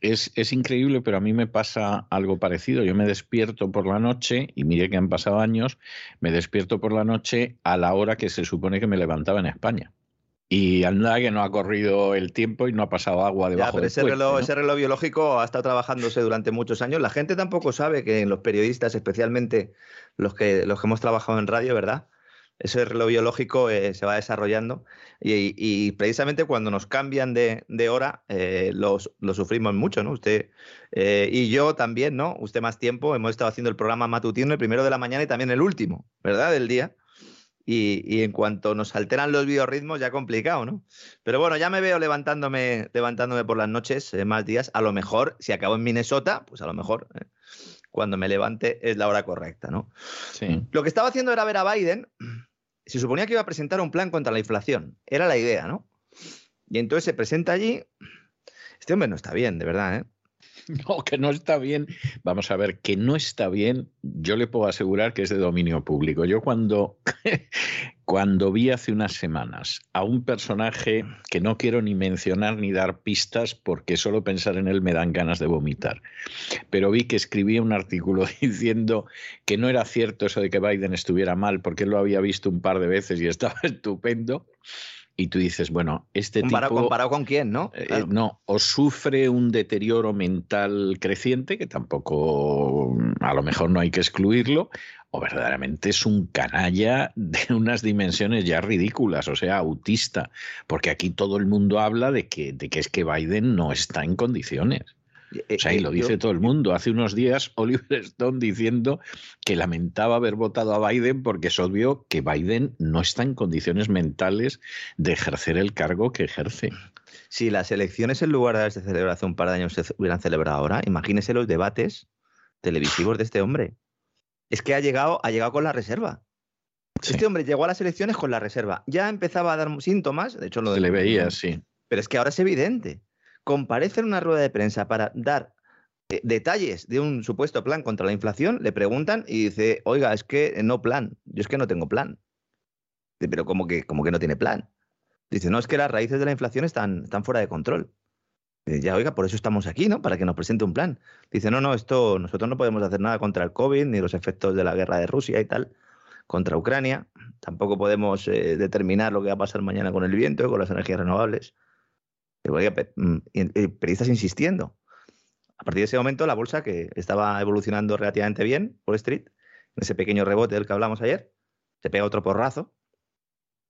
es, increíble, pero a mí me pasa algo parecido. Yo me despierto por la noche, y mire que han pasado años, me despierto por la noche a la hora que se supone que me levantaba en España. Y anda que no ha corrido el tiempo y no ha pasado agua debajo de ese reloj, ese reloj biológico ha estado trabajándose durante muchos años. La gente tampoco sabe que en los periodistas, especialmente los que, los que hemos trabajado en radio, ¿verdad? Ese reloj biológico eh, se va desarrollando y, precisamente cuando nos cambian de, hora eh, lo sufrimos mucho, ¿no? Usted eh, y yo también, ¿no? Usted más tiempo, hemos estado haciendo el programa matutino el primero de la mañana y también el último, ¿verdad? Del día. Y, en cuanto nos alteran los biorritmos, ya complicado, ¿no? Pero bueno, ya me veo levantándome, levantándome por las noches, más días. A lo mejor, si acabo en Minnesota, pues a lo mejor cuando me levante es la hora correcta, ¿no? Sí. Lo que estaba haciendo era ver a Biden. Se suponía que iba a presentar un plan contra la inflación. Era la idea, ¿no? Y entonces se presenta allí. Este hombre no está bien, de verdad, ¿eh? No, que no está bien. Vamos a ver, que no está bien, yo le puedo asegurar que es de dominio público. Yo cuando, cuando vi hace unas semanas a un personaje que no quiero ni mencionar ni dar pistas porque solo pensar en él me dan ganas de vomitar, pero vi que escribía un artículo diciendo que no era cierto eso de que Biden estuviera mal porque él lo había visto un par de veces y estaba estupendo y tú dices, bueno, este tipo... ¿Comparado con quién, no? Eh, no, o sufre un deterioro mental creciente, que tampoco, a lo mejor no hay que excluirlo, o verdaderamente es un canalla de unas dimensiones ya ridículas, o sea, autista, porque aquí todo el mundo habla de que, de que es que Biden no está en condiciones. O sea, y lo dice todo el mundo. Hace unos días Oliver Stone diciendo que lamentaba haber votado a Biden porque es obvio que Biden no está en condiciones mentales de ejercer el cargo que ejerce. Si las elecciones en lugar de haberse celebrado hace un par de años se hubieran celebrado ahora, imagínese los debates televisivos de este hombre. Es que ha llegado, ha llegado con la reserva. Este hombre llegó a las elecciones con la reserva. Ya empezaba a dar síntomas, de hecho lo de... le veía, sí. Pero es que ahora es evidente comparece en una rueda de prensa para dar eh, detalles de un supuesto plan contra la inflación, le preguntan y dice, oiga, es que no plan, yo es que no tengo plan. pero ¿cómo que, como que no tiene plan? Dice, no, es que las raíces de la inflación están, están fuera de control. Dice, ya, oiga, por eso estamos aquí, ¿no? Para que nos presente un plan. Dice, no, no, esto, nosotros no podemos hacer nada contra el COVID, ni los efectos de la guerra de Rusia y tal, contra Ucrania. Tampoco podemos eh, determinar lo que va a pasar mañana con el viento, con las energías renovables. Mm, periodistas insistiendo. A partir de ese momento, la bolsa, que estaba evolucionando relativamente bien, Wall Street, en ese pequeño rebote del que hablamos ayer, se pega otro porrazo.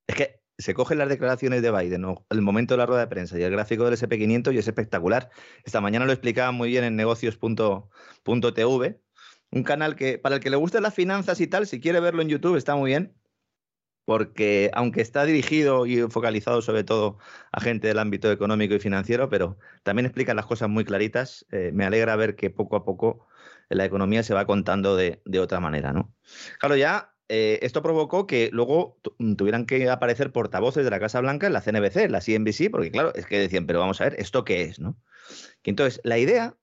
Es que se cogen las declaraciones de Biden o el momento de la rueda de prensa y el gráfico del SP500 y es espectacular. Esta mañana lo explicaba muy bien en negocios.tv, un canal que para el que le gusten las finanzas y tal, si quiere verlo en YouTube está muy bien, porque aunque está dirigido y focalizado sobre todo a gente del ámbito económico y financiero, pero también explica las cosas muy claritas, eh, me alegra ver que poco a poco la economía se va contando de, otra manera, ¿no? Claro, ya eh, esto provocó que luego mm, tuvieran que aparecer portavoces de la Casa Blanca en la CNBC, en la CNBC, porque claro, es que decían, pero vamos a ver, ¿esto qué es? ¿no? Y entonces, la idea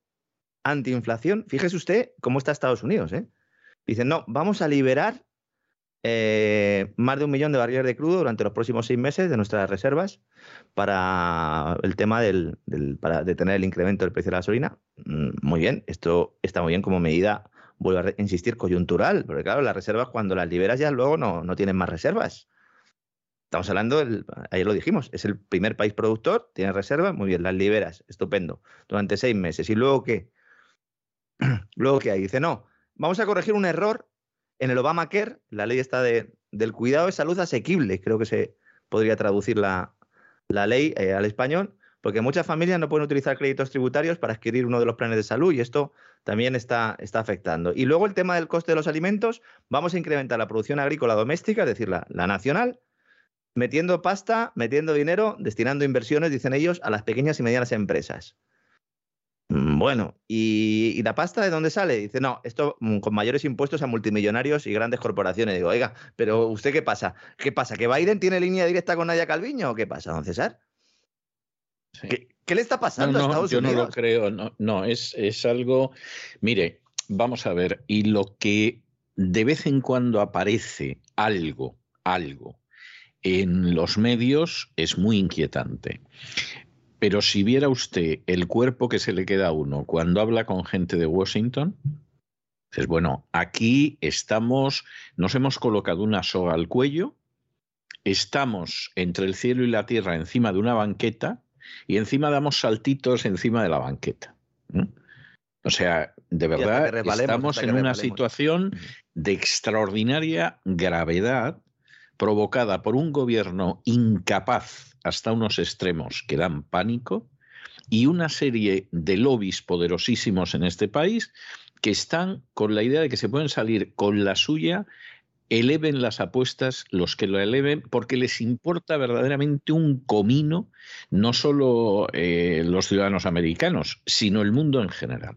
antiinflación, fíjese usted cómo está Estados Unidos. ¿eh? Dicen, no, vamos a liberar eh, más de un millón de barriles de crudo durante los próximos seis meses de nuestras reservas para el tema del, para detener el incremento del precio de la gasolina. Mm, muy bien, esto está muy bien como medida vuelvo a insistir, coyuntural, porque claro, las reservas cuando las liberas ya luego no, no tienen más reservas. Estamos hablando, del, ayer lo dijimos, es el primer país productor, tiene reservas, muy bien, las liberas, estupendo, durante seis meses. ¿Y luego qué? luego qué hay? Dice, no, vamos a corregir un error en el Obamacare, la ley está de, del cuidado de salud asequible, creo que se podría traducir la, la ley eh, al español, porque muchas familias no pueden utilizar créditos tributarios para adquirir uno de los planes de salud y esto también está, está afectando. Y luego el tema del coste de los alimentos, vamos a incrementar la producción agrícola doméstica, es decir, la, nacional, metiendo pasta, metiendo dinero, destinando inversiones, dicen ellos, a las pequeñas y medianas empresas. Bueno, ¿y, la pasta de dónde sale? Dice, no, esto mm, con mayores impuestos a multimillonarios y grandes corporaciones. Digo, oiga, pero ¿usted qué pasa? ¿Qué pasa? ¿Que Biden tiene línea directa con Nadia Calviño o qué pasa, don César? ¿Qué, le está pasando a Estados yo Unidos? Yo no lo creo, no, no es, es algo. Mire, vamos a ver, y lo que de vez en cuando aparece algo, algo en los medios es muy inquietante. Pero si viera usted el cuerpo que se le queda a uno cuando habla con gente de Washington, dices, bueno, aquí estamos, nos hemos colocado una soga al cuello, estamos entre el cielo y la tierra encima de una banqueta y encima damos saltitos encima de la banqueta. O sea, de verdad estamos en una situación de extraordinaria gravedad provocada por un gobierno incapaz hasta unos extremos que dan pánico y una serie de lobbies poderosísimos en este país que están con la idea de que se pueden salir con la suya eleven las apuestas los que lo eleven porque les importa verdaderamente un comino, no solo eh, los ciudadanos americanos, sino el mundo en general.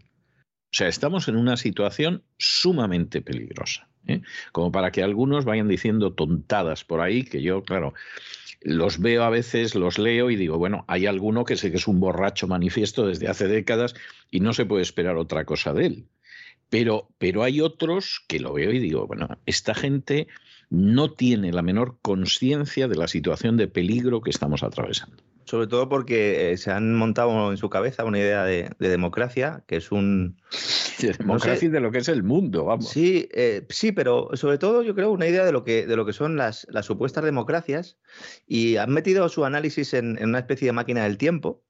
O sea, estamos en una situación sumamente peligrosa. ¿eh? Como para que algunos vayan diciendo tontadas por ahí, que yo, claro, los veo a veces, los leo y digo, bueno, hay alguno que sé que es un borracho manifiesto desde hace décadas y no se puede esperar otra cosa de él. Pero, pero hay otros que lo veo y digo, bueno, esta gente no tiene la menor conciencia de la situación de peligro que estamos atravesando. Sobre todo porque eh, se han montado en su cabeza una idea de, democracia, que es un... De democracia y de lo que es el mundo, vamos. Sí, eh, sí, pero sobre todo yo creo una idea de lo que, de lo que son las, las supuestas democracias y han metido su análisis en, en una especie de máquina del tiempo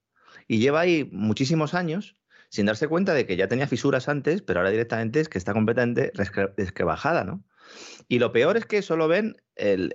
y lleva ahí muchísimos años sin darse cuenta de que ya tenía fisuras antes, pero ahora directamente es que está completamente resquebajada, ¿no? Y lo peor es que solo ven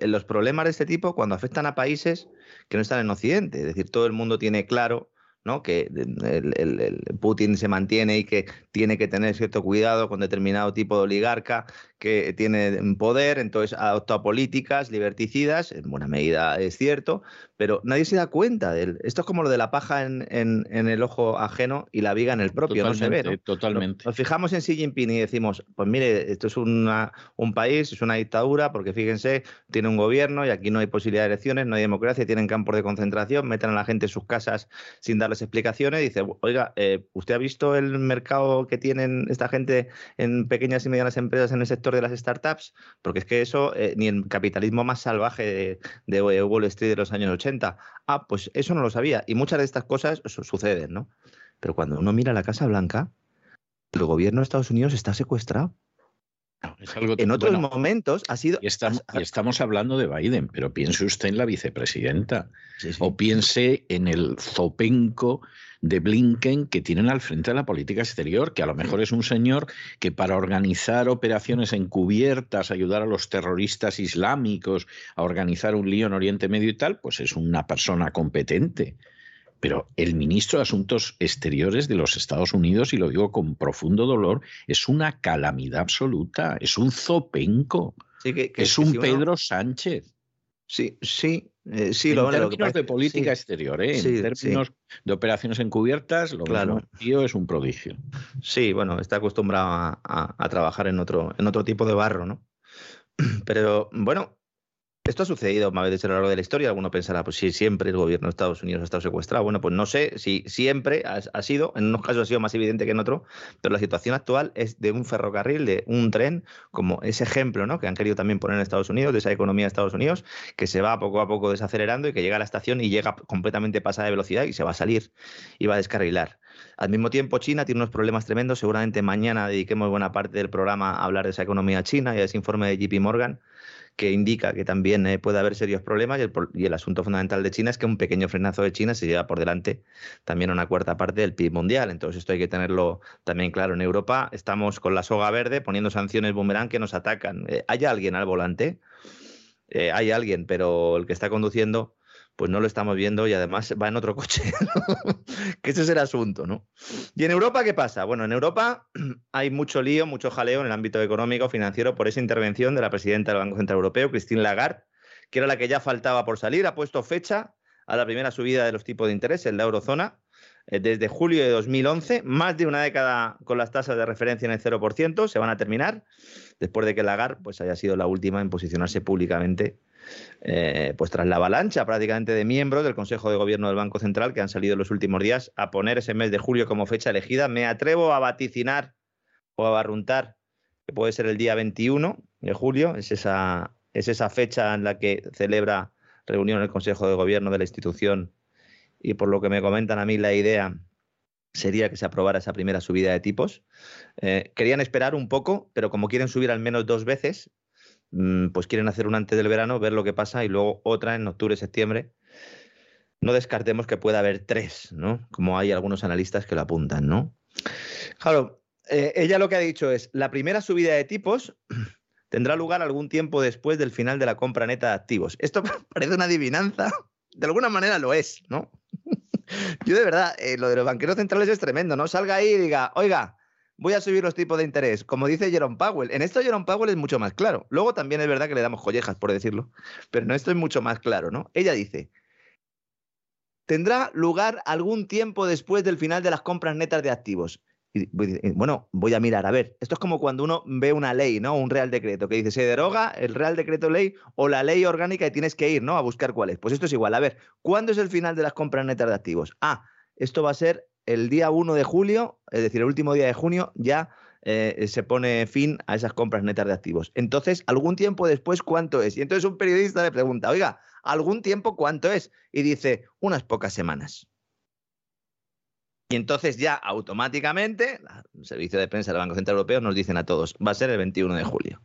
los problemas de este tipo cuando afectan a países que no están en Occidente. Es decir, todo el mundo tiene claro ¿no? que el, Putin se mantiene y que tiene que tener cierto cuidado con determinado tipo de oligarca que tiene poder, entonces adopta políticas liberticidas, en buena medida es cierto, pero nadie se da cuenta de él. Esto es como lo de la paja en, el ojo ajeno y la viga en el propio, no se ve. Totalmente. Nos, fijamos en Xi Jinping y decimos, pues mire, esto es una, un país, es una dictadura, porque fíjense, tiene un gobierno y aquí no hay posibilidad de elecciones, no hay democracia, tienen campos de concentración, meten a la gente en sus casas sin darles explicaciones. Dice, oiga, eh, ¿usted ha visto el mercado que tienen esta gente en pequeñas y medianas empresas en el sector de las startups? Porque es que eso, eh, ni el capitalismo más salvaje de, de Wall Street de los años 80, Ah, pues eso no lo sabía. Y muchas de estas cosas suceden, ¿no? Pero cuando uno mira la Casa Blanca, el gobierno de Estados Unidos está secuestrado. en otros momentos ha sido... Y estamos, hablando de Biden, pero piense usted en la vicepresidenta o piense en el zopenco de Blinken que tienen al frente de la política exterior, que a lo mejor es un señor que para organizar operaciones encubiertas, ayudar a los terroristas islámicos a organizar un lío en Oriente Medio y tal, pues es una persona competente. Pero el ministro de Asuntos Exteriores de los Estados Unidos, y lo digo con profundo dolor, es una calamidad absoluta, es un zopenco, es un Pedro Sánchez. Sí, sí, eh, sí. En lo, términos de política exterior, ¿eh? en términos de operaciones encubiertas, lo claro. tío es un prodigio. Sí, bueno, está acostumbrado a, trabajar en otro, en otro tipo de barro, ¿no? Pero bueno, esto ha sucedido más veces a lo largo de la historia. Alguno pensará, pues sí, siempre el gobierno de Estados Unidos ha estado secuestrado. Bueno, pues no sé si siempre ha, sido, en unos casos ha sido más evidente que en otros, pero la situación actual es de un ferrocarril, de un tren, como ese ejemplo ¿no? que han querido también poner en Estados Unidos, de esa economía de Estados Unidos, que se va poco a poco desacelerando y que llega a la estación y llega completamente pasada de velocidad y se va a salir y va a descarrilar. Al mismo tiempo, China tiene unos problemas tremendos. Seguramente mañana dediquemos buena parte del programa a hablar de esa economía china y a ese informe de JP Morgan que indica que también eh, puede haber serios problemas y el, asunto fundamental de China es que un pequeño frenazo de China se lleva por delante también una cuarta parte del PIB mundial. Entonces esto hay que tenerlo también claro. En Europa estamos con la soga verde poniendo sanciones boomerang que nos atacan. Eh, ¿Hay alguien al volante? Eh, hay alguien, pero el que está conduciendo pues no lo estamos viendo y además va en otro coche. que ese es el asunto, ¿no? ¿Y en Europa qué pasa? Bueno, en Europa hay mucho lío, mucho jaleo en el ámbito económico, financiero, por esa intervención de la presidenta del Banco Central Europeo, Christine Lagarde, que era la que ya faltaba por salir, ha puesto fecha a la primera subida de los tipos de interés en la eurozona eh, desde julio de 2011, más de una década con las tasas de referencia en el 0%, se van a terminar después de que Lagarde pues, haya sido la última en posicionarse públicamente eh, pues tras la avalancha prácticamente de miembros del Consejo de Gobierno del Banco Central que han salido en los últimos días a poner ese mes de julio como fecha elegida, me atrevo a vaticinar o a barruntar que puede ser el día 21 de julio, es esa, es esa fecha en la que celebra reunión el Consejo de Gobierno de la institución y por lo que me comentan a mí la idea sería que se aprobara esa primera subida de tipos. Eh, querían esperar un poco, pero como quieren subir al menos dos veces, pues quieren hacer una antes del verano, ver lo que pasa y luego otra en octubre, septiembre. No descartemos que pueda haber tres, ¿no? Como hay algunos analistas que lo apuntan, ¿no? Claro, eh, ella lo que ha dicho es, la primera subida de tipos tendrá lugar algún tiempo después del final de la compra neta de activos. Esto parece una adivinanza, de alguna manera lo es, ¿no? Yo de verdad, eh, lo de los banqueros centrales es tremendo, ¿no? Salga ahí y diga, oiga, voy a subir los tipos de interés, como dice Jerome Powell. En esto Jerome Powell es mucho más claro. Luego también es verdad que le damos collejas, por decirlo, pero en esto es mucho más claro, ¿no? Ella dice, tendrá lugar algún tiempo después del final de las compras netas de activos. Bueno, voy a mirar, a ver, esto es como cuando uno ve una ley, ¿no? Un real decreto que dice, se deroga el real decreto ley o la ley orgánica y tienes que ir, ¿no? A buscar cuál es. Pues esto es igual. A ver, ¿cuándo es el final de las compras netas de activos? Ah, esto va a ser el día 1 de julio, es decir, el último día de junio, ya eh, se pone fin a esas compras netas de activos. Entonces, algún tiempo después, ¿cuánto es? Y entonces un periodista le pregunta, oiga, ¿algún tiempo cuánto es? Y dice, unas pocas semanas. Y entonces ya automáticamente, el servicio de prensa del Banco Central Europeo nos dicen a todos, va a ser el 21 de julio.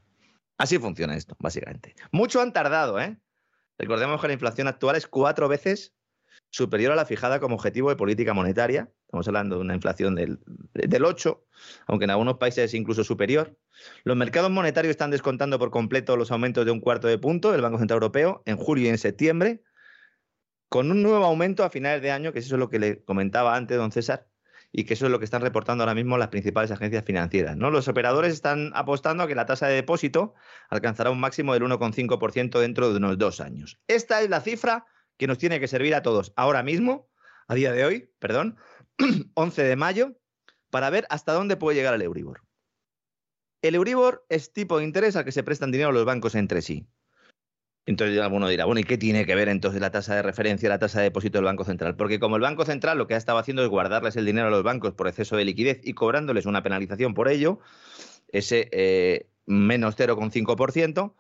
Así funciona esto, básicamente. Mucho han tardado, ¿eh? Recordemos que la inflación actual es cuatro veces superior a la fijada como objetivo de política monetaria. Estamos hablando de una inflación del, 8, aunque en algunos países es incluso superior. Los mercados monetarios están descontando por completo los aumentos de un cuarto de punto del Banco Central Europeo en julio y en septiembre, con un nuevo aumento a finales de año, que eso es lo que le comentaba antes don César, y que eso es lo que están reportando ahora mismo las principales agencias financieras. ¿no? Los operadores están apostando a que la tasa de depósito alcanzará un máximo del 1,5% dentro de unos dos años. Esta es la cifra que nos tiene que servir a todos ahora mismo, a día de hoy, perdón, 11 de mayo, para ver hasta dónde puede llegar el Euribor. El Euribor es tipo de interés al que se prestan dinero los bancos entre sí. Entonces alguno dirá, bueno, ¿y qué tiene que ver entonces la tasa de referencia, la tasa de depósito del Banco Central? Porque como el Banco Central lo que ha estado haciendo es guardarles el dinero a los bancos por exceso de liquidez y cobrándoles una penalización por ello, ese eh, menos 0,5%,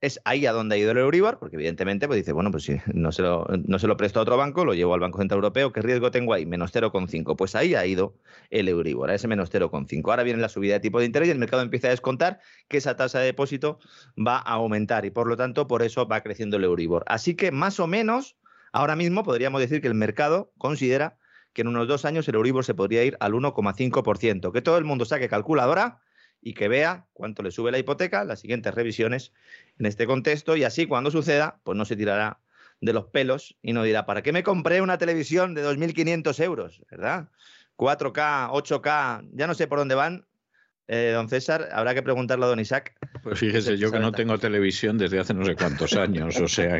es ahí a donde ha ido el Euribor, porque evidentemente pues dice, bueno, pues si no se, lo, no se lo presto a otro banco, lo llevo al Banco Central Europeo, ¿qué riesgo tengo ahí? Menos 0,5. Pues ahí ha ido el Euribor, a ese menos 0,5. Ahora viene la subida de tipo de interés y el mercado empieza a descontar que esa tasa de depósito va a aumentar y por lo tanto por eso va creciendo el Euribor. Así que más o menos, ahora mismo podríamos decir que el mercado considera que en unos dos años el Euribor se podría ir al 1,5%. Que todo el mundo saque calculadora y que vea cuánto le sube la hipoteca, las siguientes revisiones en este contexto y así cuando suceda, pues no se tirará de los pelos y no dirá, ¿para qué me compré una televisión de 2.500 euros? ¿Verdad? 4K, 8K, ya no sé por dónde van, eh, don César, habrá que preguntarle a don Isaac. Pues fíjese, yo que no tengo televisión desde hace no sé cuántos años, o sea,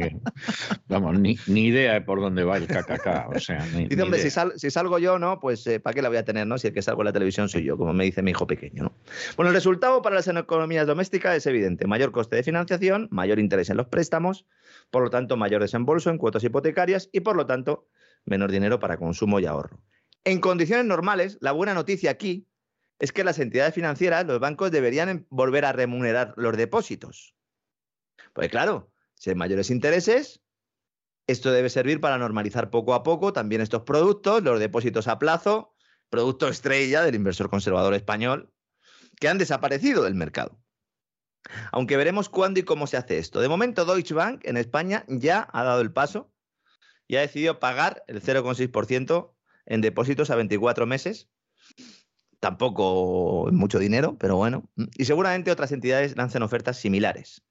vamos, ni, idea de por dónde va el KKK, o sea, ni, Dice, hombre, si, salgo yo, ¿no? Pues eh, ¿para qué la voy a tener, no? Si el que salgo en la televisión soy yo, como me dice mi hijo pequeño, ¿no? Bueno, el resultado para las economías domésticas es evidente. Mayor coste de financiación, mayor interés en los préstamos, por lo tanto, mayor desembolso en cuotas hipotecarias y, por lo tanto, menor dinero para consumo y ahorro. En condiciones normales, la buena noticia aquí es que las entidades financieras, los bancos, deberían em, volver a remunerar los depósitos. Pues claro, si hay mayores intereses, esto debe servir para normalizar poco a poco también estos productos, los depósitos a plazo, producto estrella del inversor conservador español, que han desaparecido del mercado. Aunque veremos cuándo y cómo se hace esto. De momento, Deutsche Bank en España ya ha dado el paso y ha decidido pagar el 0,6% en depósitos a 24 meses Tampoco mucho dinero, pero bueno. Y seguramente otras entidades lancen ofertas similares.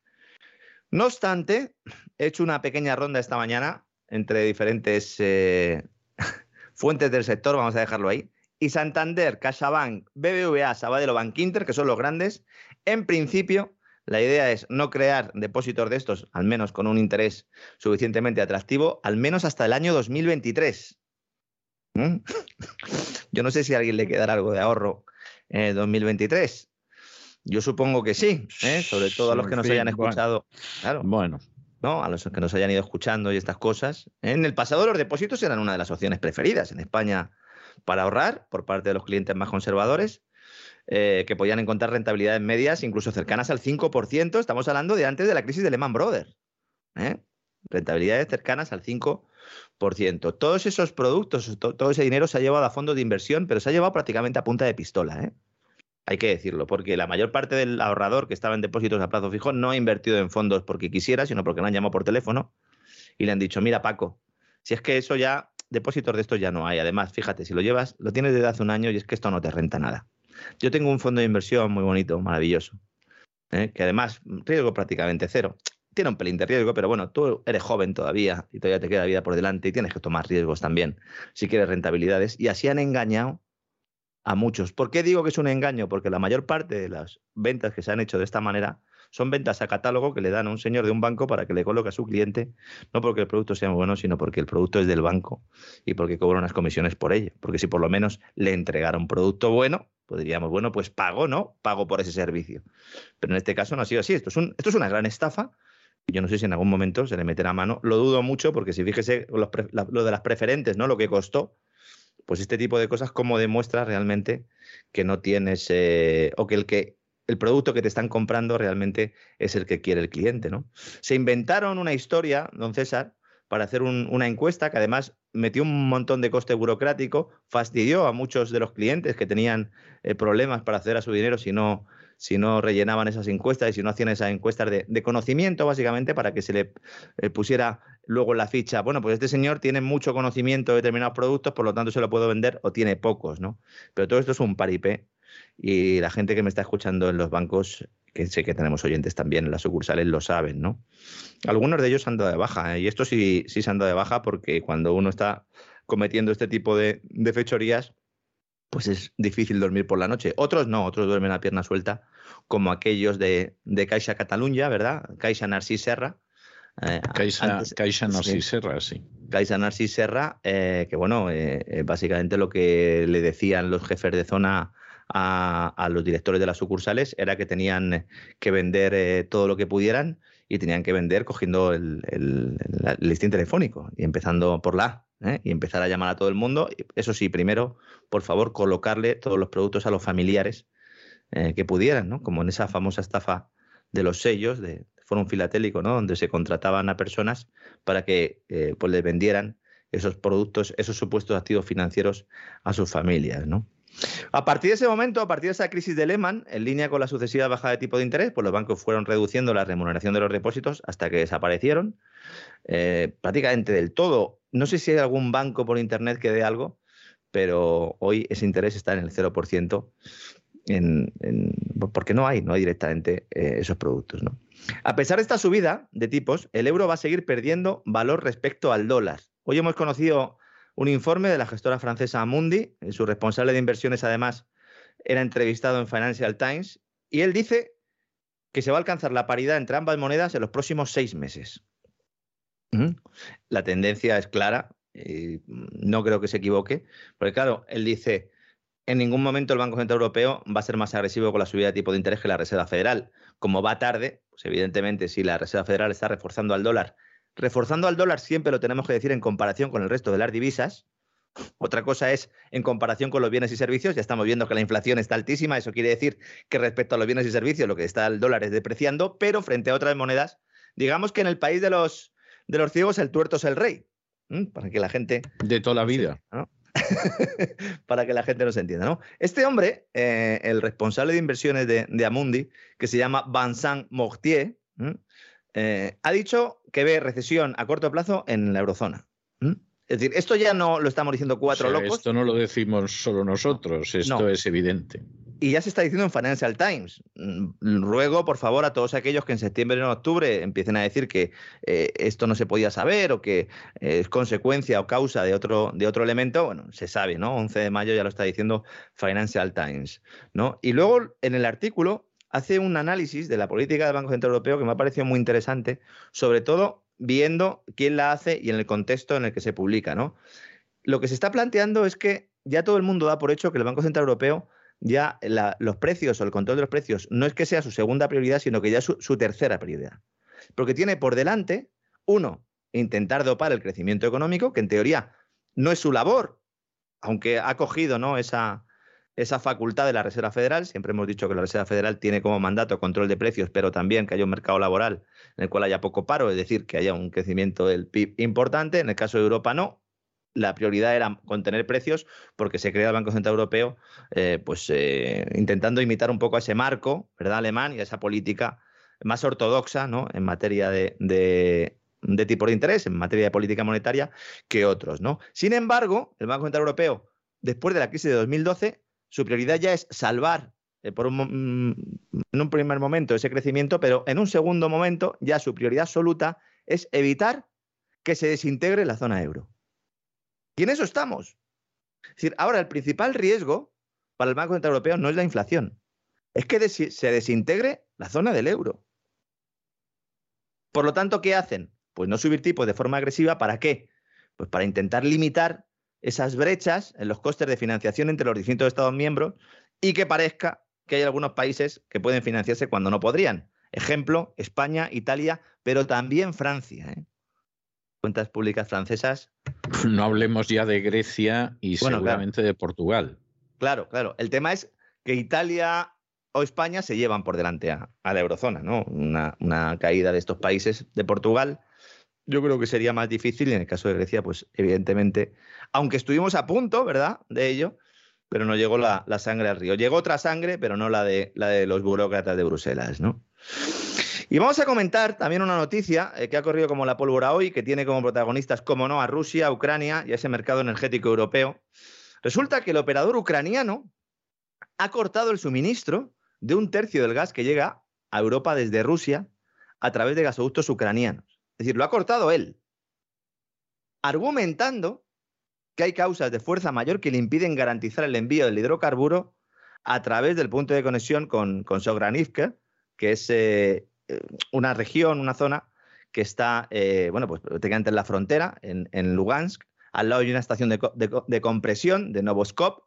No obstante, he hecho una pequeña ronda esta mañana entre diferentes eh, fuentes del sector, vamos a dejarlo ahí. Y Santander, CaixaBank, BBVA, Sabadell o Bankinter, que son los grandes, en principio la idea es no crear depósitos de estos, al menos con un interés suficientemente atractivo, al menos hasta el año 2023. ¿Mm? Yo no sé si a alguien le quedará algo de ahorro en 2023. Yo supongo que sí, ¿eh? sobre todo a los que nos hayan escuchado. Claro. Bueno. ¿no? A los que nos hayan ido escuchando y estas cosas. En el pasado los depósitos eran una de las opciones preferidas en España para ahorrar por parte de los clientes más conservadores, eh, que podían encontrar rentabilidades medias incluso cercanas al 5%. Estamos hablando de antes de la crisis de Lehman Brothers. ¿eh? Rentabilidades cercanas al 5%. Todos esos productos, todo ese dinero se ha llevado a fondos de inversión, pero se ha llevado prácticamente a punta de pistola. ¿eh? Hay que decirlo, porque la mayor parte del ahorrador que estaba en depósitos a plazo fijo no ha invertido en fondos porque quisiera, sino porque le han llamado por teléfono y le han dicho, mira Paco, si es que eso ya, depósitos de estos ya no hay. Además, fíjate, si lo llevas, lo tienes desde hace un año y es que esto no te renta nada. Yo tengo un fondo de inversión muy bonito, maravilloso, ¿eh? que además riesgo prácticamente cero tiene un pelín de riesgo, pero bueno, tú eres joven todavía y todavía te queda vida por delante y tienes que tomar riesgos también si quieres rentabilidades. Y así han engañado a muchos. ¿Por qué digo que es un engaño? Porque la mayor parte de las ventas que se han hecho de esta manera son ventas a catálogo que le dan a un señor de un banco para que le coloque a su cliente, no porque el producto sea bueno, sino porque el producto es del banco y porque cobra unas comisiones por ello. Porque si por lo menos le entregara un producto bueno, podríamos, bueno, pues pago, ¿no? Pago por ese servicio. Pero en este caso no ha sido así. Esto es, esto es una gran estafa yo no sé si en algún momento se le meterá mano. Lo dudo mucho porque si fíjese lo de las preferentes, ¿no? Lo que costó, pues este tipo de cosas como demuestra realmente que no tienes eh, o que el que el producto que te están comprando realmente es el que quiere el cliente, ¿no? Se inventaron una historia, don César, para hacer una encuesta que además metió un montón de coste burocrático, fastidió a muchos de los clientes que tenían eh, problemas para acceder a su dinero si no si no rellenaban esas encuestas y si no hacían esas encuestas de, conocimiento, básicamente, para que se le eh, pusiera luego la ficha. Bueno, pues este señor tiene mucho conocimiento de determinados productos, por lo tanto se lo puedo vender o tiene pocos, ¿no? Pero todo esto es un paripé y la gente que me está escuchando en los bancos, que sé que tenemos oyentes también en las sucursales, lo saben, ¿no? Algunos de ellos han dado de baja, ¿eh? y esto sí, sí se han dado de baja porque cuando uno está cometiendo este tipo de, de fechorías, pues es difícil dormir por la noche. Otros no, otros duermen a pierna suelta, como aquellos de, de Caixa Cataluña, ¿verdad? Caixa Narcís Serra. Eh, Caixa, Caixa Narcís Serra, sí. Caixa Narcís Serra, eh, que bueno, eh, básicamente lo que le decían los jefes de zona a, a, los directores de las sucursales era que tenían que vender todo lo que pudieran y tenían que vender cogiendo el, el, el listín telefónico y empezando por la A ¿eh? y empezar a llamar a todo el mundo. Eso sí, primero, por favor, colocarle todos los productos a los familiares eh, que pudieran, ¿no? Como en esa famosa estafa de los sellos de Forum Filatélico, ¿no? donde se contrataban a personas para que eh, pues les vendieran esos productos, esos supuestos activos financieros a sus familias. ¿no? A partir de ese momento, a partir de esa crisis de Lehman, en línea con la sucesiva bajada de tipo de interés, pues los bancos fueron reduciendo la remuneración de los depósitos hasta que desaparecieron prácticamente del todo. No sé si hay algún banco por Internet que dé algo, pero hoy ese interés está en el 0%. En, porque no hay, no directamente eh, esos productos. A pesar de esta subida de tipos, el euro va a seguir perdiendo valor respecto al dólar. Hoy hemos conocido un informe de la gestora francesa Amundi, eh, su responsable de inversiones además era entrevistado en Financial Times, y él dice que se va a alcanzar la paridad entre ambas monedas en los próximos seis meses. La tendencia es clara, y no creo que se equivoque, porque claro, él dice, en ningún momento el Banco Central Europeo va a ser más agresivo con la subida de tipo de interés que la Reserva Federal. Como va tarde, pues evidentemente si la Reserva Federal está reforzando al dólar Reforzando al dólar siempre lo tenemos que decir en comparación con el resto de las divisas. Otra cosa es en comparación con los bienes y servicios. Ya estamos viendo que la inflación está altísima. Eso quiere decir que respecto a los bienes y servicios lo que está el dólar es depreciando, pero frente a otras monedas, digamos que en el país de los, de los ciegos el tuerto es el rey. Para que la gente... De toda la vida. para que la gente nos entienda. ¿no? Este hombre, eh, el responsable de inversiones de, Amundi, que se llama Vincent Mortier, eh, ha dicho que ve recesión a corto plazo en la eurozona. Es decir, esto ya no lo estamos diciendo cuatro locos. Esto no lo decimos solo nosotros, esto es evidente. Y ya se está diciendo en Financial Times. Mm, ruego, por favor, a todos aquellos que en septiembre o en octubre empiecen a decir que eh, esto no se podía saber o que eh, es consecuencia o causa de otro, de otro elemento, bueno, se sabe, ¿no? 11 de mayo ya lo está diciendo Financial Times, ¿no? Y luego en el artículo hace un análisis de la política del Banco Central Europeo que me ha parecido muy interesante, sobre todo viendo quién la hace y en el contexto en el que se publica. ¿no? Lo que se está planteando es que ya todo el mundo da por hecho que el Banco Central Europeo ya los precios o el control de los precios no es que sea su segunda prioridad, sino que ya es su, su tercera prioridad. Porque tiene por delante, uno, intentar dopar el crecimiento económico, que en teoría no es su labor, aunque ha cogido ¿no? esa, esa facultad de la Reserva Federal. Siempre hemos dicho que la Reserva Federal tiene como mandato control de precios, pero también que haya un mercado laboral en el cual haya poco paro, es decir, que haya un crecimiento del PIB importante. En el caso de Europa no. La prioridad era contener precios porque se crea el Banco Central Europeo, eh, pues eh, intentando imitar un poco a ese marco, ¿verdad? Alemán y a esa política más ortodoxa, ¿no? En materia de, tipo de interés, en materia de política monetaria, que otros, ¿no? Sin embargo, el Banco Central Europeo, después de la crisis de 2012, su prioridad ya es salvar eh, mm, en un primer momento ese crecimiento, pero en un segundo momento ya su prioridad absoluta es evitar que se desintegre la zona euro. Y en eso estamos. Es decir, ahora el principal riesgo para el Banco Central Europeo no es la inflación, es que se desintegre la zona del euro. Por lo tanto, ¿qué hacen? Pues no subir tipos de forma agresiva, ¿para qué? Pues para intentar limitar esas brechas en los costes de financiación entre los distintos Estados miembros y que parezca que hay algunos países que pueden financiarse cuando no podrían. Ejemplo, España, Italia, pero también Francia. ¿eh? Cuentas públicas francesas. No hablemos ya de Grecia y seguramente de Portugal. Claro, claro. El tema es que Italia o España se llevan por delante a, la eurozona, ¿no? Una, una, caída de estos países de Portugal yo creo que sería más difícil y en el caso de Grecia, pues evidentemente, aunque estuvimos a punto, ¿verdad?, de ello, pero no llegó la, sangre al río. Llegó otra sangre, pero no la de, la de los burócratas de Bruselas, ¿no? Y vamos a comentar también una noticia eh, que ha corrido como la pólvora hoy, que tiene como protagonistas, como no, a Rusia, Ucrania y a ese mercado energético europeo. Resulta que el operador ucraniano ha cortado el suministro de un tercio del gas que llega a Europa desde Rusia a través de gasoductos ucranianos. Es decir, lo ha cortado él, argumentando que hay causas de fuerza mayor que le impiden garantizar el envío del hidrocarburo a través del punto de conexión con, con Sogranivka, que es eh, una región, una zona que está, eh, bueno, pues prácticamente en la frontera, en, Lugansk, al lado de una estación de, compresión de Novoskop,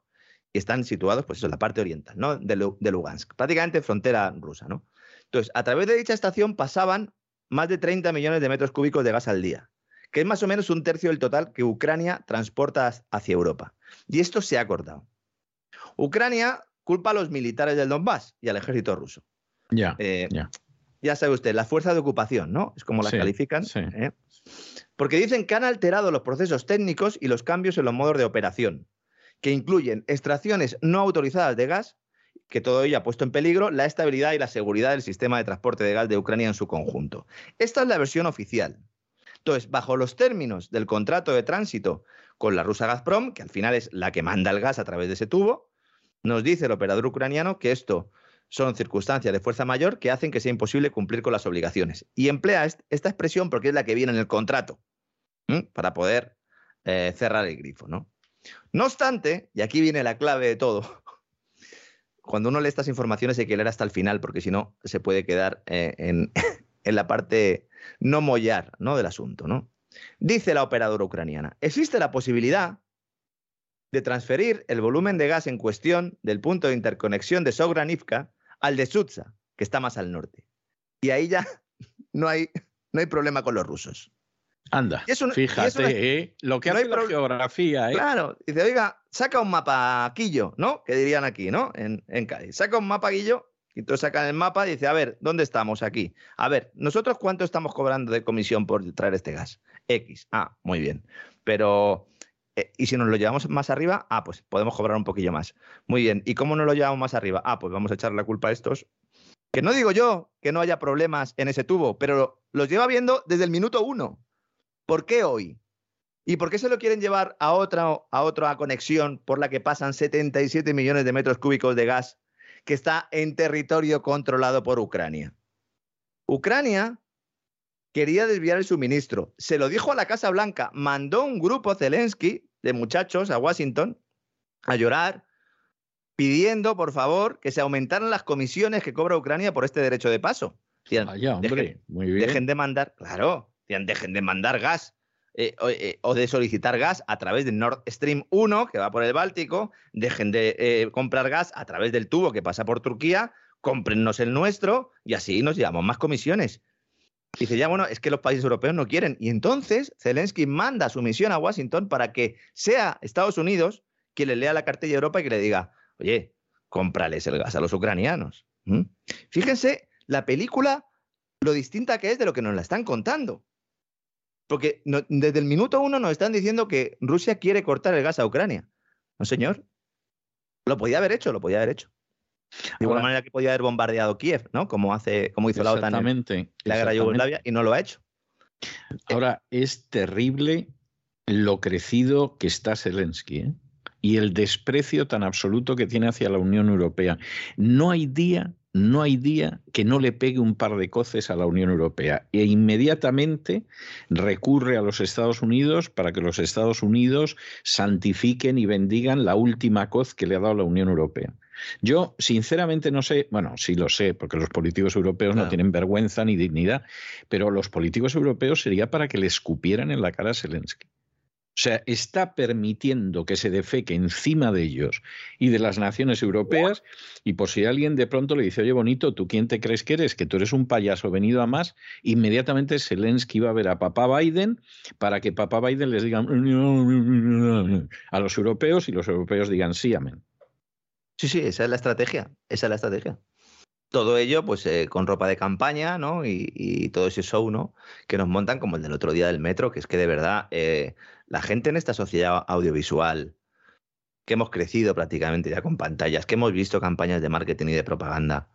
y están situados, pues en la parte oriental, ¿no? De, de, Lugansk, prácticamente frontera rusa, ¿no? Entonces, a través de dicha estación pasaban más de 30 millones de metros cúbicos de gas al día, que es más o menos un tercio del total que Ucrania transporta hacia Europa. Y esto se ha cortado. Ucrania culpa a los militares del Donbass y al ejército ruso. Ya, eh, ya sabe usted, la fuerza de ocupación, ¿no? Es como las califican. ¿eh? Porque dicen que han alterado los procesos técnicos y los cambios en los modos de operación, que incluyen extracciones no autorizadas de gas, que todo ello ha puesto en peligro la estabilidad y la seguridad del sistema de transporte de gas de Ucrania en su conjunto. Esta es la versión oficial. Entonces, bajo los términos del contrato de tránsito con la rusa Gazprom, que al final es la que manda el gas a través de ese tubo, nos dice el operador ucraniano que esto son circunstancias de fuerza mayor que hacen que sea imposible cumplir con las obligaciones. Y emplea esta expresión porque es la que viene en el contrato, para poder eh, cerrar el grifo. ¿no? no obstante, y aquí viene la clave de todo, cuando uno lee estas informaciones hay que leer hasta el final, porque si no se puede quedar eh, en, en, la parte no mollar ¿no? del asunto. ¿no? Dice la operadora ucraniana, existe la posibilidad de transferir el volumen de gas en cuestión del punto de interconexión de Sogranivka al de Sutsa, que está más al norte. Y ahí ya no hay, no hay problema con los rusos. Anda, fíjate, ¿eh? lo que hace la geografía. ¿eh? Claro, dice, oiga, saca un mapa, Quillo, ¿no? Que dirían aquí, ¿no? En, en Cádiz. Saca un mapa, Quillo, y entonces sacan el mapa y dice, a ver, ¿dónde estamos aquí? A ver, ¿nosotros cuánto estamos cobrando de comisión por traer este gas? X. Ah, muy bien. Pero eh, y si nos lo llevamos más arriba, ah, pues podemos cobrar un poquillo más. Muy bien. ¿Y cómo nos lo llevamos más arriba? Ah, pues vamos a echar la culpa a estos. Que no digo yo que no haya problemas en ese tubo, pero los lleva viendo desde el minuto uno. ¿Por qué hoy? ¿Y por qué se lo quieren llevar a otra, a otra conexión por la que pasan 77 millones de metros cúbicos de gas que está en territorio controlado por Ucrania? Ucrania quería desviar el suministro. Se lo dijo a la Casa Blanca, mandó un grupo Zelensky de muchachos a Washington a llorar, pidiendo, por favor, que se aumentaran las comisiones que cobra Ucrania por este derecho de paso. hombre, muy bien. Dejen de mandar, claro, dejen de mandar gas eh, eh, o, de solicitar gas a través del Nord Stream 1, que va por el Báltico, dejen de eh, comprar gas a través del tubo que pasa por Turquía, cómprennos el nuestro y así nos llevamos más comisiones. Dice, ya bueno, es que los países europeos no quieren. Y entonces Zelensky manda su misión a Washington para que sea Estados Unidos quien le lea la cartilla de Europa y que le diga, oye, cómprales el gas a los ucranianos. Fíjense la película, lo distinta que es de lo que nos la están contando. Porque desde el minuto uno nos están diciendo que Rusia quiere cortar el gas a Ucrania. No, señor. Lo podía haber hecho, lo podía haber hecho. De igual manera que podía haber bombardeado Kiev, ¿no? Como, hace, como hizo la OTAN en la guerra Yugoslavia y no lo ha hecho. Ahora, es terrible lo crecido que está Zelensky ¿eh? y el desprecio tan absoluto que tiene hacia la Unión Europea. No hay día no hay día que no le pegue un par de coces a la Unión Europea e inmediatamente recurre a los Estados Unidos para que los Estados Unidos santifiquen y bendigan la última coz que le ha dado la Unión Europea. Yo, sinceramente, no sé, bueno, sí lo sé, porque los políticos europeos no tienen vergüenza ni dignidad, pero los políticos europeos sería para que le escupieran en la cara a Zelensky. O sea, está permitiendo que se defeque encima de ellos y de las naciones europeas. Y por si alguien de pronto le dice, oye, bonito, ¿tú quién te crees que eres? Que tú eres un payaso venido a más. Inmediatamente Zelensky va a ver a papá Biden para que papá Biden les diga a los europeos y los europeos digan sí, amén. Sí, sí, esa es la estrategia. Esa es la estrategia. Todo ello, pues, eh, con ropa de campaña, ¿no? Y, todo ese show, ¿no? Que nos montan como el del otro día del metro, que es que de verdad eh, la gente en esta sociedad audiovisual, que hemos crecido prácticamente ya con pantallas, que hemos visto campañas de marketing y de propaganda,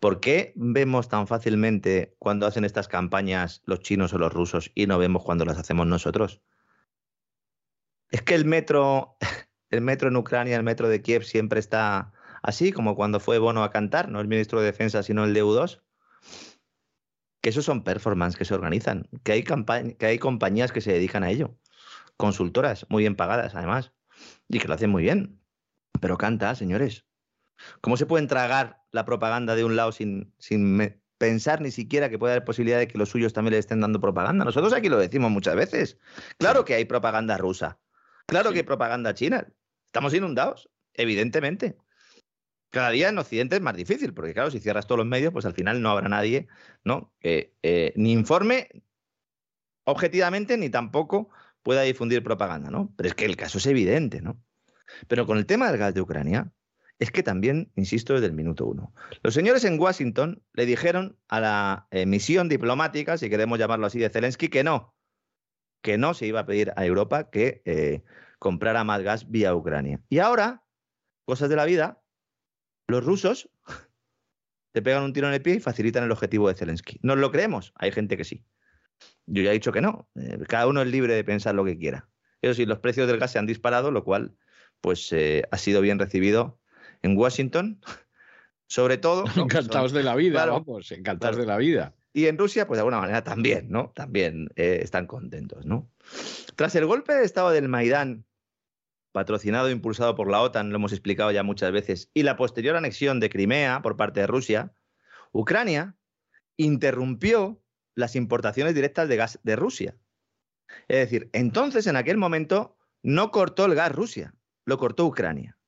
¿por qué vemos tan fácilmente cuando hacen estas campañas los chinos o los rusos y no vemos cuando las hacemos nosotros? Es que el metro el metro en Ucrania, el metro de Kiev siempre está así, como cuando fue Bono a cantar, no el ministro de Defensa, sino el de U2. Que esos son performances que se organizan, que hay, que hay compañías que se dedican a ello, consultoras muy bien pagadas además, y que lo hacen muy bien. Pero canta, señores. ¿Cómo se puede tragar la propaganda de un lado sin, sin pensar ni siquiera que pueda haber posibilidad de que los suyos también le estén dando propaganda? Nosotros aquí lo decimos muchas veces. Claro que hay propaganda rusa. Claro que hay propaganda china. Estamos inundados, evidentemente. Cada día en Occidente es más difícil, porque claro, si cierras todos los medios, pues al final no habrá nadie ¿no? que eh, ni informe objetivamente ni tampoco pueda difundir propaganda, ¿no? Pero es que el caso es evidente, ¿no? Pero con el tema del gas de Ucrania, es que también, insisto, desde el minuto uno. Los señores en Washington le dijeron a la eh, misión diplomática, si queremos llamarlo así, de Zelensky, que no, que no se iba a pedir a Europa que eh, comprara más gas vía Ucrania. Y ahora, cosas de la vida, los rusos te pegan un tiro en el pie y facilitan el objetivo de Zelensky. ¿Nos lo creemos? Hay gente que sí. Yo ya he dicho que no. Eh, cada uno es libre de pensar lo que quiera. Eso sí, los precios del gas se han disparado, lo cual pues ha sido bien recibido en Washington, sobre todo. Encantados de la vida, vamos, encantados de la vida. Y en Rusia, pues de alguna manera también, ¿no? También eh, están contentos, ¿no? Tras el golpe de Estado del Maidán, patrocinado e impulsado por la OTAN, lo hemos explicado ya muchas veces, y la posterior anexión de Crimea por parte de Rusia, Ucrania interrumpió las importaciones directas de gas de Rusia. Es decir, entonces en aquel momento no cortó el gas Rusia, lo cortó Ucrania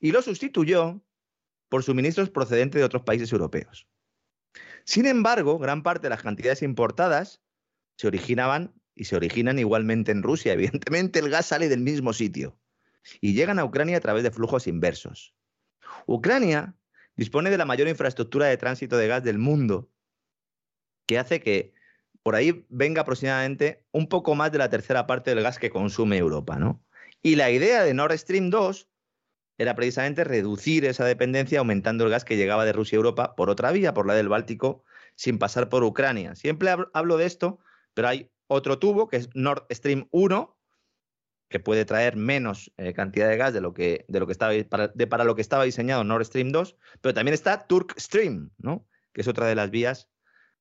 y lo sustituyó por suministros procedentes de otros países europeos. Sin embargo, gran parte de las cantidades importadas se originaban y se originan igualmente en Rusia. Evidentemente, el gas sale del mismo sitio y llegan a Ucrania a través de flujos inversos. Ucrania dispone de la mayor infraestructura de tránsito de gas del mundo, que hace que por ahí venga aproximadamente un poco más de la tercera parte del gas que consume Europa, ¿no? Y la idea de Nord Stream 2 era precisamente reducir esa dependencia aumentando el gas que llegaba de Rusia a Europa por otra vía, por la del Báltico, sin pasar por Ucrania. Siempre hablo de esto, pero hay otro tubo que es Nord Stream 1, que puede traer menos eh, cantidad de gas de lo que, de lo que estaba, para, para lo que estaba diseñado Nord Stream 2, pero también está Turk Stream, ¿no? que es otra de las vías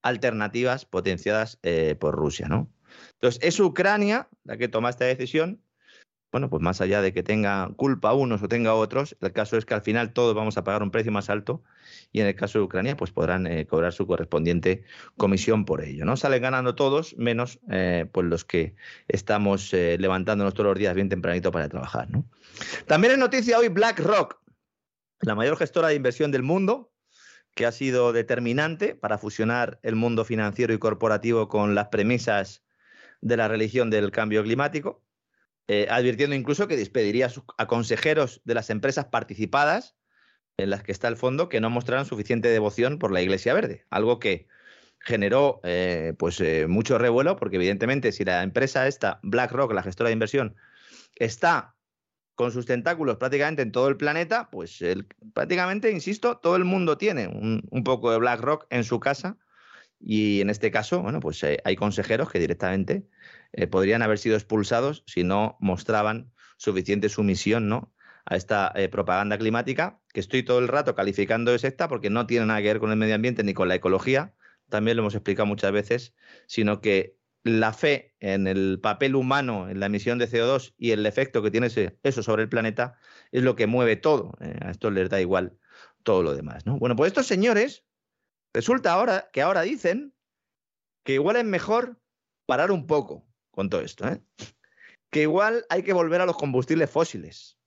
alternativas potenciadas eh, por Rusia. ¿no? Entonces, es Ucrania la que toma esta decisión bueno, pues más allá de que tenga culpa unos o tenga otros, el caso es que al final todos vamos a pagar un precio más alto y en el caso de Ucrania, pues podrán eh, cobrar su correspondiente comisión por ello, ¿no? Salen ganando todos, menos eh, pues los que estamos eh, levantándonos todos los días bien tempranito para trabajar. También es noticia hoy BlackRock, la mayor gestora de inversión del mundo, que ha sido determinante para fusionar el mundo financiero y corporativo con las premisas de la religión del cambio climático eh, advirtiendo incluso que despediría a, consejeros de las empresas participadas en las que está el fondo que no mostraran suficiente devoción por la Iglesia Verde, algo que generó eh, pues eh, mucho revuelo porque evidentemente si la empresa esta BlackRock, la gestora de inversión, está con sus tentáculos prácticamente en todo el planeta, pues prácticamente, insisto, todo el mundo tiene un, un, poco de BlackRock en su casa. Y en este caso, bueno, pues hay consejeros que directamente eh, podrían haber sido expulsados si no mostraban suficiente sumisión ¿no? a esta eh, propaganda climática, que estoy todo el rato calificando de secta porque no tiene nada que ver con el medio ambiente ni con la ecología, también lo hemos explicado muchas veces, sino que la fe en el papel humano, en la emisión de CO2 y el efecto que tiene eso sobre el planeta es lo que mueve todo. Eh, a esto les da igual todo lo demás. ¿no? Bueno, pues estos señores, resulta ahora que ahora dicen que igual es mejor parar un poco, con todo esto, ¿eh? que igual hay que volver a los combustibles fósiles.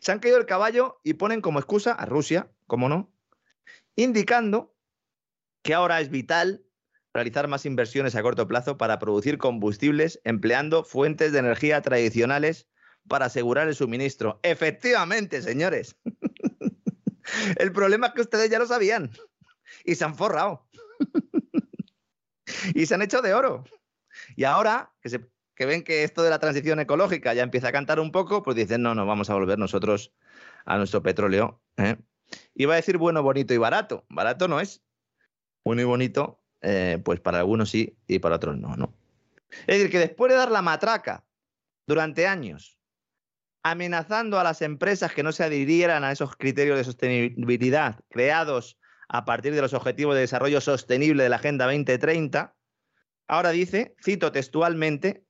Se han caído el caballo y ponen como excusa a Rusia, como no, indicando que ahora es vital realizar más inversiones a corto plazo para producir combustibles empleando fuentes de energía tradicionales para asegurar el suministro. Efectivamente, señores. el problema es que ustedes ya lo sabían y se han forrado. y se han hecho de oro. Y ahora que, se, ven que esto de la transición ecológica ya empieza a cantar un poco, pues dicen, no, no, vamos a volver nosotros a nuestro petróleo. ¿eh? Iba a decir bueno, bonito y barato. Barato no es. Bueno y bonito, eh, pues para algunos sí y para otros no, ¿no? Es decir, que después de dar la matraca durante años, amenazando a las empresas que no se adhirieran a esos criterios de sostenibilidad creados a partir de los Objetivos de Desarrollo Sostenible de la Agenda 2030, Ahora dice, cito textualmente,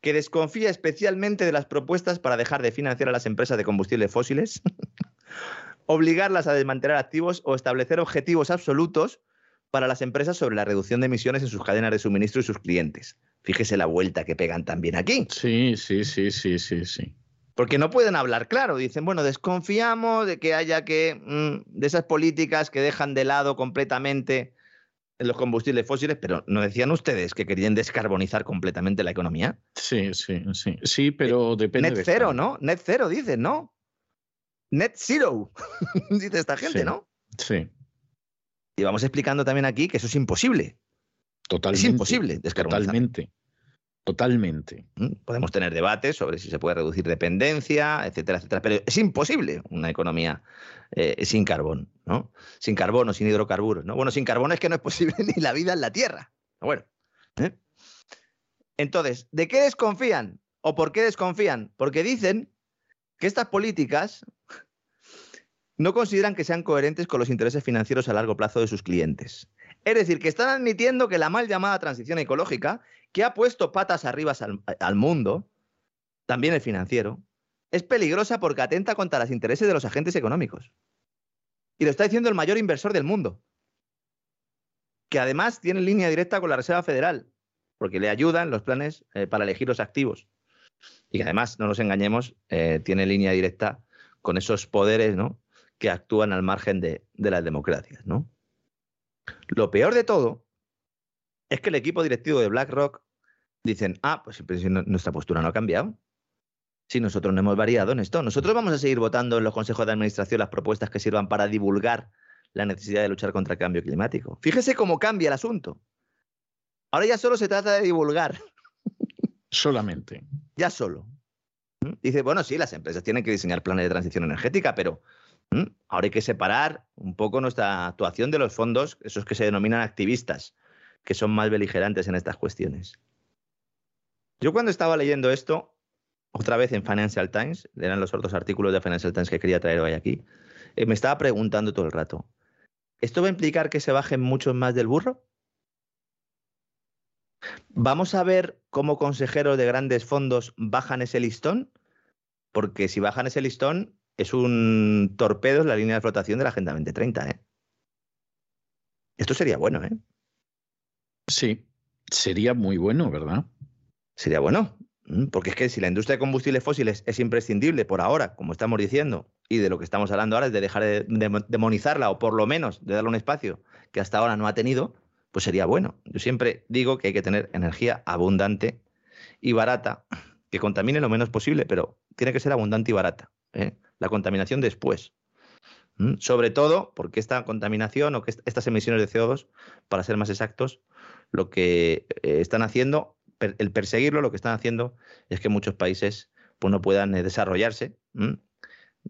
que desconfía especialmente de las propuestas para dejar de financiar a las empresas de combustibles fósiles, obligarlas a desmantelar activos o establecer objetivos absolutos para las empresas sobre la reducción de emisiones en sus cadenas de suministro y sus clientes. Fíjese la vuelta que pegan también aquí. Sí, sí, sí, sí, sí, sí. Porque no pueden hablar claro. Dicen, bueno, desconfiamos de que haya que. Mm, de esas políticas que dejan de lado completamente los combustibles fósiles, pero ¿no decían ustedes que querían descarbonizar completamente la economía? Sí, sí, sí. Sí, pero depende. Net cero, ¿no? Net cero, dicen, ¿no? net zero, dice esta gente, ¿no? Sí. Y vamos explicando también aquí que eso es imposible. Totalmente. Es imposible descarbonizar. Totalmente. Totalmente. ¿Mm? Podemos tener debates sobre si se puede reducir dependencia, etcétera, etcétera, pero es imposible una economía eh, sin carbón, ¿no? Sin carbono, sin hidrocarburos, ¿no? Bueno, sin carbón es que no es posible ni la vida en la Tierra. Bueno. ¿eh? Entonces, ¿de qué desconfían? ¿O por qué desconfían? Porque dicen que estas políticas no consideran que sean coherentes con los intereses financieros a largo plazo de sus clientes. Es decir, que están admitiendo que la mal llamada transición ecológica, que ha puesto patas arriba al, mundo, también el financiero, es peligrosa porque atenta contra los intereses de los agentes económicos. Y lo está diciendo el mayor inversor del mundo, que además tiene línea directa con la Reserva Federal, porque le ayudan los planes eh, para elegir los activos. Y que además, no nos engañemos, eh, tiene línea directa con esos poderes que actúan al margen de, las democracias. Lo peor de todo es que el equipo directivo de BlackRock dicen, ah, pues nuestra postura no ha cambiado. Si nosotros no hemos variado en esto, nosotros vamos a seguir votando en los consejos de administración las propuestas que sirvan para divulgar la necesidad de luchar contra el cambio climático. Fíjese cómo cambia el asunto. Ahora ya solo se trata de divulgar. Solamente. Ya solo. ¿Mm? Dice, bueno, sí, las empresas tienen que diseñar planes de transición energética, pero ¿Mm? Ahora hay que separar un poco nuestra actuación de los fondos, esos que se denominan activistas, que son más beligerantes en estas cuestiones. Yo cuando estaba leyendo esto, otra vez en Financial Times, eran los otros artículos de Financial Times que quería traer hoy aquí, eh, me estaba preguntando todo el rato, ¿esto va a implicar que se bajen muchos más del burro? ¿Vamos a ver cómo consejeros de grandes fondos bajan ese listón? Porque si bajan ese listón, es un torpedo en la línea de flotación de la Agenda 2030. ¿eh? Esto sería bueno, ¿eh? Sí, sería muy bueno, ¿verdad? Sería bueno, porque es que si la industria de combustibles fósiles es imprescindible por ahora, como estamos diciendo, y de lo que estamos hablando ahora es de dejar de demonizarla o por lo menos de darle un espacio que hasta ahora no ha tenido, pues sería bueno. Yo siempre digo que hay que tener energía abundante y barata, que contamine lo menos posible, pero tiene que ser abundante y barata. ¿eh? La contaminación después. Sobre todo porque esta contaminación o que estas emisiones de CO2, para ser más exactos, lo que eh, están haciendo, el perseguirlo, lo que están haciendo es que muchos países pues, no puedan eh, desarrollarse.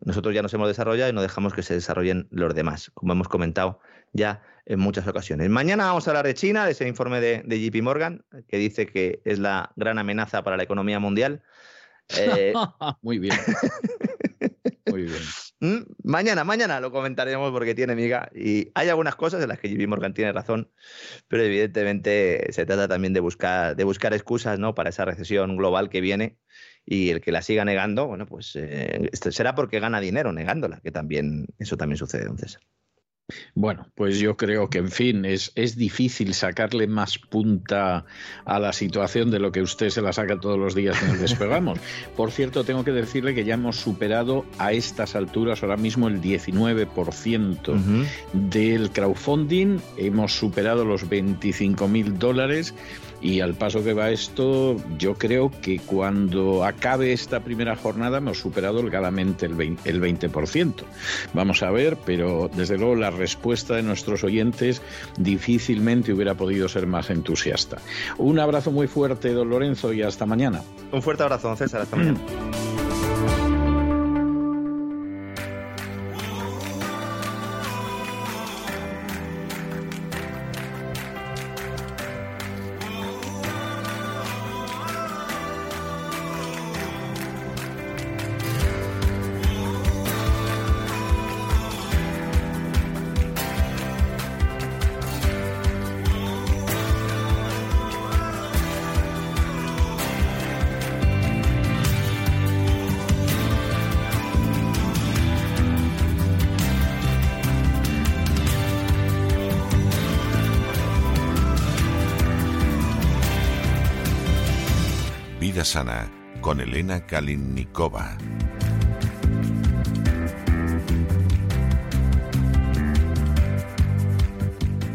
Nosotros ya nos hemos desarrollado y no dejamos que se desarrollen los demás, como hemos comentado ya en muchas ocasiones. Mañana vamos a hablar de China, de ese informe de, de JP Morgan, que dice que es la gran amenaza para la economía mundial. Eh, Muy bien. Muy bien. Mm, mañana, mañana lo comentaremos porque tiene miga. Y hay algunas cosas en las que JP Morgan tiene razón, pero evidentemente se trata también de buscar, de buscar excusas ¿no? para esa recesión global que viene. Y el que la siga negando, bueno, pues eh, será porque gana dinero negándola, que también eso también sucede, don César. Bueno, pues yo creo que, en fin, es, es, difícil sacarle más punta a la situación de lo que usted se la saca todos los días en el despegamos. Por cierto, tengo que decirle que ya hemos superado a estas alturas ahora mismo el 19% uh -huh. del crowdfunding, hemos superado los 25 mil dólares y al paso que va esto, yo creo que cuando acabe esta primera jornada hemos superado holgadamente el 20%. El 20%. Vamos a ver, pero desde luego la respuesta de nuestros oyentes difícilmente hubiera podido ser más entusiasta. Un abrazo muy fuerte, don Lorenzo, y hasta mañana. Un fuerte abrazo, don César. Hasta mañana.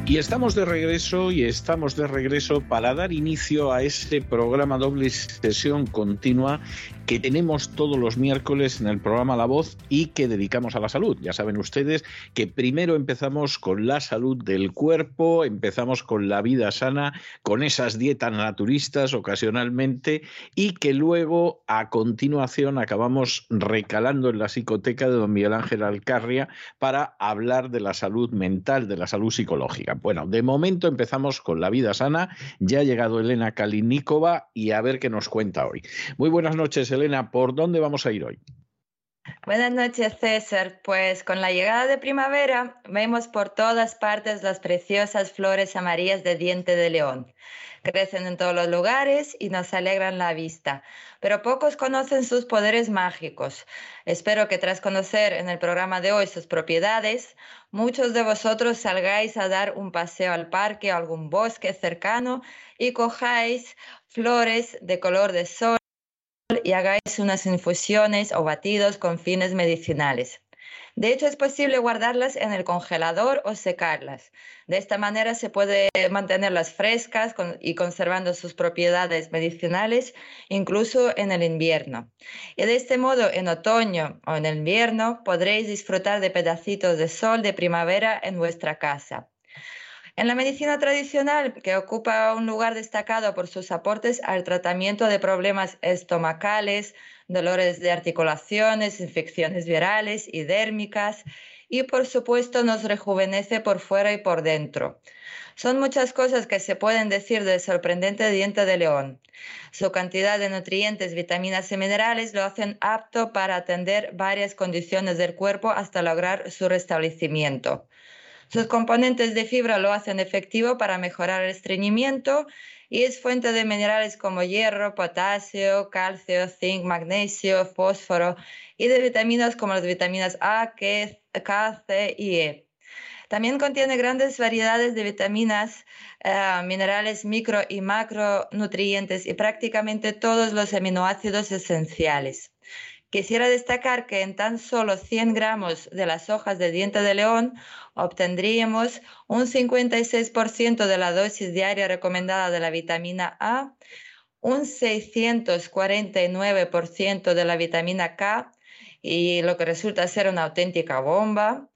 Y estamos de regreso y estamos de regreso para dar inicio a este programa doble sesión continua que tenemos todos los miércoles en el programa La Voz y que dedicamos a la salud. Ya saben ustedes que primero empezamos con la salud del cuerpo, empezamos con la vida sana, con esas dietas naturistas ocasionalmente y que luego a continuación acabamos recalando en la psicoteca de don Miguel Ángel Alcarria para hablar de la salud mental, de la salud psicológica. Bueno, de momento empezamos con la vida sana. Ya ha llegado Elena Kalinikova y a ver qué nos cuenta hoy. Muy buenas noches. ¿Por dónde vamos a ir hoy? Buenas noches, César. Pues con la llegada de primavera vemos por todas partes las preciosas flores amarillas de diente de león. Crecen en todos los lugares y nos alegran la vista, pero pocos conocen sus poderes mágicos. Espero que tras conocer en el programa de hoy sus propiedades, muchos de vosotros salgáis a dar un paseo al parque o algún bosque cercano y cojáis flores de color de sol y hagáis unas infusiones o batidos con fines medicinales. De hecho, es posible guardarlas en el congelador o secarlas. De esta manera se puede mantenerlas frescas y conservando sus propiedades medicinales incluso en el invierno. Y de este modo, en otoño o en el invierno, podréis disfrutar de pedacitos de sol de primavera en vuestra casa. En la medicina tradicional, que ocupa un lugar destacado por sus aportes al tratamiento de problemas estomacales, dolores de articulaciones, infecciones virales y dérmicas, y por supuesto nos rejuvenece por fuera y por dentro. Son muchas cosas que se pueden decir del sorprendente diente de león. Su cantidad de nutrientes, vitaminas y minerales lo hacen apto para atender varias condiciones del cuerpo hasta lograr su restablecimiento. Sus componentes de fibra lo hacen efectivo para mejorar el estreñimiento y es fuente de minerales como hierro, potasio, calcio, zinc, magnesio, fósforo y de vitaminas como las vitaminas A, K, C y E. También contiene grandes variedades de vitaminas, eh, minerales micro y macronutrientes y prácticamente todos los aminoácidos esenciales. Quisiera destacar que en tan solo 100 gramos de las hojas de diente de león obtendríamos un 56% de la dosis diaria recomendada de la vitamina A, un 649% de la vitamina K, y lo que resulta ser una auténtica bomba,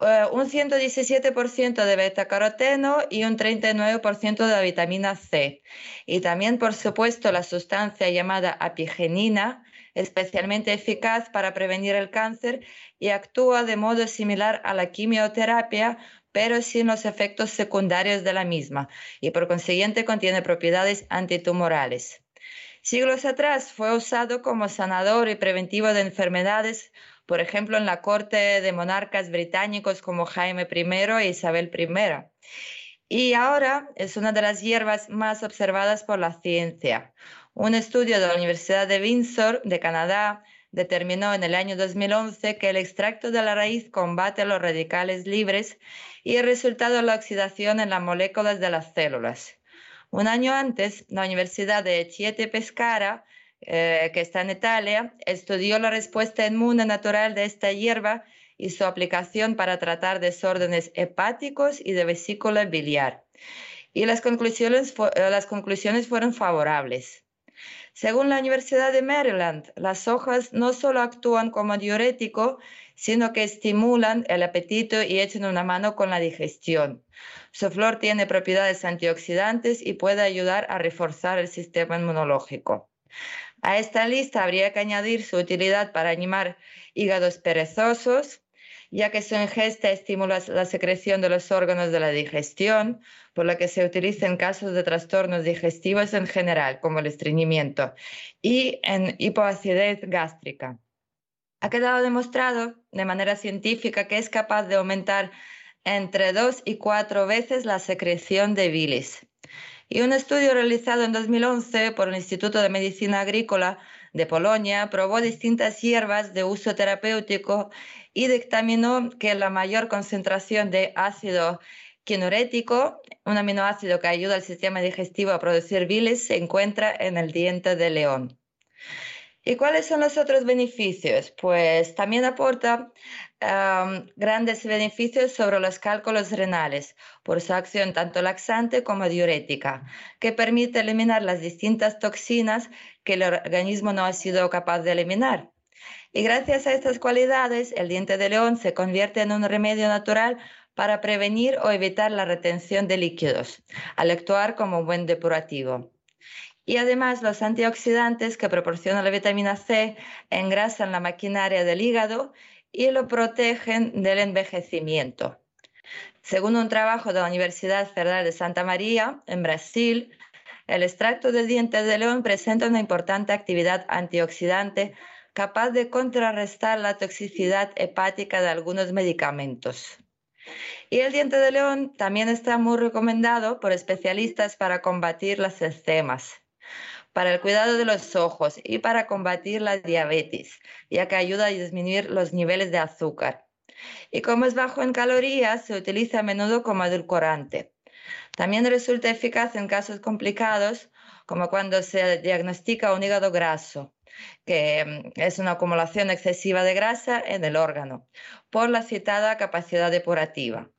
eh, un 117% de beta-caroteno y un 39% de la vitamina C. Y también, por supuesto, la sustancia llamada apigenina, especialmente eficaz para prevenir el cáncer y actúa de modo similar a la quimioterapia, pero sin los efectos secundarios de la misma y por consiguiente contiene propiedades antitumorales. Siglos atrás fue usado como sanador y preventivo de enfermedades, por ejemplo en la corte de monarcas británicos como Jaime I e Isabel I. Y ahora es una de las hierbas más observadas por la ciencia. Un estudio de la Universidad de Windsor, de Canadá, determinó en el año 2011 que el extracto de la raíz combate los radicales libres y el resultado la oxidación en las moléculas de las células. Un año antes, la Universidad de Chiete Pescara, eh, que está en Italia, estudió la respuesta inmune natural de esta hierba y su aplicación para tratar desórdenes hepáticos y de vesícula biliar. Y las conclusiones, eh, las conclusiones fueron favorables. Según la Universidad de Maryland, las hojas no solo actúan como diurético, sino que estimulan el apetito y echan una mano con la digestión. Su flor tiene propiedades antioxidantes y puede ayudar a reforzar el sistema inmunológico. A esta lista habría que añadir su utilidad para animar hígados perezosos, ya que su ingesta estimula la secreción de los órganos de la digestión, por lo que se utiliza en casos de trastornos digestivos en general, como el estreñimiento, y en hipoacidez gástrica. Ha quedado demostrado de manera científica que es capaz de aumentar entre dos y cuatro veces la secreción de bilis. Y un estudio realizado en 2011 por el Instituto de Medicina Agrícola de Polonia probó distintas hierbas de uso terapéutico y dictaminó que la mayor concentración de ácido quinurético, un aminoácido que ayuda al sistema digestivo a producir bilis, se encuentra en el diente de león. ¿Y cuáles son los otros beneficios? Pues también aporta grandes beneficios sobre los cálculos renales por su acción tanto laxante como diurética, que permite eliminar las distintas toxinas que el organismo no ha sido capaz de eliminar. Y gracias a estas cualidades, el diente de león se convierte en un remedio natural para prevenir o evitar la retención de líquidos, al actuar como un buen depurativo. Y además los antioxidantes que proporciona la vitamina C engrasan la maquinaria del hígado y lo protegen del envejecimiento. Según un trabajo de la Universidad Federal de Santa María, en Brasil, el extracto de dientes de león presenta una importante actividad antioxidante capaz de contrarrestar la toxicidad hepática de algunos medicamentos. Y el diente de león también está muy recomendado por especialistas para combatir las eczemas para el cuidado de los ojos y para combatir la diabetes, ya que ayuda a disminuir los niveles de azúcar. Y como es bajo en calorías, se utiliza a menudo como edulcorante. También resulta eficaz en casos complicados, como cuando se diagnostica un hígado graso, que mm, es una acumulación excesiva de grasa en el órgano, por la citada capacidad depurativa.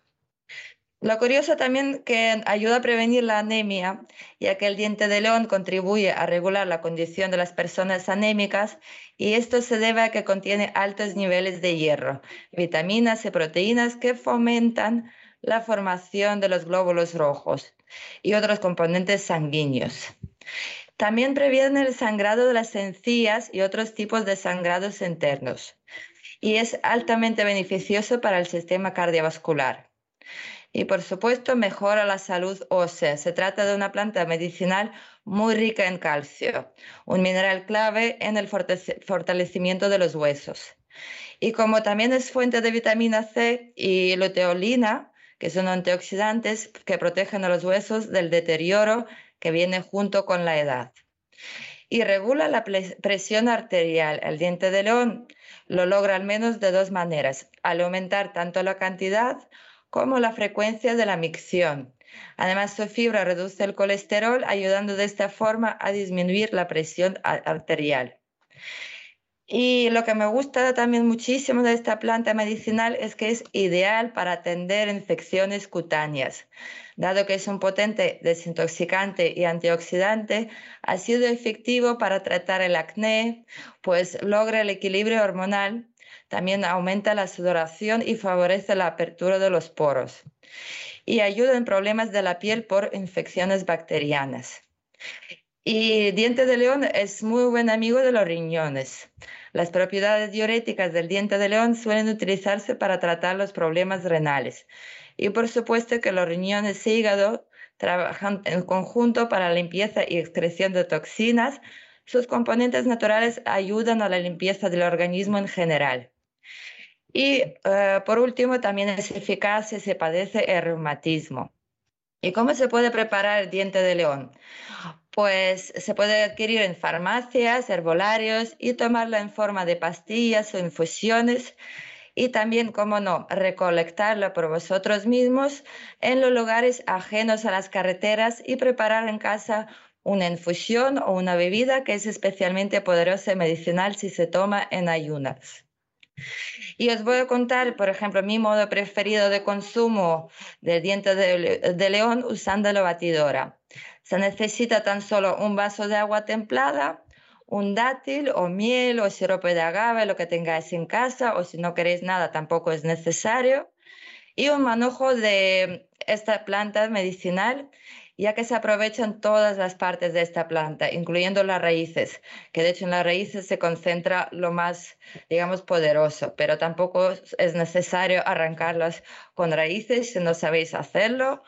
Lo curioso también que ayuda a prevenir la anemia, ya que el diente de león contribuye a regular la condición de las personas anémicas y esto se debe a que contiene altos niveles de hierro, vitaminas y proteínas que fomentan la formación de los glóbulos rojos y otros componentes sanguíneos. También previene el sangrado de las encías y otros tipos de sangrados internos y es altamente beneficioso para el sistema cardiovascular y por supuesto mejora la salud ósea. Se trata de una planta medicinal muy rica en calcio, un mineral clave en el fortalecimiento de los huesos. Y como también es fuente de vitamina C y luteolina, que son antioxidantes que protegen a los huesos del deterioro que viene junto con la edad. Y regula la presión arterial. El diente de león lo logra al menos de dos maneras, al aumentar tanto la cantidad como la frecuencia de la micción. Además, su fibra reduce el colesterol, ayudando de esta forma a disminuir la presión arterial. Y lo que me gusta también muchísimo de esta planta medicinal es que es ideal para atender infecciones cutáneas. Dado que es un potente desintoxicante y antioxidante, ha sido efectivo para tratar el acné, pues logra el equilibrio hormonal también aumenta la sudoración y favorece la apertura de los poros. Y ayuda en problemas de la piel por infecciones bacterianas. Y diente de león es muy buen amigo de los riñones. Las propiedades diuréticas del diente de león suelen utilizarse para tratar los problemas renales. Y por supuesto que los riñones y hígado trabajan en conjunto para la limpieza y excreción de toxinas. Sus componentes naturales ayudan a la limpieza del organismo en general. Y eh, por último, también es eficaz si se padece el reumatismo. ¿Y cómo se puede preparar el diente de león? Pues se puede adquirir en farmacias, herbolarios y tomarlo en forma de pastillas o infusiones. Y también, cómo no, recolectarlo por vosotros mismos en los lugares ajenos a las carreteras y preparar en casa una infusión o una bebida que es especialmente poderosa y medicinal si se toma en ayunas. Y os voy a contar, por ejemplo, mi modo preferido de consumo del diente de, león usando la batidora. Se necesita tan solo un vaso de agua templada, un dátil o miel o sirope de agave, lo que tengáis en casa, o si no queréis nada tampoco es necesario, y un manojo de esta planta medicinal ya que se aprovechan todas las partes de esta planta, incluyendo las raíces, que de hecho en las raíces se concentra lo más, digamos, poderoso, pero tampoco es necesario arrancarlas con raíces si no sabéis hacerlo.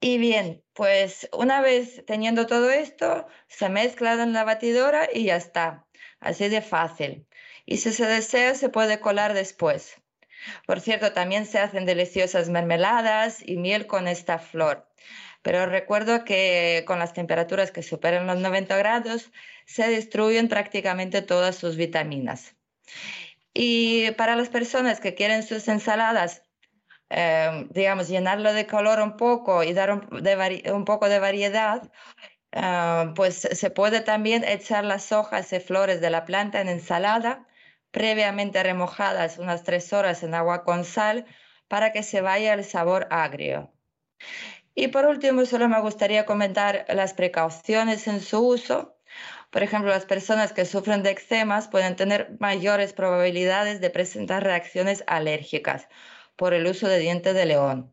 Y bien, pues una vez teniendo todo esto, se mezcla en la batidora y ya está, así de fácil. Y si se desea, se puede colar después. Por cierto, también se hacen deliciosas mermeladas y miel con esta flor. Pero recuerdo que con las temperaturas que superan los 90 grados se destruyen prácticamente todas sus vitaminas. Y para las personas que quieren sus ensaladas, eh, digamos, llenarlo de color un poco y dar un, poco de variedad, Ah, pues se puede también echar las hojas y flores de la planta en ensalada, previamente remojadas unas tres horas en agua con sal para que se vaya el sabor agrio. Y por último, solo me gustaría comentar las precauciones en su uso. Por ejemplo, las personas que sufren de eczemas pueden tener mayores probabilidades de presentar reacciones alérgicas por el uso de dientes de león.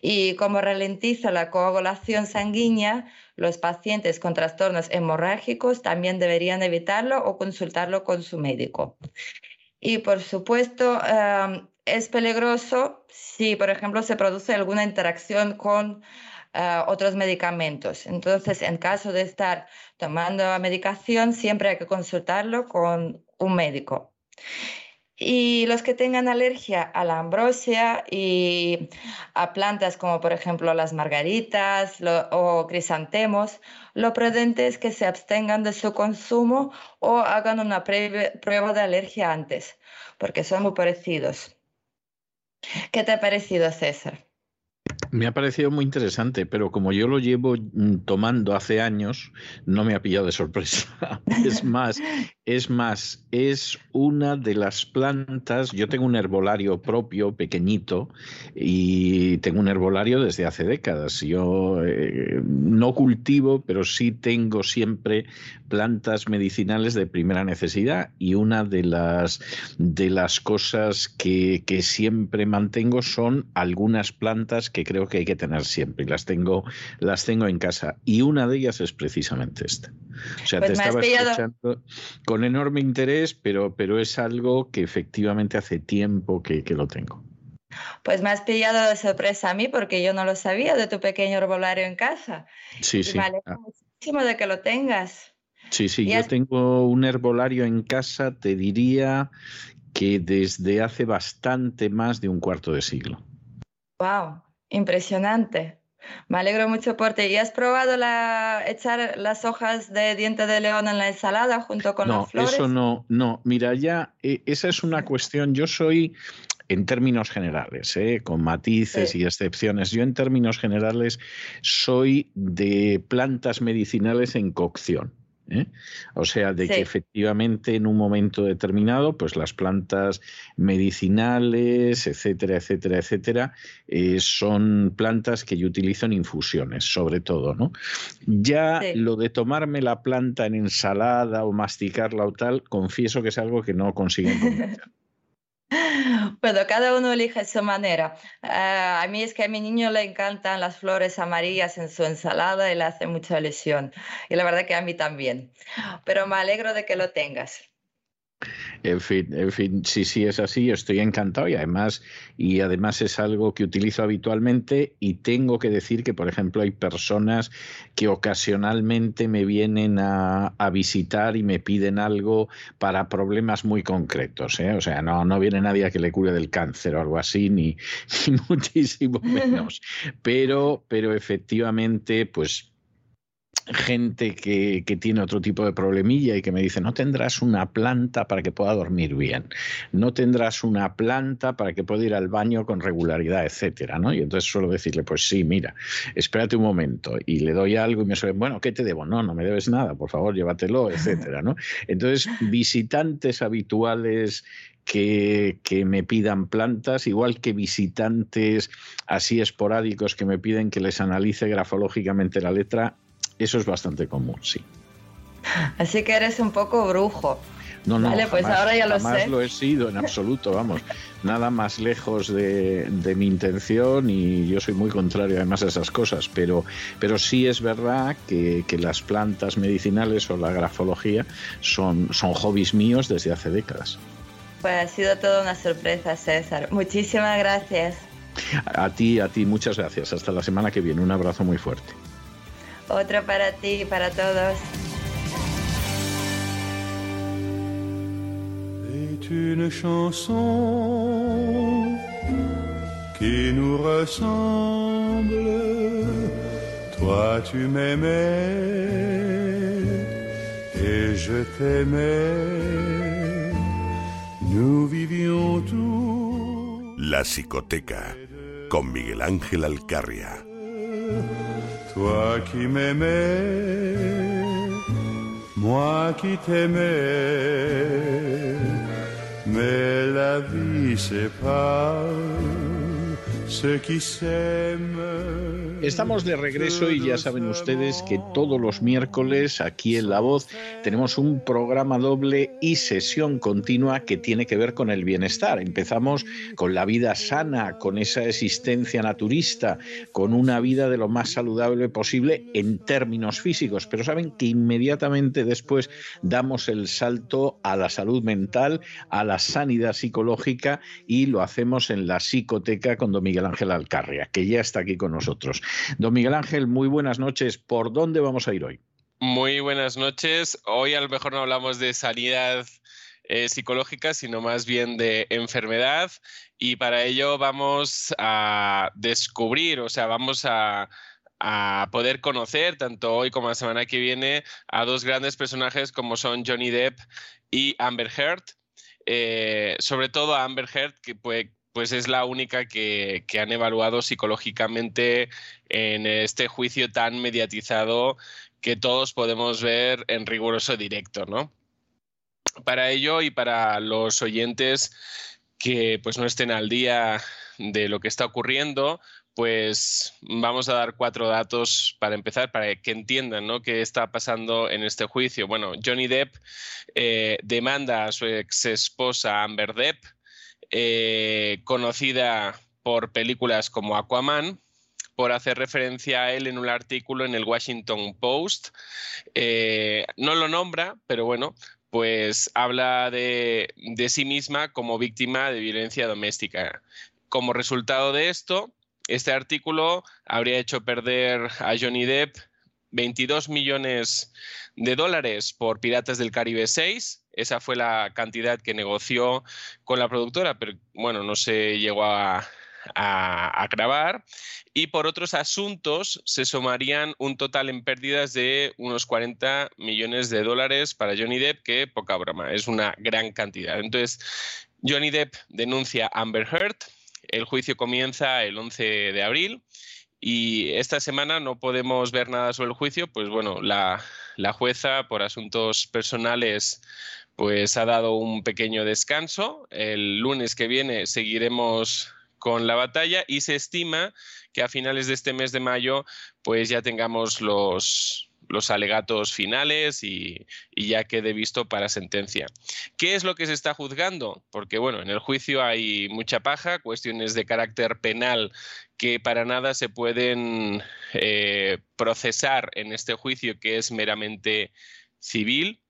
Y como ralentiza la coagulación sanguínea, los pacientes con trastornos hemorrágicos también deberían evitarlo o consultarlo con su médico. Y por supuesto, em, es peligroso si, por ejemplo, se produce alguna interacción con eh, otros medicamentos. Entonces, en caso de estar tomando medicación, siempre hay que consultarlo con un médico. Y los que tengan alergia a la ambrosia y a plantas como por ejemplo las margaritas o crisantemos, lo prudente es que se abstengan de su consumo o hagan una prueba de alergia antes, porque son muy parecidos. ¿Qué te ha parecido, César? Me ha parecido muy interesante, pero como yo lo llevo mm, tomando hace años, no me ha pillado de sorpresa. Es más, es más, es una de las plantas. Yo tengo un herbolario propio, pequeñito, y tengo un herbolario desde hace décadas. Yo eh, no cultivo, pero sí tengo siempre plantas medicinales de primera necesidad. Y una de las de las cosas que, que siempre mantengo son algunas plantas que creo que hay que tener siempre y las tengo, las tengo en casa. Y una de ellas es precisamente esta. O sea, pues te estaba escuchando con enorme interés, pero, pero es algo que efectivamente hace tiempo que, que lo tengo. Pues me has pillado de sorpresa a mí porque yo no lo sabía de tu pequeño herbolario en casa. Sí, sí. Me ah. muchísimo de que lo tengas. Sí, sí, yo tengo un herbolario en casa, te diría que desde hace bastante más de un cuarto de siglo. Wow, Impresionante. Me alegro mucho por ti. ¿Y has probado la, echar las hojas de diente de león en la ensalada junto con las flores? No, eso no, no. Mira, ya eh, esa es una cuestión. Yo soy, en términos generales, eh, con matices y excepciones, yo en términos generales soy de plantas medicinales en cocción. ¿Eh? O sea, de que efectivamente en un momento determinado, pues las plantas medicinales, etcétera, etcétera, etcétera, eh, son plantas que yo utilizo en infusiones, sobre todo, ¿no? Ya lo de tomarme la planta en ensalada o masticarla o tal, confieso que es algo que no consigo Bueno, cada uno elige su manera. Ah, a mí es que a mi niño le encantan las flores amarillas en su ensalada y le hace mucha ilusión. Y la verdad que a mí también. Pero me alegro de que lo tengas. En fin, en fin, sí, sí es así, estoy encantado y además, y además es algo que utilizo habitualmente y tengo que decir que, por ejemplo, hay personas que ocasionalmente me vienen a, visitar y me piden algo para problemas muy concretos. ¿eh? O sea, no, no viene nadie a que le cure del cáncer o algo así, ni, ni muchísimo menos. Pero, pero efectivamente, pues gente que, tiene otro tipo de problemilla y que me dice, no tendrás una planta para que pueda dormir bien, no tendrás una planta para que pueda ir al baño con regularidad, etcétera, ¿no? Y entonces suelo decirle, pues sí, mira, espérate un momento y le doy algo y me suele, bueno, ¿qué te debo? No, no me debes nada, por favor, llévatelo, etcétera, ¿no? Entonces, visitantes habituales que, que, me pidan plantas, igual que visitantes así esporádicos que me piden que les analice grafológicamente la letra, eso es bastante común, sí. Así que eres un poco brujo. No, no, vale, pues ahora ya lo sé. lo he sido en absoluto, vamos. Nada más lejos de, mi intención y yo soy muy contrario además a esas cosas, pero, pero sí es verdad que, las plantas medicinales o la grafología son, son hobbies míos desde hace décadas. Pues ha sido toda una sorpresa, César. Muchísimas gracias. A ti, a ti, muchas gracias. Hasta la semana que viene. Un abrazo muy fuerte. Otra para ti y para todos. C'est une chanson qui nous ressemble. Toi tu m'aimais et je t'aimais. Nous vivions tous. La psicoteca con Miguel Ángel Alcarria. Toi qui m'aimais, moi qui t'aimais, mais la vie sépare. Estamos de regreso y ya saben ustedes que todos los miércoles aquí en La Voz tenemos un programa doble y sesión continua que tiene que ver con el bienestar. Empezamos con la vida sana, con esa existencia naturista, con una vida de lo más saludable posible en términos físicos, pero saben que inmediatamente después damos el salto a la salud mental, a la sanidad psicológica y lo hacemos en la psicoteca con don Miguel Ángel Alcarria, que ya está aquí con nosotros. Don Miguel Ángel, muy buenas noches. ¿Por dónde vamos a ir hoy? Muy buenas noches. Hoy a lo mejor no hablamos de sanidad eh, psicológica, sino más bien de enfermedad. Y para ello vamos a descubrir, o sea, vamos a, poder conocer, tanto hoy como la semana que viene, a dos grandes personajes como son Johnny Depp y Amber Heard. Eh, sobre todo a Amber Heard, que, puede, pues es la única que, han evaluado psicológicamente en este juicio tan mediatizado que todos podemos ver en riguroso directo, ¿no? Para ello y para los oyentes que pues no estén al día de lo que está ocurriendo, pues vamos a dar cuatro datos para empezar, para que entiendan ¿no? qué está pasando en este juicio. Bueno, Johnny Depp eh, demanda a su ex esposa Amber Depp eh, conocida por películas como Aquaman, por hacer referencia a él en un artículo en el Washington Post. Eh, no lo nombra, pero bueno, pues habla de, de, sí misma como víctima de violencia doméstica. Como resultado de esto, este artículo habría hecho perder a Johnny Depp 22 millones de dólares por Piratas del Caribe 6 esa fue la cantidad que negoció con la productora, pero bueno, no se llegó a, grabar. Y por otros asuntos se sumarían un total en pérdidas de unos 40 millones de dólares para Johnny Depp, que poca broma, es una gran cantidad. Entonces, Johnny Depp denuncia a Amber Heard. El juicio comienza el 11 de abril. Y esta semana no podemos ver nada sobre el juicio, pues bueno, la, la jueza por asuntos personales pues ha dado un pequeño descanso. El lunes que viene seguiremos con la batalla y se estima que a finales de este mes de mayo pues ya tengamos los, los alegatos finales y, ya quede visto para sentencia. ¿Qué es lo que se está juzgando? Porque bueno, en el juicio hay mucha paja, cuestiones de carácter penal que para nada se pueden eh, procesar en este juicio que es meramente civil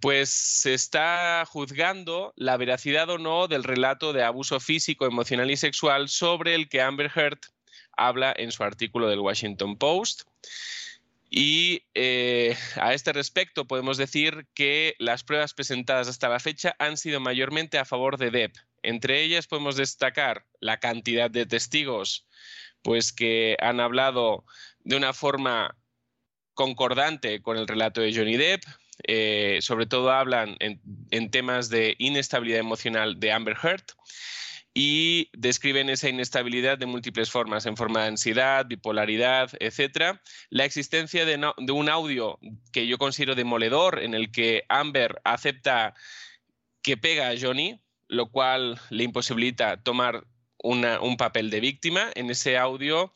pues se está juzgando la veracidad o no del relato de abuso físico, emocional y sexual sobre el que Amber Heard habla en su artículo del Washington Post. Y eh, a este respecto podemos decir que las pruebas presentadas hasta la fecha han sido mayormente a favor de Depp. Entre ellas podemos destacar la cantidad de testigos pues que han hablado de una forma concordante con el relato de Johnny Depp, eh, sobre todo hablan en, temas de inestabilidad emocional de Amber Heard y describen esa inestabilidad de múltiples formas, en forma de ansiedad, bipolaridad, etc. La existencia de, un audio que yo considero demoledor, en el que Amber acepta que pega a Johnny, lo cual le imposibilita tomar un papel de víctima. En ese audio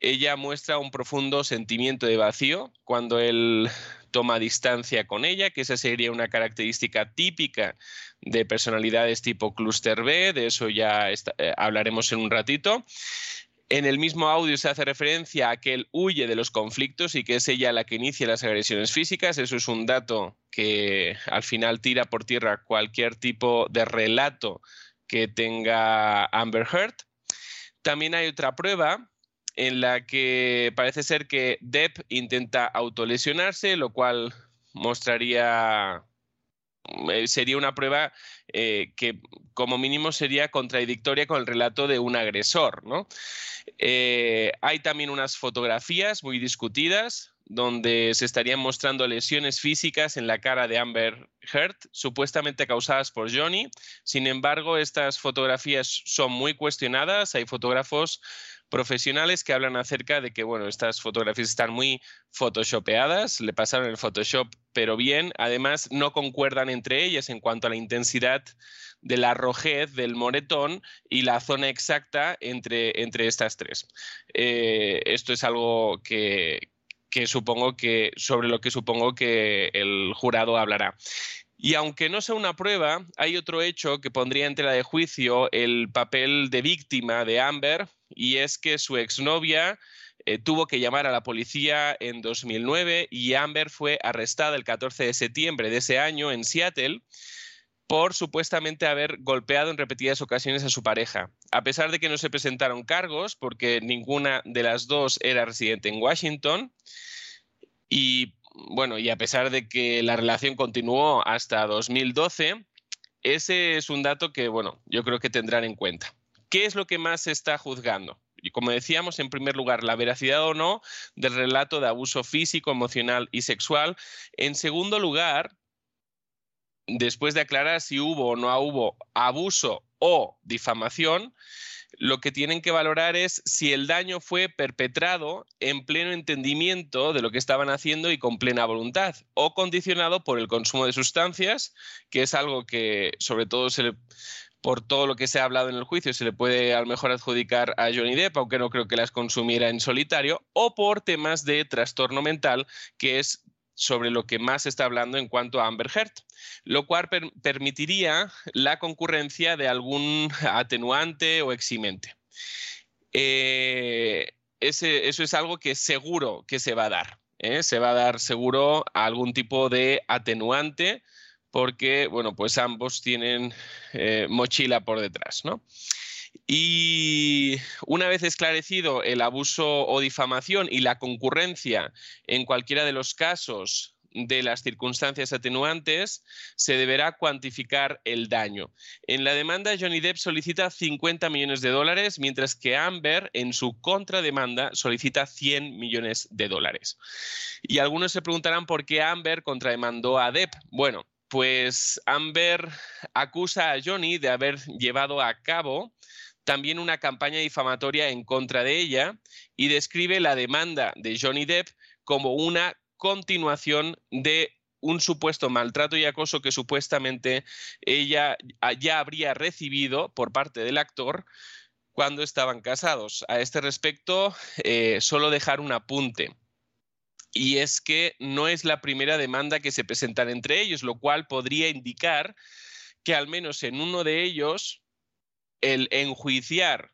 ella muestra un profundo sentimiento de vacío cuando él toma distancia con ella, que esa sería una característica típica de personalidades tipo clúster B, de eso ya eh, hablaremos en un ratito. En el mismo audio se hace referencia a que él huye de los conflictos y que es ella la que inicia las agresiones físicas. Eso es un dato que al final tira por tierra cualquier tipo de relato que tenga Amber Heard. También hay otra prueba en la que parece ser que Depp intenta autolesionarse, lo cual mostraría eh, sería una prueba eh, que como mínimo sería contradictoria con el relato de un agresor. Eh, hay también unas fotografías muy discutidas donde se estarían mostrando lesiones físicas en la cara de Amber Heard, supuestamente causadas por Johnny. Sin embargo, estas fotografías son muy cuestionadas. Hay fotógrafos profesionales que hablan acerca de que, bueno, estas fotografías están muy photoshopeadas, le pasaron el Photoshop, pero bien, además no concuerdan entre ellas en cuanto a la intensidad de la rojez del moretón y la zona exacta entre, entre estas tres. Eh, esto es algo que, que supongo que sobre lo que supongo que el jurado hablará. Y aunque no sea una prueba, hay otro hecho que pondría en tela de juicio el papel de víctima de Amber, y es que su exnovia eh, tuvo que llamar a la policía en 2009 y Amber fue arrestada el 14 de septiembre de ese año en Seattle por supuestamente haber golpeado en repetidas ocasiones a su pareja. A pesar de que no se presentaron cargos, porque ninguna de las dos era residente en Washington, y bueno, y a pesar de que la relación continuó hasta 2012, ese es un dato que, bueno, yo creo que tendrán en cuenta. ¿Qué es lo que más se está juzgando? Y como decíamos, en primer lugar, la veracidad o no del relato de abuso físico, emocional y sexual. En segundo lugar, después de aclarar si hubo o no hubo abuso o difamación, lo que tienen que valorar es si el daño fue perpetrado en pleno entendimiento de lo que estaban haciendo y con plena voluntad, o condicionado por el consumo de sustancias, que es algo que sobre todo por todo lo que se ha hablado en el juicio, se le puede a lo mejor adjudicar a Johnny Depp, aunque no creo que las consumiera en solitario, o por temas de trastorno mental, que es sobre lo que más se está hablando en cuanto a Amber Heard, lo cual permitiría la concurrencia de algún atenuante o eximente. Eh, eso es algo que seguro que se va a dar. ¿eh? Se va a dar seguro algún tipo de atenuante porque, bueno, pues ambos tienen eh, mochila por detrás, ¿no? Y una vez esclarecido el abuso o difamación y la concurrencia en cualquiera de los casos de las circunstancias atenuantes, se deberá cuantificar el daño. En la demanda, Johnny Depp solicita 50 millones de dólares, mientras que Amber, en su contrademanda, solicita 100 millones de dólares. Y algunos se preguntarán por qué Amber contrademandó a Depp. Bueno, pues Amber acusa a Johnny de haber llevado a cabo también una campaña difamatoria en contra de ella y describe la demanda de Johnny Depp como una continuación de un supuesto maltrato y acoso que supuestamente ella ya habría recibido por parte del actor cuando estaban casados. A este respecto, eh, solo dejar un apunte. Y es que no es la primera demanda que se presentan entre ellos, lo cual podría indicar que al menos en uno de ellos el enjuiciar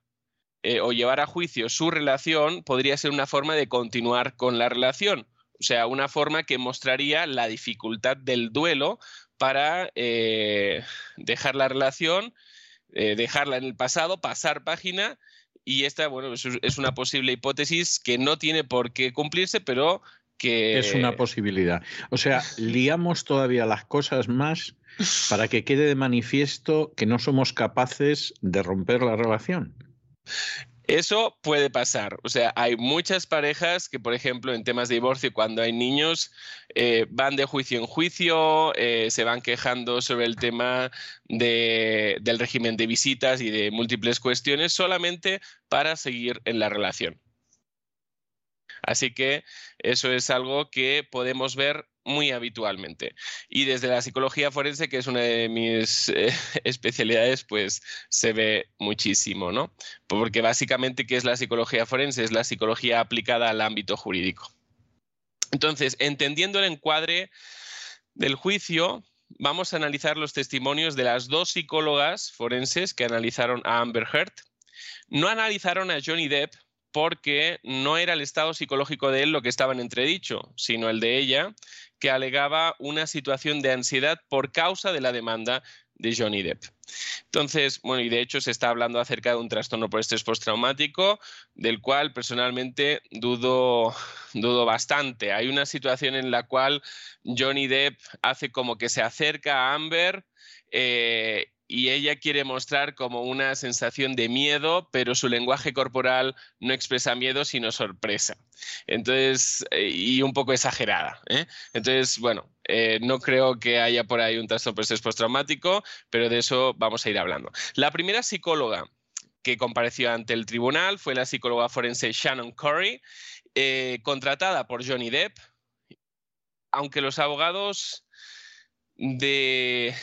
eh, o llevar a juicio su relación podría ser una forma de continuar con la relación. O sea, una forma que mostraría la dificultad del duelo para eh, dejar la relación, eh, dejarla en el pasado, pasar página. Y esta, bueno, es una posible hipótesis que no tiene por qué cumplirse, pero que... Es una posibilidad. O sea, liamos todavía las cosas más para que quede de manifiesto que no somos capaces de romper la relación. Eso puede pasar. O sea, hay muchas parejas que, por ejemplo, en temas de divorcio, cuando hay niños, eh, van de juicio en juicio, eh, se van quejando sobre el tema del régimen de visitas y de múltiples cuestiones solamente para seguir en la relación. Así que eso es algo que podemos ver muy habitualmente. Y desde la psicología forense, que es una de mis eh, especialidades, pues se ve muchísimo, ¿no? Porque básicamente, ¿qué es la psicología forense? Es la psicología aplicada al ámbito jurídico. Entonces, entendiendo el encuadre del juicio, vamos a analizar los testimonios de las dos psicólogas forenses que analizaron a Amber Heard. No analizaron a Johnny Depp porque no era el estado psicológico de él lo que estaba en entredicho, sino el de ella, que alegaba una situación de ansiedad por causa de la demanda de Johnny Depp. Entonces, bueno, y de hecho se está hablando acerca de un trastorno por estrés postraumático, del cual personalmente dudo, dudo bastante. Hay una situación en la cual Johnny Depp hace como que se acerca a Amber eh, y ella quiere mostrar como una sensación de miedo, pero su lenguaje corporal no expresa miedo, sino sorpresa. Entonces, eh, y un poco exagerada. ¿eh? Entonces, bueno, eh, no creo que haya por ahí un trastorno estrés postraumático, pero de eso vamos a ir hablando. La primera psicóloga que compareció ante el tribunal fue la psicóloga forense Shannon eh, contratada por Johnny Depp, aunque los abogados de,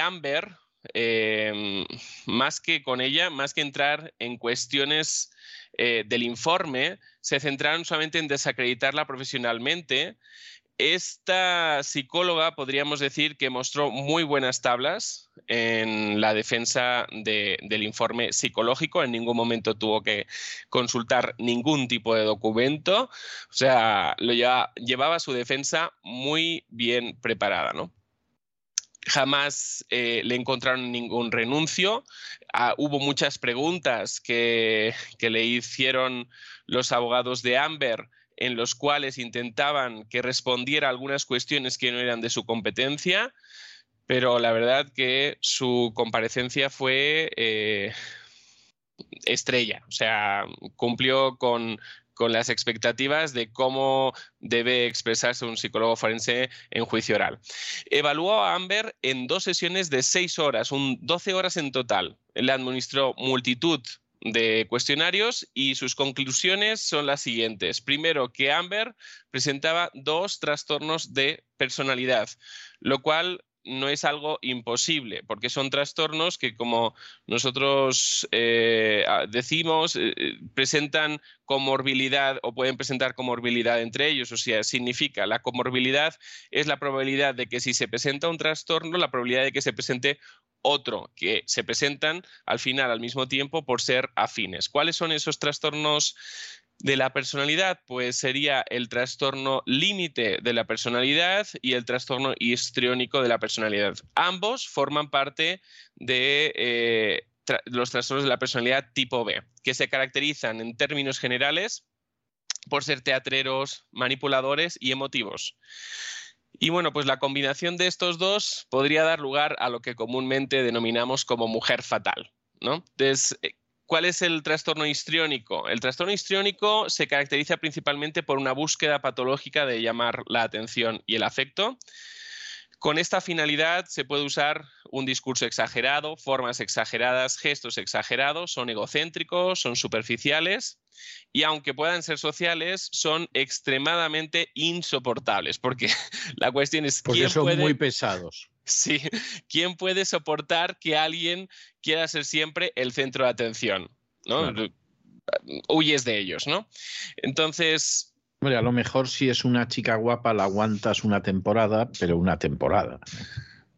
Amber, eh, más que con ella, más que entrar en cuestiones eh, del informe, se centraron solamente en desacreditarla profesionalmente esta psicóloga podríamos decir que mostró muy buenas tablas en la defensa del informe psicológico. En ningún momento tuvo que consultar ningún tipo de documento. O sea, lo llevaba, su defensa muy bien preparada, ¿no? Jamás eh, le encontraron ningún renuncio. Ah, hubo muchas preguntas que, que le hicieron los abogados de Amber en los cuales intentaban que respondiera algunas cuestiones que no eran de su competencia, pero la verdad que su comparecencia fue eh, estrella, o sea, cumplió con, las expectativas de cómo debe expresarse un psicólogo forense en juicio oral. Evaluó a Amber en dos sesiones de seis horas, un 12 horas en total. Le administró multitud de cuestionarios y sus conclusiones son las siguientes. Primero, que Amber presentaba dos trastornos de personalidad, lo cual no es algo imposible, porque son trastornos que, como nosotros eh, decimos, eh, presentan comorbilidad o pueden presentar comorbilidad entre ellos. O sea, significa la comorbilidad es la probabilidad de que si se presenta un trastorno, la probabilidad de que se presente otro que se presentan al final al mismo tiempo por ser afines. ¿Cuáles son esos trastornos de la personalidad? Pues sería el trastorno límite de la personalidad y el trastorno histriónico de la personalidad. Ambos forman parte de eh, los trastornos de la personalidad tipo B, que se caracterizan en términos generales por ser teatreros, manipuladores y emotivos. Y bueno, pues la combinación de estos dos podría dar lugar a lo que comúnmente denominamos como mujer fatal. ¿no? Eh, ¿cuál es el trastorno histriónico? El trastorno histriónico se caracteriza principalmente por una búsqueda patológica de llamar la atención y el afecto. Con esta finalidad se puede usar un discurso exagerado, formas exageradas, gestos exagerados, son egocéntricos, son superficiales y aunque puedan ser sociales, son extremadamente insoportables, porque la cuestión es... Porque son muy pesados. Sí, ¿quién puede soportar que alguien quiera ser siempre el centro de atención? ¿no? Huyes de ellos, ¿no? Entonces, Hombre, a lo mejor si es una chica guapa la aguantas una temporada, pero una temporada.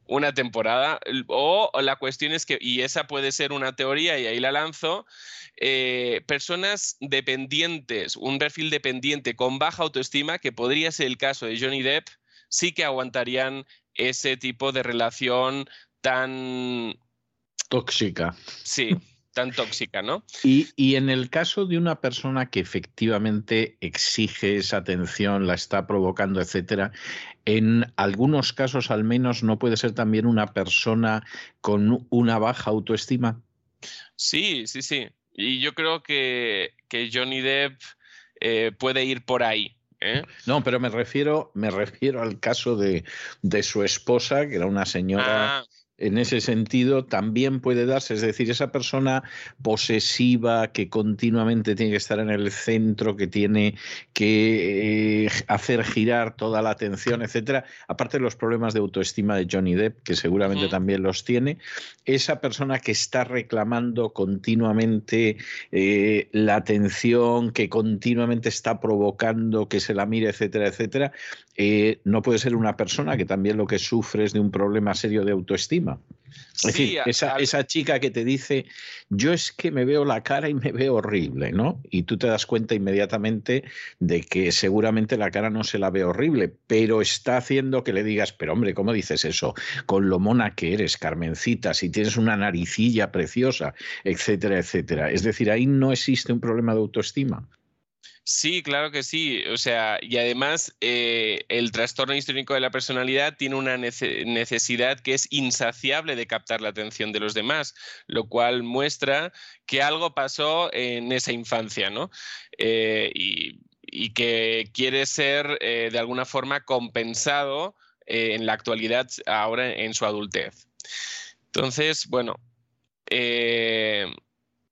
Una temporada. O la cuestión es que, y esa puede ser una teoría y ahí la lanzo, eh, personas dependientes, un perfil dependiente con baja autoestima, que podría ser el caso de Johnny Depp, sí que aguantarían ese tipo de relación tan... Tóxica. Sí, tan tóxica, ¿no? Y, en el caso de una persona que efectivamente exige esa atención, la está provocando, etcétera, en algunos casos al menos no puede ser también una persona con una baja autoestima. Sí, sí, sí. Y yo creo que, Johnny Depp eh, puede ir por ahí. ¿Eh? No, pero me refiero, me refiero al caso de, de su esposa, que era una señora ah en ese sentido también puede darse, es decir, esa persona posesiva que continuamente tiene que estar en el centro, que tiene que eh, hacer girar toda la atención, etcétera, aparte de los problemas de autoestima de Johnny Depp, que seguramente también los tiene, esa persona que está reclamando continuamente eh, la atención, que continuamente está provocando que se la mire, etcétera, etcétera, eh, no puede ser una persona que también lo que sufre es de un problema serio de autoestima. Es decir, esa, chica que te dice, yo es que me veo la cara y me veo horrible, ¿no? Y tú te das cuenta inmediatamente de que seguramente la cara no se la ve horrible, pero está haciendo que le digas, pero hombre, ¿cómo dices eso? Con lo mona que eres, Carmencita, si tienes una naricilla preciosa, etcétera, etcétera. Es decir, ahí no existe un problema de autoestima. Sí, claro que sí. O sea, y además eh, el trastorno histórico de la personalidad tiene una necesidad que es insaciable de captar la atención de los demás, lo cual muestra que algo pasó en esa infancia, ¿no? Eh, y, que quiere ser eh, de alguna forma compensado en la actualidad, ahora en su adultez. Entonces, bueno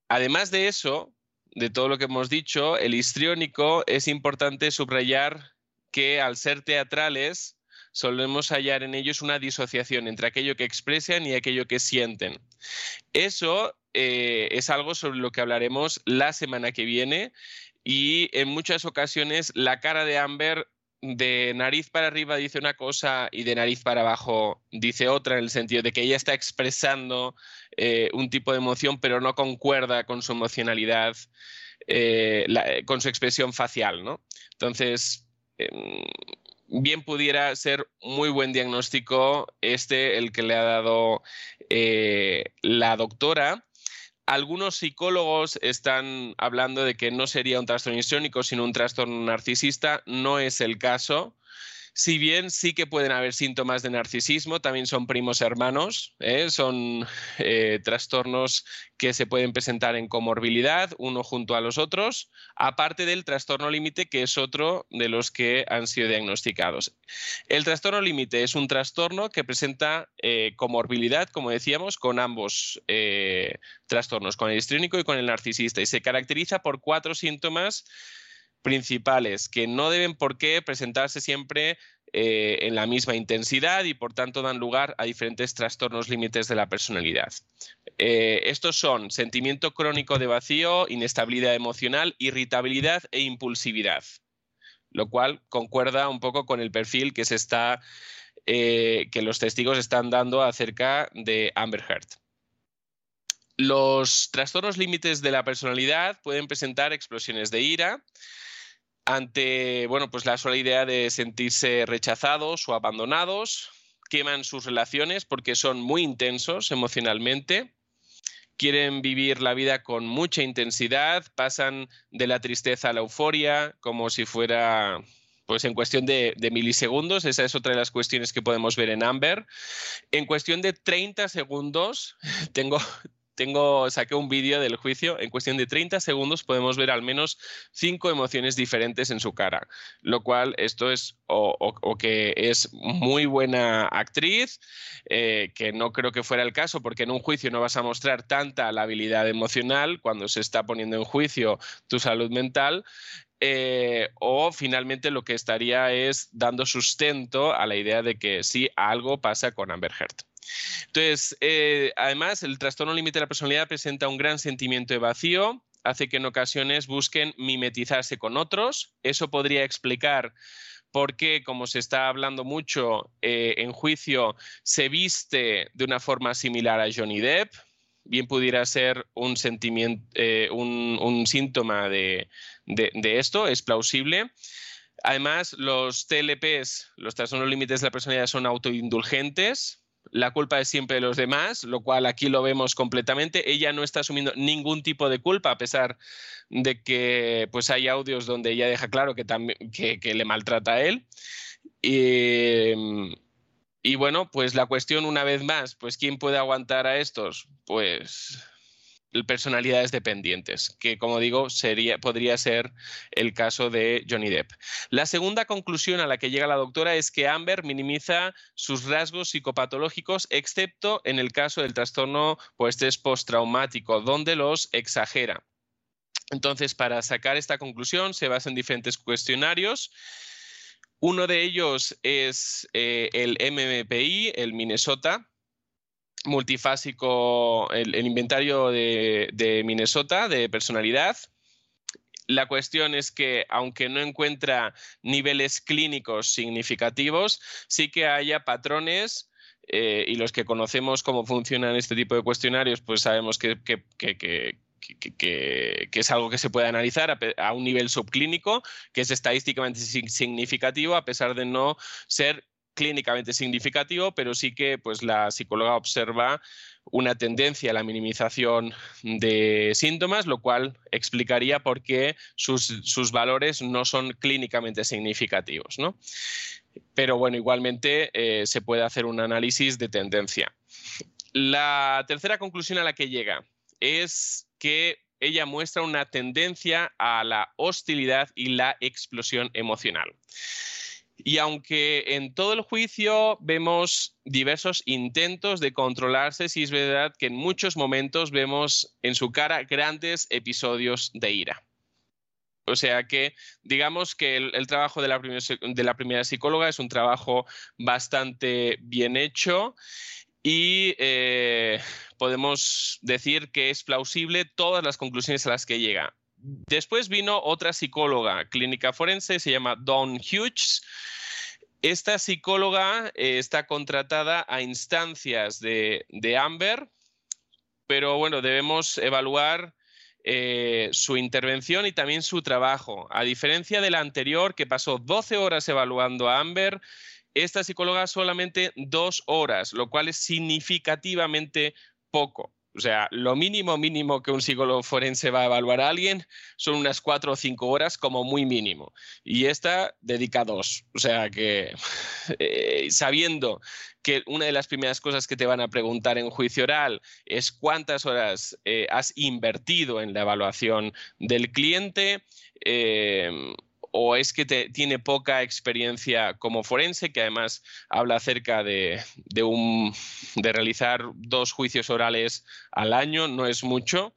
además de eso, de todo lo que hemos dicho, el histriónico es importante subrayar que al ser teatrales solemos hallar en ellos una disociación entre aquello que expresan y aquello que sienten. Eso eh, es algo sobre lo que hablaremos la semana que viene y en muchas ocasiones la cara de Amber de nariz para arriba dice una cosa y de nariz para abajo dice otra, en el sentido de que ella está expresando eh, un tipo de emoción, pero no concuerda con su emocionalidad, eh, con su expresión facial, ¿no? Entonces, em, bien pudiera ser muy buen diagnóstico este, el que le ha dado eh, la doctora. Algunos psicólogos están hablando de que no sería un trastorno histriónico, sino un trastorno narcisista. No es el caso. Si bien sí que pueden haber síntomas de narcisismo, también son primos hermanos, ¿eh? son eh, trastornos que se pueden presentar en comorbilidad, uno junto a los otros, aparte del trastorno límite, que es otro de los que han sido diagnosticados. El trastorno límite es un trastorno que presenta eh, comorbilidad, como decíamos, con ambos trastornos, con el histriónico y con el narcisista, y se caracteriza por cuatro síntomas principales que no deben por qué presentarse siempre eh, en la misma intensidad y por tanto dan lugar a diferentes trastornos límites de la personalidad. Eh, estos son sentimiento crónico de vacío, inestabilidad emocional, irritabilidad e impulsividad, lo cual concuerda un poco con el perfil que se está eh, que los testigos están dando acerca de Amber Heard. Los trastornos límites de la personalidad pueden presentar explosiones de ira, ante bueno, pues la sola idea de sentirse rechazados o abandonados, queman sus relaciones porque son muy intensos emocionalmente, quieren vivir la vida con mucha intensidad, pasan de la tristeza a la euforia como si fuera pues en cuestión de, de, milisegundos, esa es otra de las cuestiones que podemos ver en Amber. En cuestión de 30 segundos, tengo, tengo, saqué un vídeo del juicio, en cuestión de 30 segundos podemos ver al menos cinco emociones diferentes en su cara, lo cual esto es o, que es muy buena actriz, eh, que no creo que fuera el caso, porque en un juicio no vas a mostrar tanta la habilidad emocional cuando se está poniendo en juicio tu salud mental, eh, o finalmente lo que estaría es dando sustento a la idea de que sí, algo pasa con Amber Heard. Entonces, eh, además, el trastorno límite de la personalidad presenta un gran sentimiento de vacío, hace que en ocasiones busquen mimetizarse con otros. Eso podría explicar por qué, como se está hablando mucho eh, en juicio, se viste de una forma similar a Johnny Depp. Bien pudiera ser un, sentimiento, eh, un, síntoma de, de esto, es plausible. Además, los TLPs, los trastornos límites de la personalidad, son autoindulgentes, la culpa es siempre de los demás, lo cual aquí lo vemos completamente. Ella no está asumiendo ningún tipo de culpa, a pesar de que pues, hay audios donde ella deja claro que, que, le maltrata a él. Y, y bueno, pues la cuestión una vez más, pues ¿quién puede aguantar a estos? Pues personalidades dependientes, que como digo podría ser el caso de Johnny Depp. La segunda conclusión a la que llega la doctora es que Amber minimiza sus rasgos psicopatológicos, excepto en el caso del trastorno por estrés postraumático, donde los exagera. Entonces, para sacar esta conclusión se basa en diferentes cuestionarios. Uno de ellos es eh, el MMPI, el Minnesota, multifásico, el, inventario de, Minnesota de personalidad. La cuestión es que, aunque no encuentra niveles clínicos significativos, sí que haya patrones eh, y los que conocemos cómo funcionan este tipo de cuestionarios, pues sabemos que, es algo que se puede analizar a, a, un nivel subclínico, que es estadísticamente significativo, a pesar de no ser clínicamente significativo, pero sí que pues, la psicóloga observa una tendencia a la minimización de síntomas, lo cual explicaría por qué sus, valores no son clínicamente significativos. Pero bueno, igualmente eh, se puede hacer un análisis de tendencia. La tercera conclusión a la que llega es que ella muestra una tendencia a la hostilidad y la explosión emocional. Y aunque en todo el juicio vemos diversos intentos de controlarse, sí es verdad que en muchos momentos vemos en su cara grandes episodios de ira. O sea que digamos que el, trabajo de la, primera psicóloga es un trabajo bastante bien hecho y eh, podemos decir que es plausible todas las conclusiones a las que llega. Después vino otra psicóloga clínica forense, se llama Dawn Hughes. Esta psicóloga eh, está contratada a instancias de, Amber, pero bueno, debemos evaluar eh, su intervención y también su trabajo. A diferencia de la anterior, que pasó 12 horas evaluando a Amber, esta psicóloga solamente dos horas, lo cual es significativamente poco. O sea, lo mínimo mínimo que un psicólogo forense va a evaluar a alguien son unas cuatro o cinco horas como muy mínimo. Y esta dedica dos. O sea que eh, sabiendo que una de las primeras cosas que te van a preguntar en juicio oral es cuántas horas eh, has invertido en la evaluación del cliente. Eh, o es que tiene poca experiencia como forense, que además habla acerca de, realizar dos juicios orales al año, no es mucho,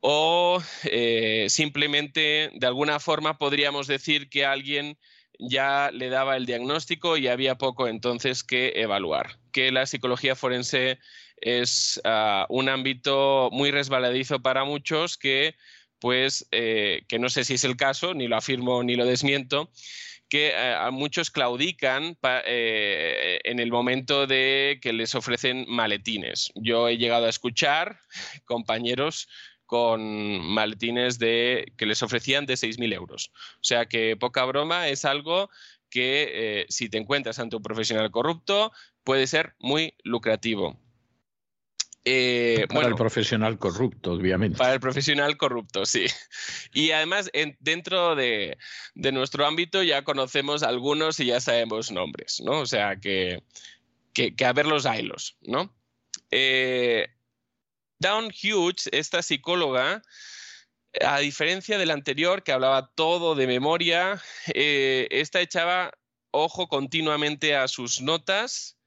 o eh, simplemente de alguna forma podríamos decir que alguien ya le daba el diagnóstico y había poco entonces que evaluar, que la psicología forense es ah, un ámbito muy resbaladizo para muchos que pues eh, que no sé si es el caso, ni lo afirmo ni lo desmiento, que eh, a muchos claudican eh, en el momento de que les ofrecen maletines. Yo he llegado a escuchar compañeros con maletines de, que les ofrecían de 6.000 euros. O sea que poca broma es algo que si te encuentras ante un profesional corrupto puede ser muy lucrativo. Eh, para el profesional corrupto, obviamente. Para el profesional corrupto, sí. Y además, dentro de, nuestro ámbito ya conocemos algunos y ya sabemos nombres, ¿no? O sea, que, que, a ver los hilos, ¿no? Eh, Dawn Hughes, esta psicóloga, a diferencia del anterior, que hablaba todo de memoria, eh, esta echaba ojo continuamente a sus notas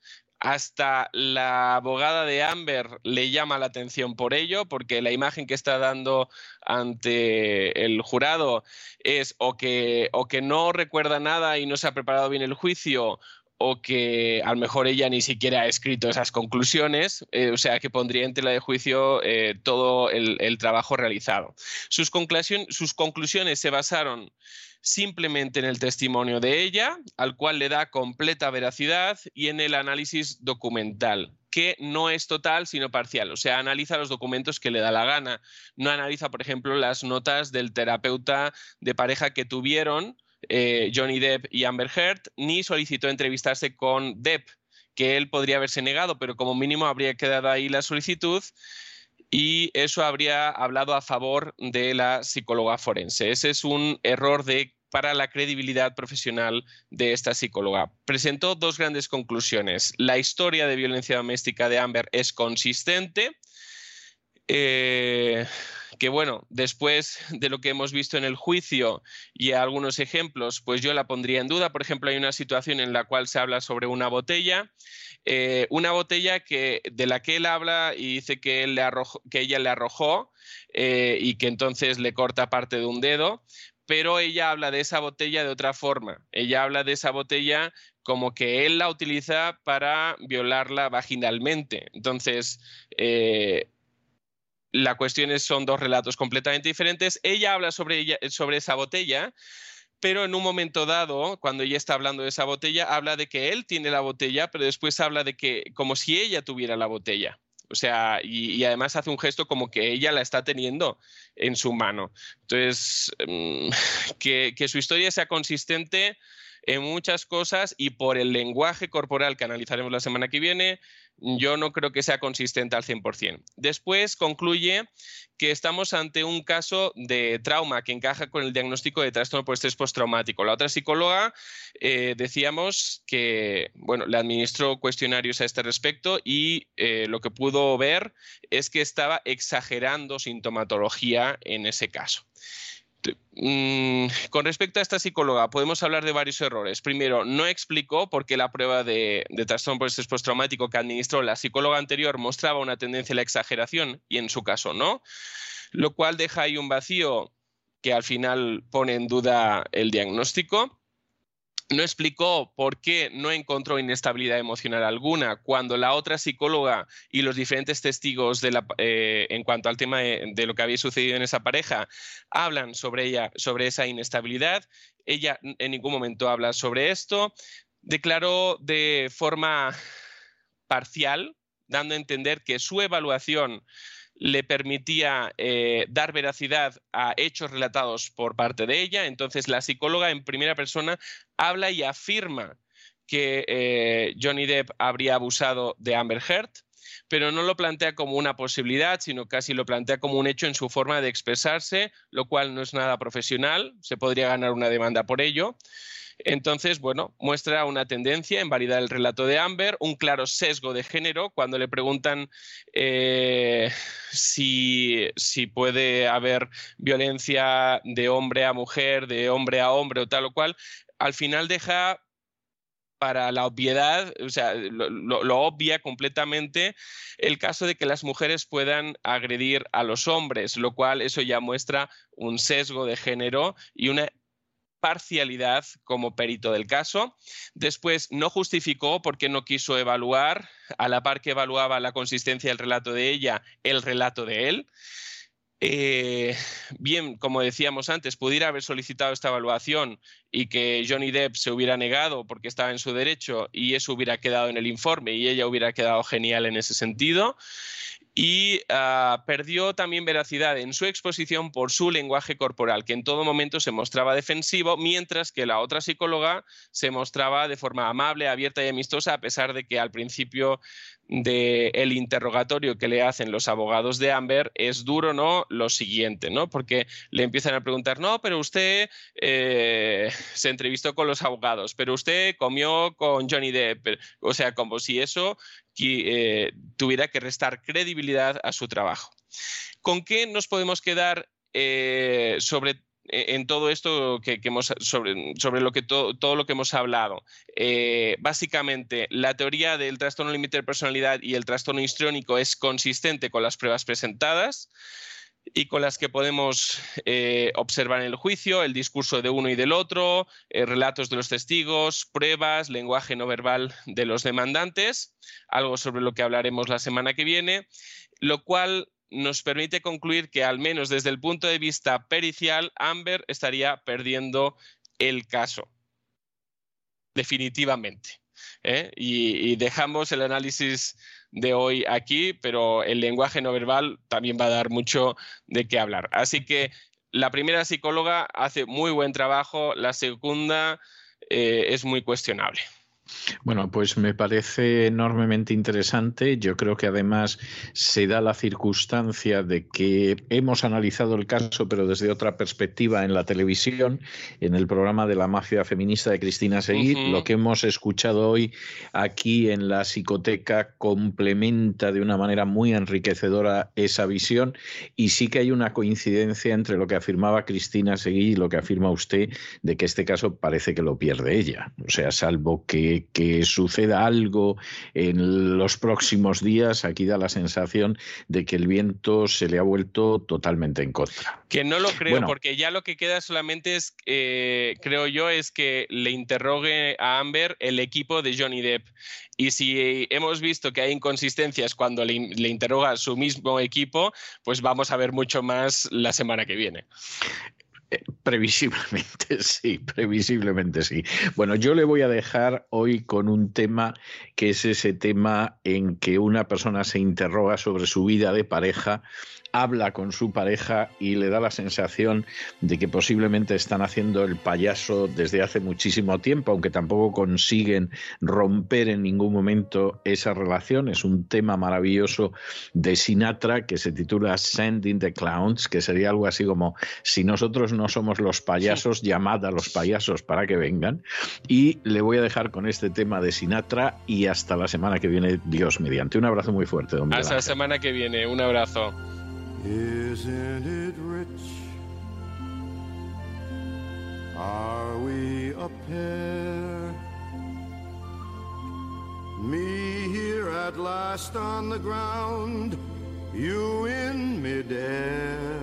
hasta la abogada de Amber le llama la atención por ello, porque la imagen que está dando ante el jurado es o que, o que no recuerda nada y no se ha preparado bien el juicio, o que a lo mejor ella ni siquiera ha escrito esas conclusiones, eh, o sea que pondría en tela de juicio eh, todo el, trabajo realizado. Sus conclusiones se basaron simplemente en el testimonio de ella, al cual le da completa veracidad, y en el análisis documental, que no es total, sino parcial. O sea, analiza los documentos que le da la gana. No analiza, por ejemplo, las notas del terapeuta de pareja que tuvieron eh, Johnny Depp y Amber Heard, ni solicitó entrevistarse con Depp, que él podría haberse negado, pero como mínimo habría quedado ahí la solicitud y eso habría hablado a favor de la psicóloga forense. Ese es un error para la credibilidad profesional de esta psicóloga. Presentó dos grandes conclusiones. La historia de violencia doméstica de Amber es consistente. Eh, que bueno, después de lo que hemos visto en el juicio y algunos ejemplos, pues yo la pondría en duda. Por ejemplo, hay una situación en la cual se habla sobre una botella eh, una botella que, de la que él habla y dice que, él le que ella le arrojó eh, y que entonces le corta parte de un dedo, pero ella habla de esa botella de otra forma. Ella habla de esa botella como que él la utiliza para violarla vaginalmente. Entonces, eh, la cuestión es, son dos relatos completamente diferentes. Ella habla sobre, ella, sobre esa botella, pero en un momento dado, cuando ella está hablando de esa botella, habla de que él tiene la botella, pero después habla de que como si ella tuviera la botella. O sea, y, además hace un gesto como que ella la está teniendo en su mano. Entonces, mm, que, que su historia sea consistente en muchas cosas y por el lenguaje corporal que analizaremos la semana que viene, yo no creo que sea consistente al 100%. Después concluye que estamos ante un caso de trauma que encaja con el diagnóstico de trastorno por estrés. La otra psicóloga eh, decíamos que bueno, le administró cuestionarios a este respecto y eh, lo que pudo ver es que estaba exagerando sintomatología en ese caso. Mm, con respecto a esta psicóloga, podemos hablar de varios errores. Primero, no explicó por qué la prueba de, de trastorno por estrés que administró la psicóloga anterior mostraba una tendencia a la exageración y en su caso no, lo cual deja ahí un vacío que al final pone en duda el diagnóstico no explicó por qué no encontró inestabilidad emocional alguna cuando la otra psicóloga y los diferentes testigos de la, eh, en cuanto al tema de, lo que había sucedido en esa pareja hablan sobre ella, sobre esa inestabilidad. Ella en ningún momento habla sobre esto. Declaró de forma parcial, dando a entender que su evaluación le permitía eh, dar veracidad a hechos relatados por parte de ella. Entonces, la psicóloga en primera persona habla y afirma que eh, Johnny Depp habría abusado de Amber Heard, pero no lo plantea como una posibilidad, sino casi lo plantea como un hecho en su forma de expresarse, lo cual no es nada profesional, se podría ganar una demanda por ello. Entonces, bueno, muestra una tendencia en validar el relato de Amber, un claro sesgo de género cuando le preguntan eh, si, puede haber violencia de hombre a mujer, de hombre a hombre o tal o cual, al final deja para la obviedad, o sea, lo, lo, obvia completamente el caso de que las mujeres puedan agredir a los hombres, lo cual eso ya muestra un sesgo de género y una parcialidad como perito del caso. Después no justificó porque no quiso evaluar, a la par que evaluaba la consistencia del relato de ella, el relato de él. Eh, bien, como decíamos antes, pudiera haber solicitado esta evaluación y que Johnny Depp se hubiera negado porque estaba en su derecho y eso hubiera quedado en el informe y ella hubiera quedado genial en ese sentido y ah, perdió también veracidad en su exposición por su lenguaje corporal, que en todo momento se mostraba defensivo, mientras que la otra psicóloga se mostraba de forma amable, abierta y amistosa, a pesar de que al principio del interrogatorio que le hacen los abogados de Amber es duro, ¿no? Lo siguiente, ¿no? Porque le empiezan a preguntar, no, pero usted eh, se entrevistó con los abogados, pero usted comió con Johnny Depp, o sea, como si eso eh, tuviera que restar credibilidad a su trabajo. ¿Con qué nos podemos quedar eh, sobre en todo esto que, hemos, sobre, sobre, lo que todo lo que hemos hablado. Eh, básicamente, la teoría del trastorno límite de personalidad y el trastorno histriónico es consistente con las pruebas presentadas y con las que podemos eh, observar en el juicio el discurso de uno y del otro, eh, relatos de los testigos, pruebas, lenguaje no verbal de los demandantes, algo sobre lo que hablaremos la semana que viene, lo cual nos permite concluir que al menos desde el punto de vista pericial, Amber estaría perdiendo el caso. Definitivamente. ¿eh? Y, dejamos el análisis de hoy aquí, pero el lenguaje no verbal también va a dar mucho de qué hablar. Así que la primera psicóloga hace muy buen trabajo, la segunda eh, es muy cuestionable. Bueno, pues me parece enormemente interesante. Yo creo que además se da la circunstancia de que hemos analizado el caso, pero desde otra perspectiva en la televisión, en el programa de la mafia feminista de Cristina Seguir. Lo que hemos escuchado hoy aquí en la psicoteca complementa de una manera muy enriquecedora esa visión y sí que hay una coincidencia entre lo que afirmaba Cristina Seguí y lo que afirma usted de que este caso parece que lo pierde ella. O sea, salvo que que, suceda algo en los próximos días, aquí da la sensación de que el viento se le ha vuelto totalmente en contra. Que no lo creo, porque ya lo que queda solamente es, eh, creo yo, es que le interrogue a Amber el equipo de Johnny Depp. Y si hemos visto que hay inconsistencias cuando le, le interroga a su mismo equipo, pues vamos a ver mucho más la semana que viene. Previsiblemente sí, previsiblemente sí. Bueno, yo le voy a dejar hoy con un tema que es ese tema en que una persona se interroga sobre su vida de pareja habla con su pareja y le da la sensación de que posiblemente están haciendo el payaso desde hace muchísimo tiempo, aunque tampoco consiguen romper en ningún momento esa relación. Es un tema maravilloso de Sinatra que se titula Sending the Clowns, que sería algo así como si nosotros no somos los payasos, llamad a los payasos para que vengan. Y le voy a dejar con este tema de Sinatra y hasta la semana que viene, Dios mediante. Un abrazo muy fuerte, don Hasta la semana que viene, un abrazo. Isn't it rich? Are we a pair? Me here at last on the ground, you in midair.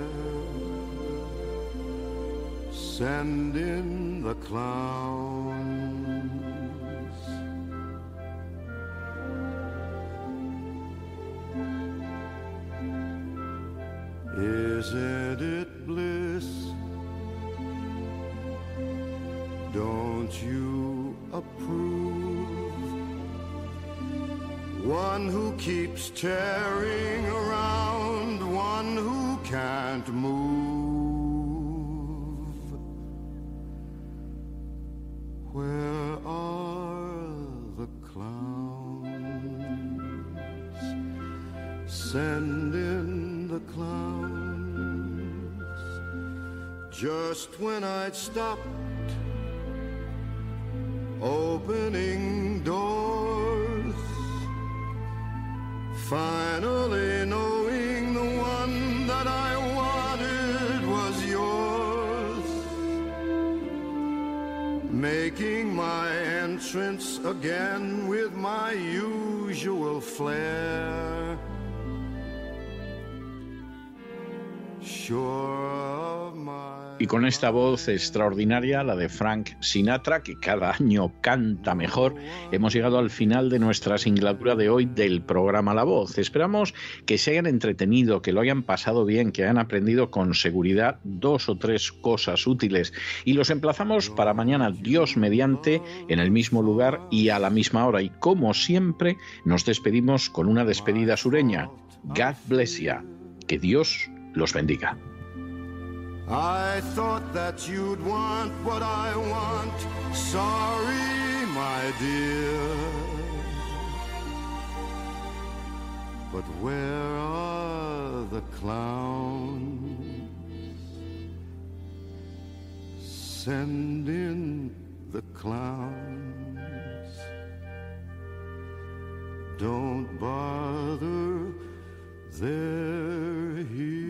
Send in the clowns. Isn't it bliss? Don't you approve? One who keeps tearing around, one who can't move. Where are the clowns? Send in the clowns. Just when I'd stopped opening doors, finally knowing the one that I wanted was yours, making my entrance again with my usual flair. Sure of my Y con esta voz extraordinaria, la de Frank Sinatra, que cada año canta mejor, hemos llegado al final de nuestra singladura de hoy del programa La Voz. Esperamos que se hayan entretenido, que lo hayan pasado bien, que hayan aprendido con seguridad dos o tres cosas útiles. Y los emplazamos para mañana, Dios mediante, en el mismo lugar y a la misma hora. Y como siempre, nos despedimos con una despedida sureña. God bless you. Que Dios los bendiga. I thought that you'd want what I want. Sorry, my dear. But where are the clowns? Send in the clowns. Don't bother, they're here.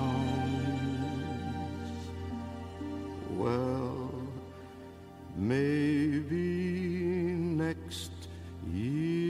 well, maybe next year.